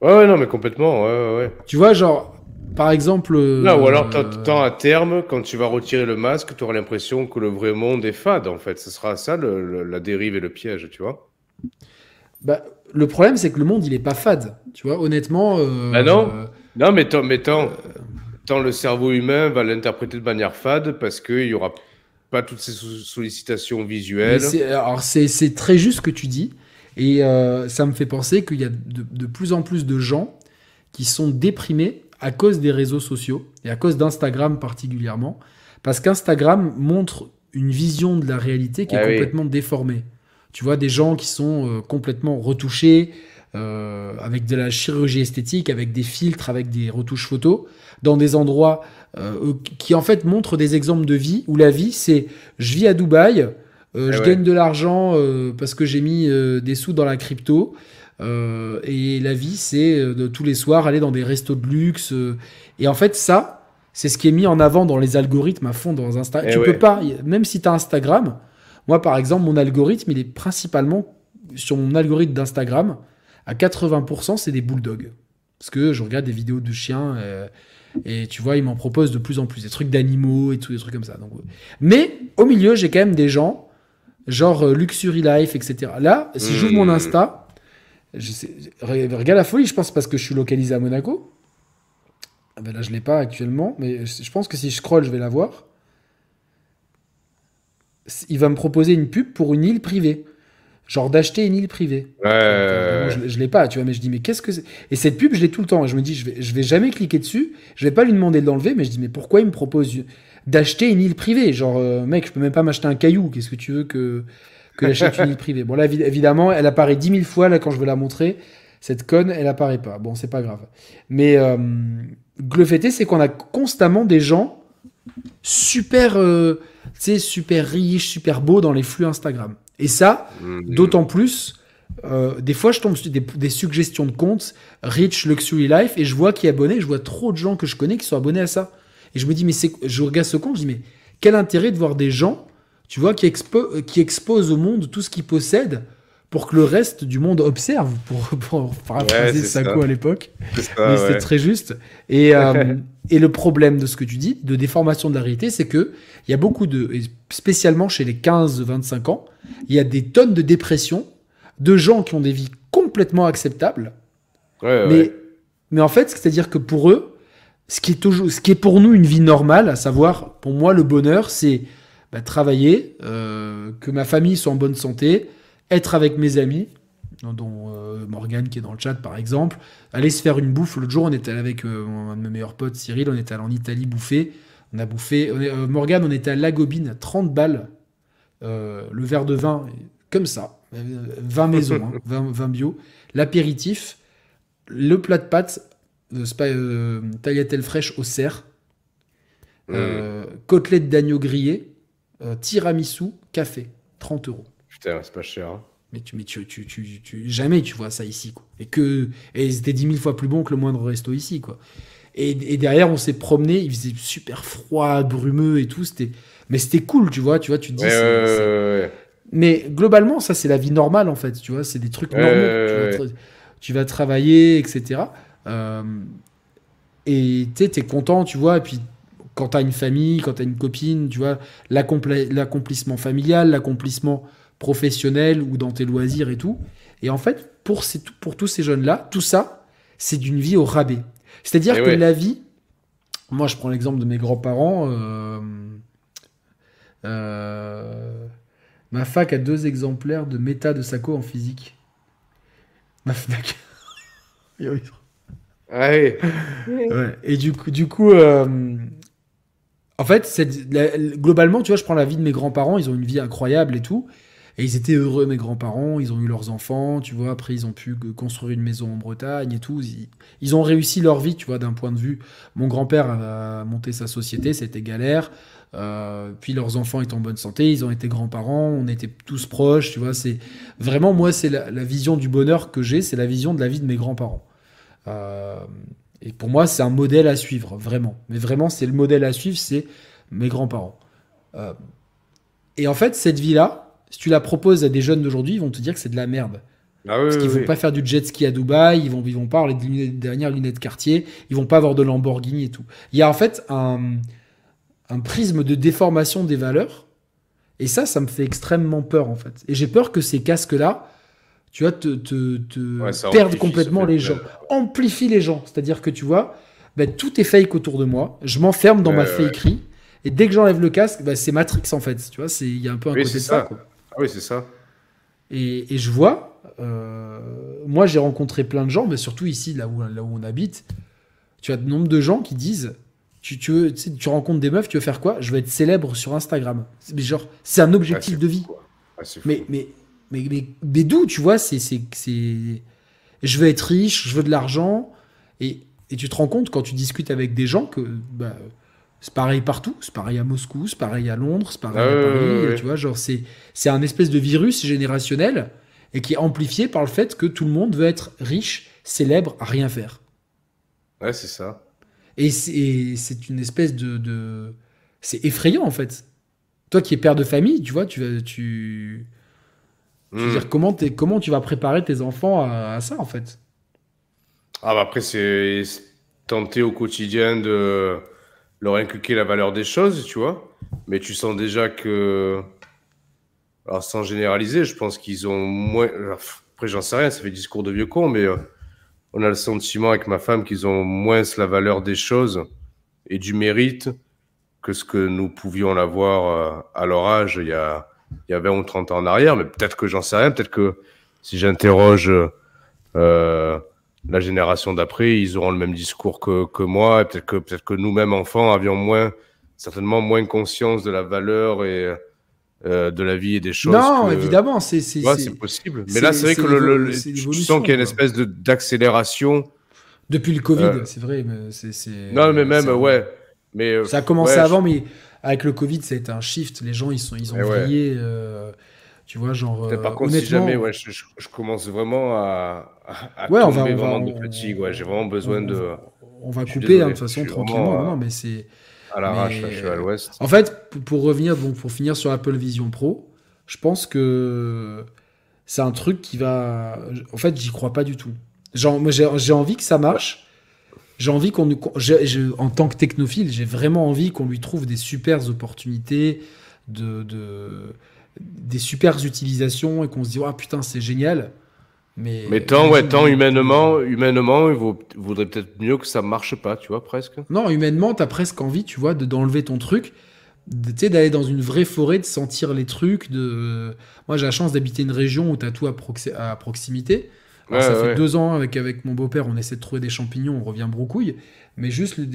Ouais, ouais, non, mais complètement, ouais, ouais. Tu vois, genre, par exemple. Non, ou alors, tant à terme, quand tu vas retirer le masque, tu auras l'impression que le vrai monde est fade, en fait. Ce sera ça, la dérive et le piège, tu vois. Bah, le problème, c'est que le monde, il est pas fade. Tu vois, honnêtement. Euh, bah non. non, mais tant, mais tant, le cerveau humain va l'interpréter de manière fade parce qu'il y aura pas toutes ces sollicitations visuelles. Alors, c'est très juste ce que tu dis. Et euh, ça me fait penser qu'il y a de, de, plus en plus de gens qui sont déprimés à cause des réseaux sociaux et à cause d'Instagram particulièrement, parce qu'Instagram montre une vision de la réalité qui est ah complètement déformée. Tu vois des gens qui sont euh, complètement retouchés, euh, avec de la chirurgie esthétique, avec des filtres, avec des retouches photos, dans des endroits euh, qui en fait montrent des exemples de vie où la vie c'est je vis à Dubaï, ah je gagne de l'argent parce que j'ai mis des sous dans la crypto. Euh, et la vie, c'est euh, de tous les soirs aller dans des restos de luxe. Euh. et en fait, ça, c'est ce qui est mis en avant dans les algorithmes à fond dans Instagram. Eh tu peux pas, même si tu as Instagram, moi par exemple, mon algorithme, il est principalement sur mon algorithme d'Instagram, à 80%, c'est des bulldogs. Parce que je regarde des vidéos de chiens et tu vois, ils m'en proposent de plus en plus des trucs d'animaux et tout, des trucs comme ça. Donc, mais au milieu, j'ai quand même des gens, genre Luxury Life, etc. Là, si j'ouvre mon hmm. Insta, je regarde la folie, je pense, parce que je suis localisé à Monaco. Ah ben là, je ne l'ai pas actuellement, mais je pense que si je scroll, je vais la voir. Il va me proposer une pub pour une île privée. Genre d'acheter une île privée. Ouais. je, ne l'ai pas, tu vois, mais je dis, mais qu'est-ce que c'est? Et cette pub, je l'ai tout le temps. Et je me dis, je vais, je vais jamais cliquer dessus. Je vais pas lui demander de l'enlever, mais je dis, mais pourquoi il me propose d'acheter une île privée? Genre, euh, mec, je peux même pas m'acheter un caillou. Qu'est-ce que tu veux que que j'achète une île privée. Bon, là, évidemment, elle apparaît dix mille fois, là, quand je veux la montrer. Cette conne, elle apparaît pas. Bon, c'est pas grave. Mais euh, le fait c'est qu'on a constamment des gens super, euh, super riches, super beaux dans les flux Instagram. Et ça, mhm. d'autant plus, euh, des fois, je tombe sur des, suggestions de comptes, Rich Luxury Life, et je vois qui est abonné, je vois trop de gens que je connais qui sont abonnés à ça. Et je me dis, mais c'est, je regarde ce compte, je dis, mais quel intérêt de voir des gens tu vois, qui, expo qui expose au monde tout ce qu'il possède pour que le reste du monde observe, pour, pour paraphraser Sako à l'époque. Mais c'est très juste. Et, euh, et le problème de ce que tu dis, de déformation de la réalité, c'est que il y a beaucoup de, spécialement chez les 15-25 ans, il y a des tonnes de dépression, de gens qui ont des vies complètement acceptables. mais, mais en fait, c'est-à-dire que pour eux, ce qui, est toujours, ce qui est pour nous une vie normale, à savoir, pour moi, le bonheur, c'est bah, travailler, euh, que ma famille soit en bonne santé, être avec mes amis, dont euh, Morgane qui est dans le chat par exemple, aller se faire une bouffe. L'autre jour, on était avec euh, un de mes meilleurs potes, Cyril, on était allé en Italie bouffer. On a bouffé. Morgane, on était à Lagobine, 30 balles, le verre de vin, comme ça, 20 maisons, 20, hein, bio, l'apéritif, le plat de pâtes, tagliatelle fraîche au cerf, mmh. côtelette d'agneau grillé, euh, tiramisu, café, 30 euros. Putain, c'est pas cher. Hein. Mais, tu, mais tu, tu, tu, jamais tu vois ça ici. Quoi. Et, que, et c'était dix mille fois plus bon que le moindre resto ici. Quoi. Et, et derrière, on s'est promené, il faisait super froid, brumeux et tout. C'était, mais c'était cool, tu vois. Tu vois, tu te dis. mais globalement, ça, c'est la vie normale, en fait. Tu vois, c'est des trucs normaux. Tu vas, travailler, etc. Euh, et tu es content, tu vois. Et puis, quand tu as une famille, quand tu as une copine, tu vois, l'accomplissement familial, l'accomplissement professionnel ou dans tes loisirs et tout. Et en fait, pour, ces, pour tous ces jeunes-là, tout ça, c'est d'une vie au rabais. C'est-à-dire eh que la vie, moi je prends l'exemple de mes grands-parents, euh, euh, ma fac a deux exemplaires de méta de Sako en physique. Ma fac. Ah ouais. Et du coup, du coup euh, en fait, globalement, tu vois, je prends la vie de mes grands-parents, ils ont une vie incroyable et tout. Et ils étaient heureux, mes grands-parents, ils ont eu leurs enfants, tu vois, après ils ont pu construire une maison en Bretagne et tout. Ils, ont réussi leur vie, tu vois, d'un point de vue. Mon grand-père a monté sa société, c'était galère. Euh, puis leurs enfants étaient en bonne santé, ils ont été grands-parents, on était tous proches, tu vois. C'est vraiment, moi, c'est la, vision du bonheur que j'ai, c'est la vision de la vie de mes grands-parents. Euh, et pour moi, c'est un modèle à suivre, vraiment. Mais vraiment, c'est le modèle à suivre, c'est mes grands-parents. Euh, et en fait, cette vie-là, si tu la proposes à des jeunes d'aujourd'hui, ils vont te dire que c'est de la merde. Ah Parce qu'ils vont pas faire du jet ski à Dubaï, ils vont, ils vont pas avoir les dernières lunettes quartier, ils vont pas avoir de Lamborghini et tout. Il y a en fait un, un prisme de déformation des valeurs. Et ça, ça me fait extrêmement peur en fait. Et j'ai peur que ces casques-là, tu vois, te, te, te perdent complètement les gens. Amplifie les gens. C'est-à-dire que tu vois, ben, tout est fake autour de moi. Je m'enferme dans ma fakerie. Et dès que j'enlève le casque, ben, c'est Matrix en fait. Tu vois, il y a un peu un côté de ça. Ah oui, c'est ça. Et, je vois, euh, moi j'ai rencontré plein de gens, mais surtout ici, là où, là où on habite, tu as de nombre de gens qui disent tu, tu, veux, tu, rencontres des meufs, tu veux faire quoi? Je veux être célèbre sur Instagram. Mais genre, c'est un objectif ah, de vie. Ah, mais, mais, mais, mais, d'où, tu vois, c'est, c'est, Je veux être riche, je veux de l'argent. Et, et, tu te rends compte quand tu discutes avec des gens que bah, c'est pareil partout, c'est pareil à Moscou, c'est pareil à Londres, c'est pareil à Paris, tu vois, genre c'est c'est un espèce de virus générationnel et qui est amplifié par le fait que tout le monde veut être riche, célèbre, à rien faire. Ouais, c'est ça. Et c'est une espèce de, de... c'est effrayant en fait. Toi qui es père de famille, tu vois, tu tu je veux hmm. dire comment comment tu vas préparer tes enfants à, à ça en fait? Ah bah après c'est tenter au quotidien de leur inculquer la valeur des choses, tu vois. Mais tu sens déjà que, alors sans généraliser, je pense qu'ils ont moins. Après, j'en sais rien, ça fait discours de vieux con, mais euh, on a le sentiment avec ma femme qu'ils ont moins la valeur des choses et du mérite que ce que nous pouvions l'avoir euh, à leur âge il y, a, il y a 20 ou 30 ans en arrière. Mais peut-être que j'en sais rien, peut-être que si j'interroge. Euh, la génération d'après, ils auront le même discours que, que moi. Peut-être que, peut que nous-mêmes, enfants, avions moins, certainement moins conscience de la valeur et euh, de la vie et des choses. Non, évidemment, c'est ouais, possible. Mais là, c'est vrai que le, le tu sens qu'il y a une espèce d'accélération. Depuis le Covid, euh, c'est vrai. Mais non, mais même, ouais. Mais, ça a commencé avant, mais avec le Covid, ça a été un shift. Les gens, ils, sont, ils ont brillé. Tu vois, genre. par contre, si jamais ouais, je, je, commence vraiment à, à, ouais, tomber vraiment de fatigue, ouais, j'ai vraiment besoin de. On va couper hein, de toute façon tranquillement. non, mais c'est. À l'arrache, je suis à l'ouest. En fait, pour revenir, donc, pour finir sur Apple Vision Pro, je pense que c'est un truc qui va. En fait, j'y crois pas du tout. J'ai envie que ça marche. J'ai envie qu'on. En tant que technophile, j'ai vraiment envie qu'on lui trouve des super opportunités de, de des super utilisations et qu'on se dit ah putain c'est génial mais, mais tant, ouais, tant humainement, humainement, il vaut, vaudrait peut-être mieux que ça marche pas, tu vois, presque. Non, humainement, t'as presque envie, tu vois, d'enlever ton truc, d'aller dans une vraie forêt, de sentir les trucs. De... Moi, j'ai la chance d'habiter une région où t'as tout à, à proximité. Ça fait deux ans avec, avec mon beau-père, on essaie de trouver des champignons, on revient broucouille. Mais juste, le,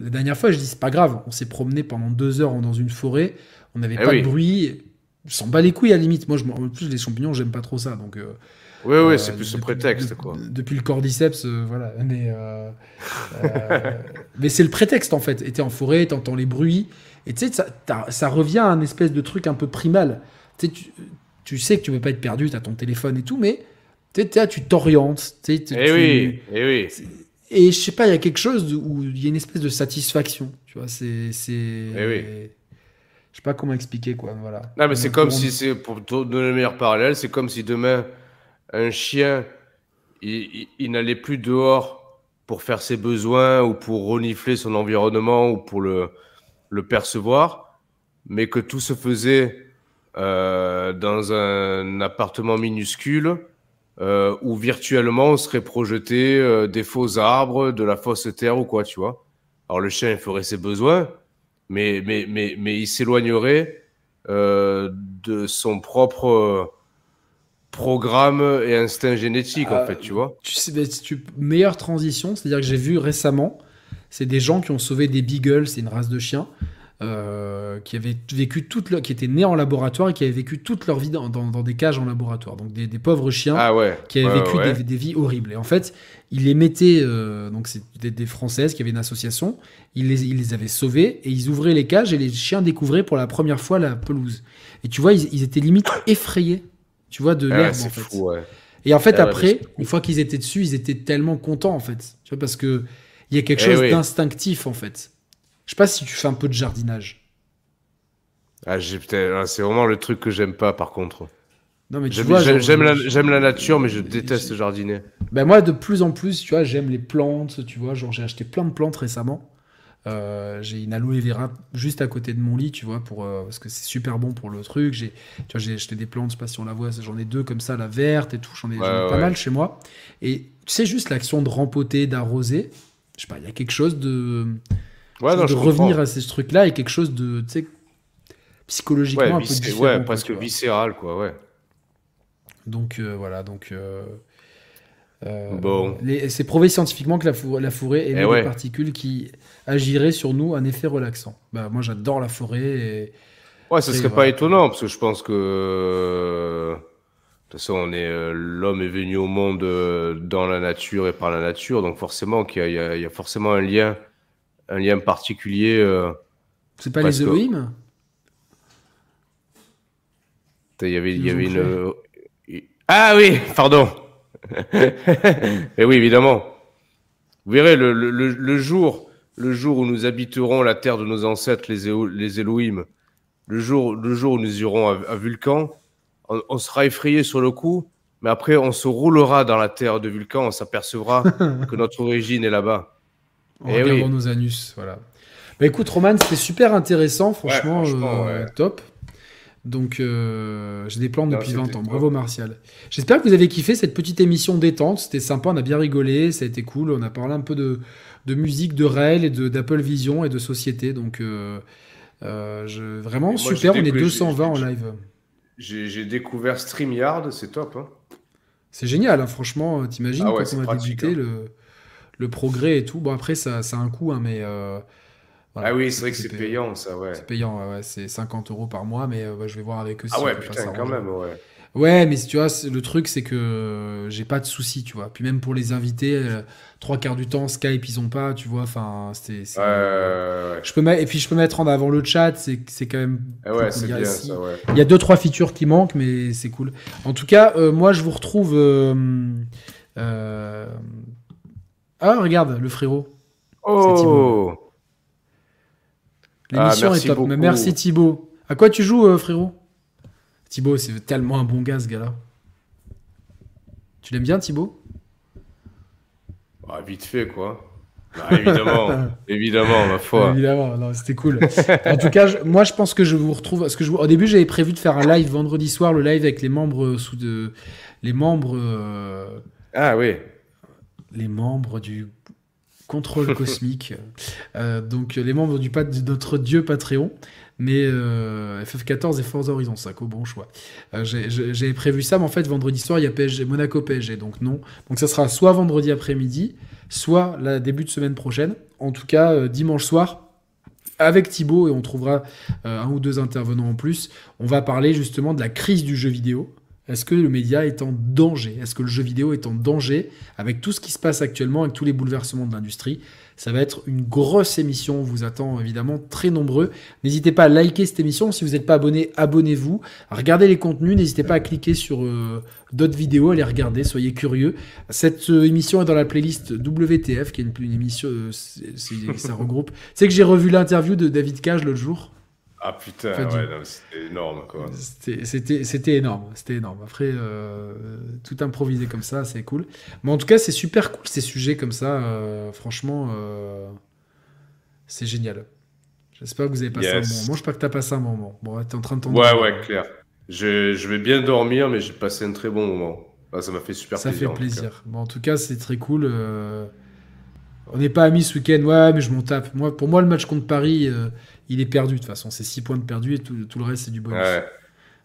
la dernière fois, je dis, c'est pas grave, on s'est promené pendant deux heures dans une forêt, on n'avait eh pas de bruit, s'en bat les couilles à la limite. Moi, je, en plus, les champignons, j'aime pas trop ça. Donc, euh, oui, oui, c'est plus ce prétexte, quoi. Depuis le cordyceps, euh, voilà. Mais, euh, mais c'est le prétexte, en fait. Et t'es en forêt, t'entends les bruits. Et tu sais, ça, ça, revient à un espèce de truc un peu primal. Tu sais, tu sais que tu peux pas être perdu, tu as ton téléphone et tout, mais tu t'orientes. Eh oui, eh oui. Et je sais pas, il y a quelque chose où il y a une espèce de satisfaction. Tu vois, c'est. Eh oui. Je sais pas comment expliquer, quoi. Voilà. Non, mais c'est comme si, c'est pour donner le meilleur parallèle, c'est comme si demain, un chien, il, il, n'allait plus dehors pour faire ses besoins ou pour renifler son environnement ou pour le, le percevoir, mais que tout se faisait euh, dans un appartement minuscule euh, où virtuellement on serait projeté euh, des faux arbres, de la fausse terre ou quoi, tu vois. Alors le chien il ferait ses besoins, mais, mais, mais, mais il s'éloignerait euh, de son propre programme et instinct génétique, en fait, tu vois. Tu sais, tu, meilleure transition, c'est-à-dire que j'ai vu récemment, c'est des gens qui ont sauvé des beagles, c'est une race de chiens, euh, qui avaient vécu toute leur, qui étaient nés en laboratoire et qui avaient vécu toute leur vie dans, dans, des cages en laboratoire. Donc des, des pauvres chiens ah ouais, qui avaient vécu Des, des, vies horribles. Et en fait, ils les mettaient, euh, donc c'est des, des, Françaises qui avaient une association, ils les, ils les avaient sauvés et ils ouvraient les cages et les chiens découvraient pour la première fois la pelouse. Et tu vois, ils, ils étaient limite effrayés, tu vois, de ah l'herbe en fait. Fou. Et en fait, ah après, une fois qu'ils étaient dessus, ils étaient tellement contents en fait. Tu vois, parce que il y a quelque eh chose d'instinctif en fait. Je sais pas si tu fais un peu de jardinage. Ah, j'ai ah, c'est vraiment le truc que j'aime pas par contre. Non mais j'aime, la, la, nature, mais je déteste jardiner. Ben moi, de plus en plus, tu vois, j'aime les plantes, tu vois, genre j'ai acheté plein de plantes récemment. Euh, j'ai une aloe vera juste à côté de mon lit, tu vois, pour, euh, parce que c'est super bon pour le truc. J'ai, tu vois, j'ai acheté des plantes, je sais pas si on la voit, j'en ai deux comme ça, la verte et tout, j'en ai, pas mal chez moi. Et tu sais, juste l'action de rempoter, d'arroser, je sais pas, il y a quelque chose de, Ouais, de revenir à ces trucs-là et quelque chose de, tu sais, psychologiquement un peu différent. Ouais, presque viscéral, quoi, ouais. Donc euh, voilà, donc. Euh, euh, bon. C'est prouvé scientifiquement que la, forêt, la forêt émet eh des particules qui agiraient sur nous un effet relaxant. Bah, moi, j'adore la forêt. Et... Ouais, ce serait pas étonnant parce que je pense que. De toute façon, on est l'homme est venu au monde dans la nature et par la nature, donc forcément qu'il y, y, a forcément un lien un lien particulier. Euh, c'est pas les Elohim Il y avait, il y avait une. Euh, ah oui, pardon. Et eh oui, évidemment. Vous verrez le, le, le, jour, le jour où nous habiterons la terre de nos ancêtres, les, les Elohim, le jour, le jour où nous irons à, Vulcan, on, on, sera effrayé sur le coup, mais après on se roulera dans la terre de Vulcan, on s'apercevra que notre origine est là-bas. En eh regardant nos anus, voilà. Bah écoute, Roman, c'était super intéressant, franchement, euh, top. Donc, euh, j'ai des plans depuis 20 ans. Bravo, Martial. J'espère que vous avez kiffé cette petite émission détente. C'était sympa, on a bien rigolé, ça a été cool. On a parlé un peu de, de musique, de réel et d'Apple Vision et de société. Donc, euh, je, vraiment super. On est 220 en live. J'ai découvert StreamYard, c'est top. Hein. C'est génial, hein, franchement. T'imagines ah quand on a débuté hein. le le progrès et tout. Bon, après, ça, ça a un coût, hein, mais. Euh, ah oui, c'est vrai que c'est payant, ça, ouais. C'est payant, ouais, c'est 50 euros par mois, mais euh, je vais voir avec eux si Ah ouais, putain, quand même, ouais. Ouais, mais tu vois, le truc, c'est que j'ai pas de soucis, tu vois. Puis même pour les invités, euh, trois quarts du temps, Skype, ils ont pas, tu vois. Enfin, c'était. Ouais, je peux et puis je peux mettre en avant le chat, c'est quand même. Ah ouais, c'est bien ça, ouais. Il y a deux, trois features qui manquent, mais c'est cool. En tout cas, moi, je vous retrouve. Ah, regarde, le frérot. Oh L'émission ah, est top. merci Thibaut. À quoi tu joues, euh, frérot? Thibaut, c'est tellement un bon gars, ce gars-là. Tu l'aimes bien, Thibaut? Ah, Vite fait, quoi. Bah, évidemment, évidemment, ma foi. Évidemment, c'était cool. en tout cas, moi, je pense que je vous retrouve. Parce que je, au début, j'avais prévu de faire un live vendredi soir, le live avec les membres sous de, les membres. Euh, ah oui les membres du contrôle cosmique, euh, donc les membres du de notre dieu Patreon, mais euh, FF14 et Forza Horizon 5, au bon choix. Euh, J'avais prévu ça, mais en fait vendredi soir il y a PSG, Monaco PSG, donc non. Donc ça sera soit vendredi après-midi, soit la début de semaine prochaine. En tout cas dimanche soir. Avec Thibaut, et on trouvera un ou deux intervenants en plus, on va parler justement de la crise du jeu vidéo, est-ce que le média est en danger? Est-ce que le jeu vidéo est en danger? Avec tout ce qui se passe actuellement, avec tous les bouleversements de l'industrie Ça va être une grosse émission. On vous attend évidemment très nombreux. N'hésitez pas à liker cette émission. Si vous n'êtes pas abonné, abonnez-vous. Regardez les contenus. N'hésitez pas à cliquer sur euh, d'autres vidéos, à les regarder. Soyez curieux. Cette euh, émission est dans la playlist WTF, qui est une, émission. Euh, ça regroupe. C'est que j'ai revu l'interview de David Cage l'autre jour. Ah putain, ouais, c'était énorme. C'était énorme, c'était énorme. Après, euh, tout improvisé comme ça, c'est cool. Mais en tout cas, c'est super cool ces sujets comme ça. Euh, franchement, euh, c'est génial. J'espère que vous avez passé un bon moment. Moi, je pas que tu as passé un bon moment. Bon, tu es en train de tomber. Ouais, ouais, clair. Je, je, vais bien dormir, mais j'ai passé un très bon moment. Ah, ça m'a fait super plaisir. Ça fait plaisir. Bon, en tout cas, c'est très cool. On n'est pas amis ce week-end. Ouais, mais je m'en tape. Moi, pour moi, le match contre Paris il est perdu de toute façon. C'est 6 points de perdu et tout, le reste, c'est du bonus.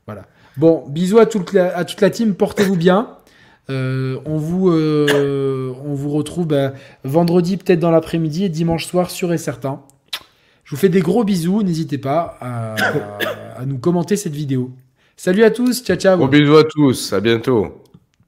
Voilà. Bon, bisous à toute la, à toute la team. Portez-vous bien. Euh, on, vous, euh, on vous retrouve bah, vendredi, peut-être dans l'après-midi et dimanche soir, sûr et certain. Je vous fais des gros bisous. N'hésitez pas à, à, nous commenter cette vidéo. Salut à tous. Ciao, ciao. Gros bisous à tous. À bientôt.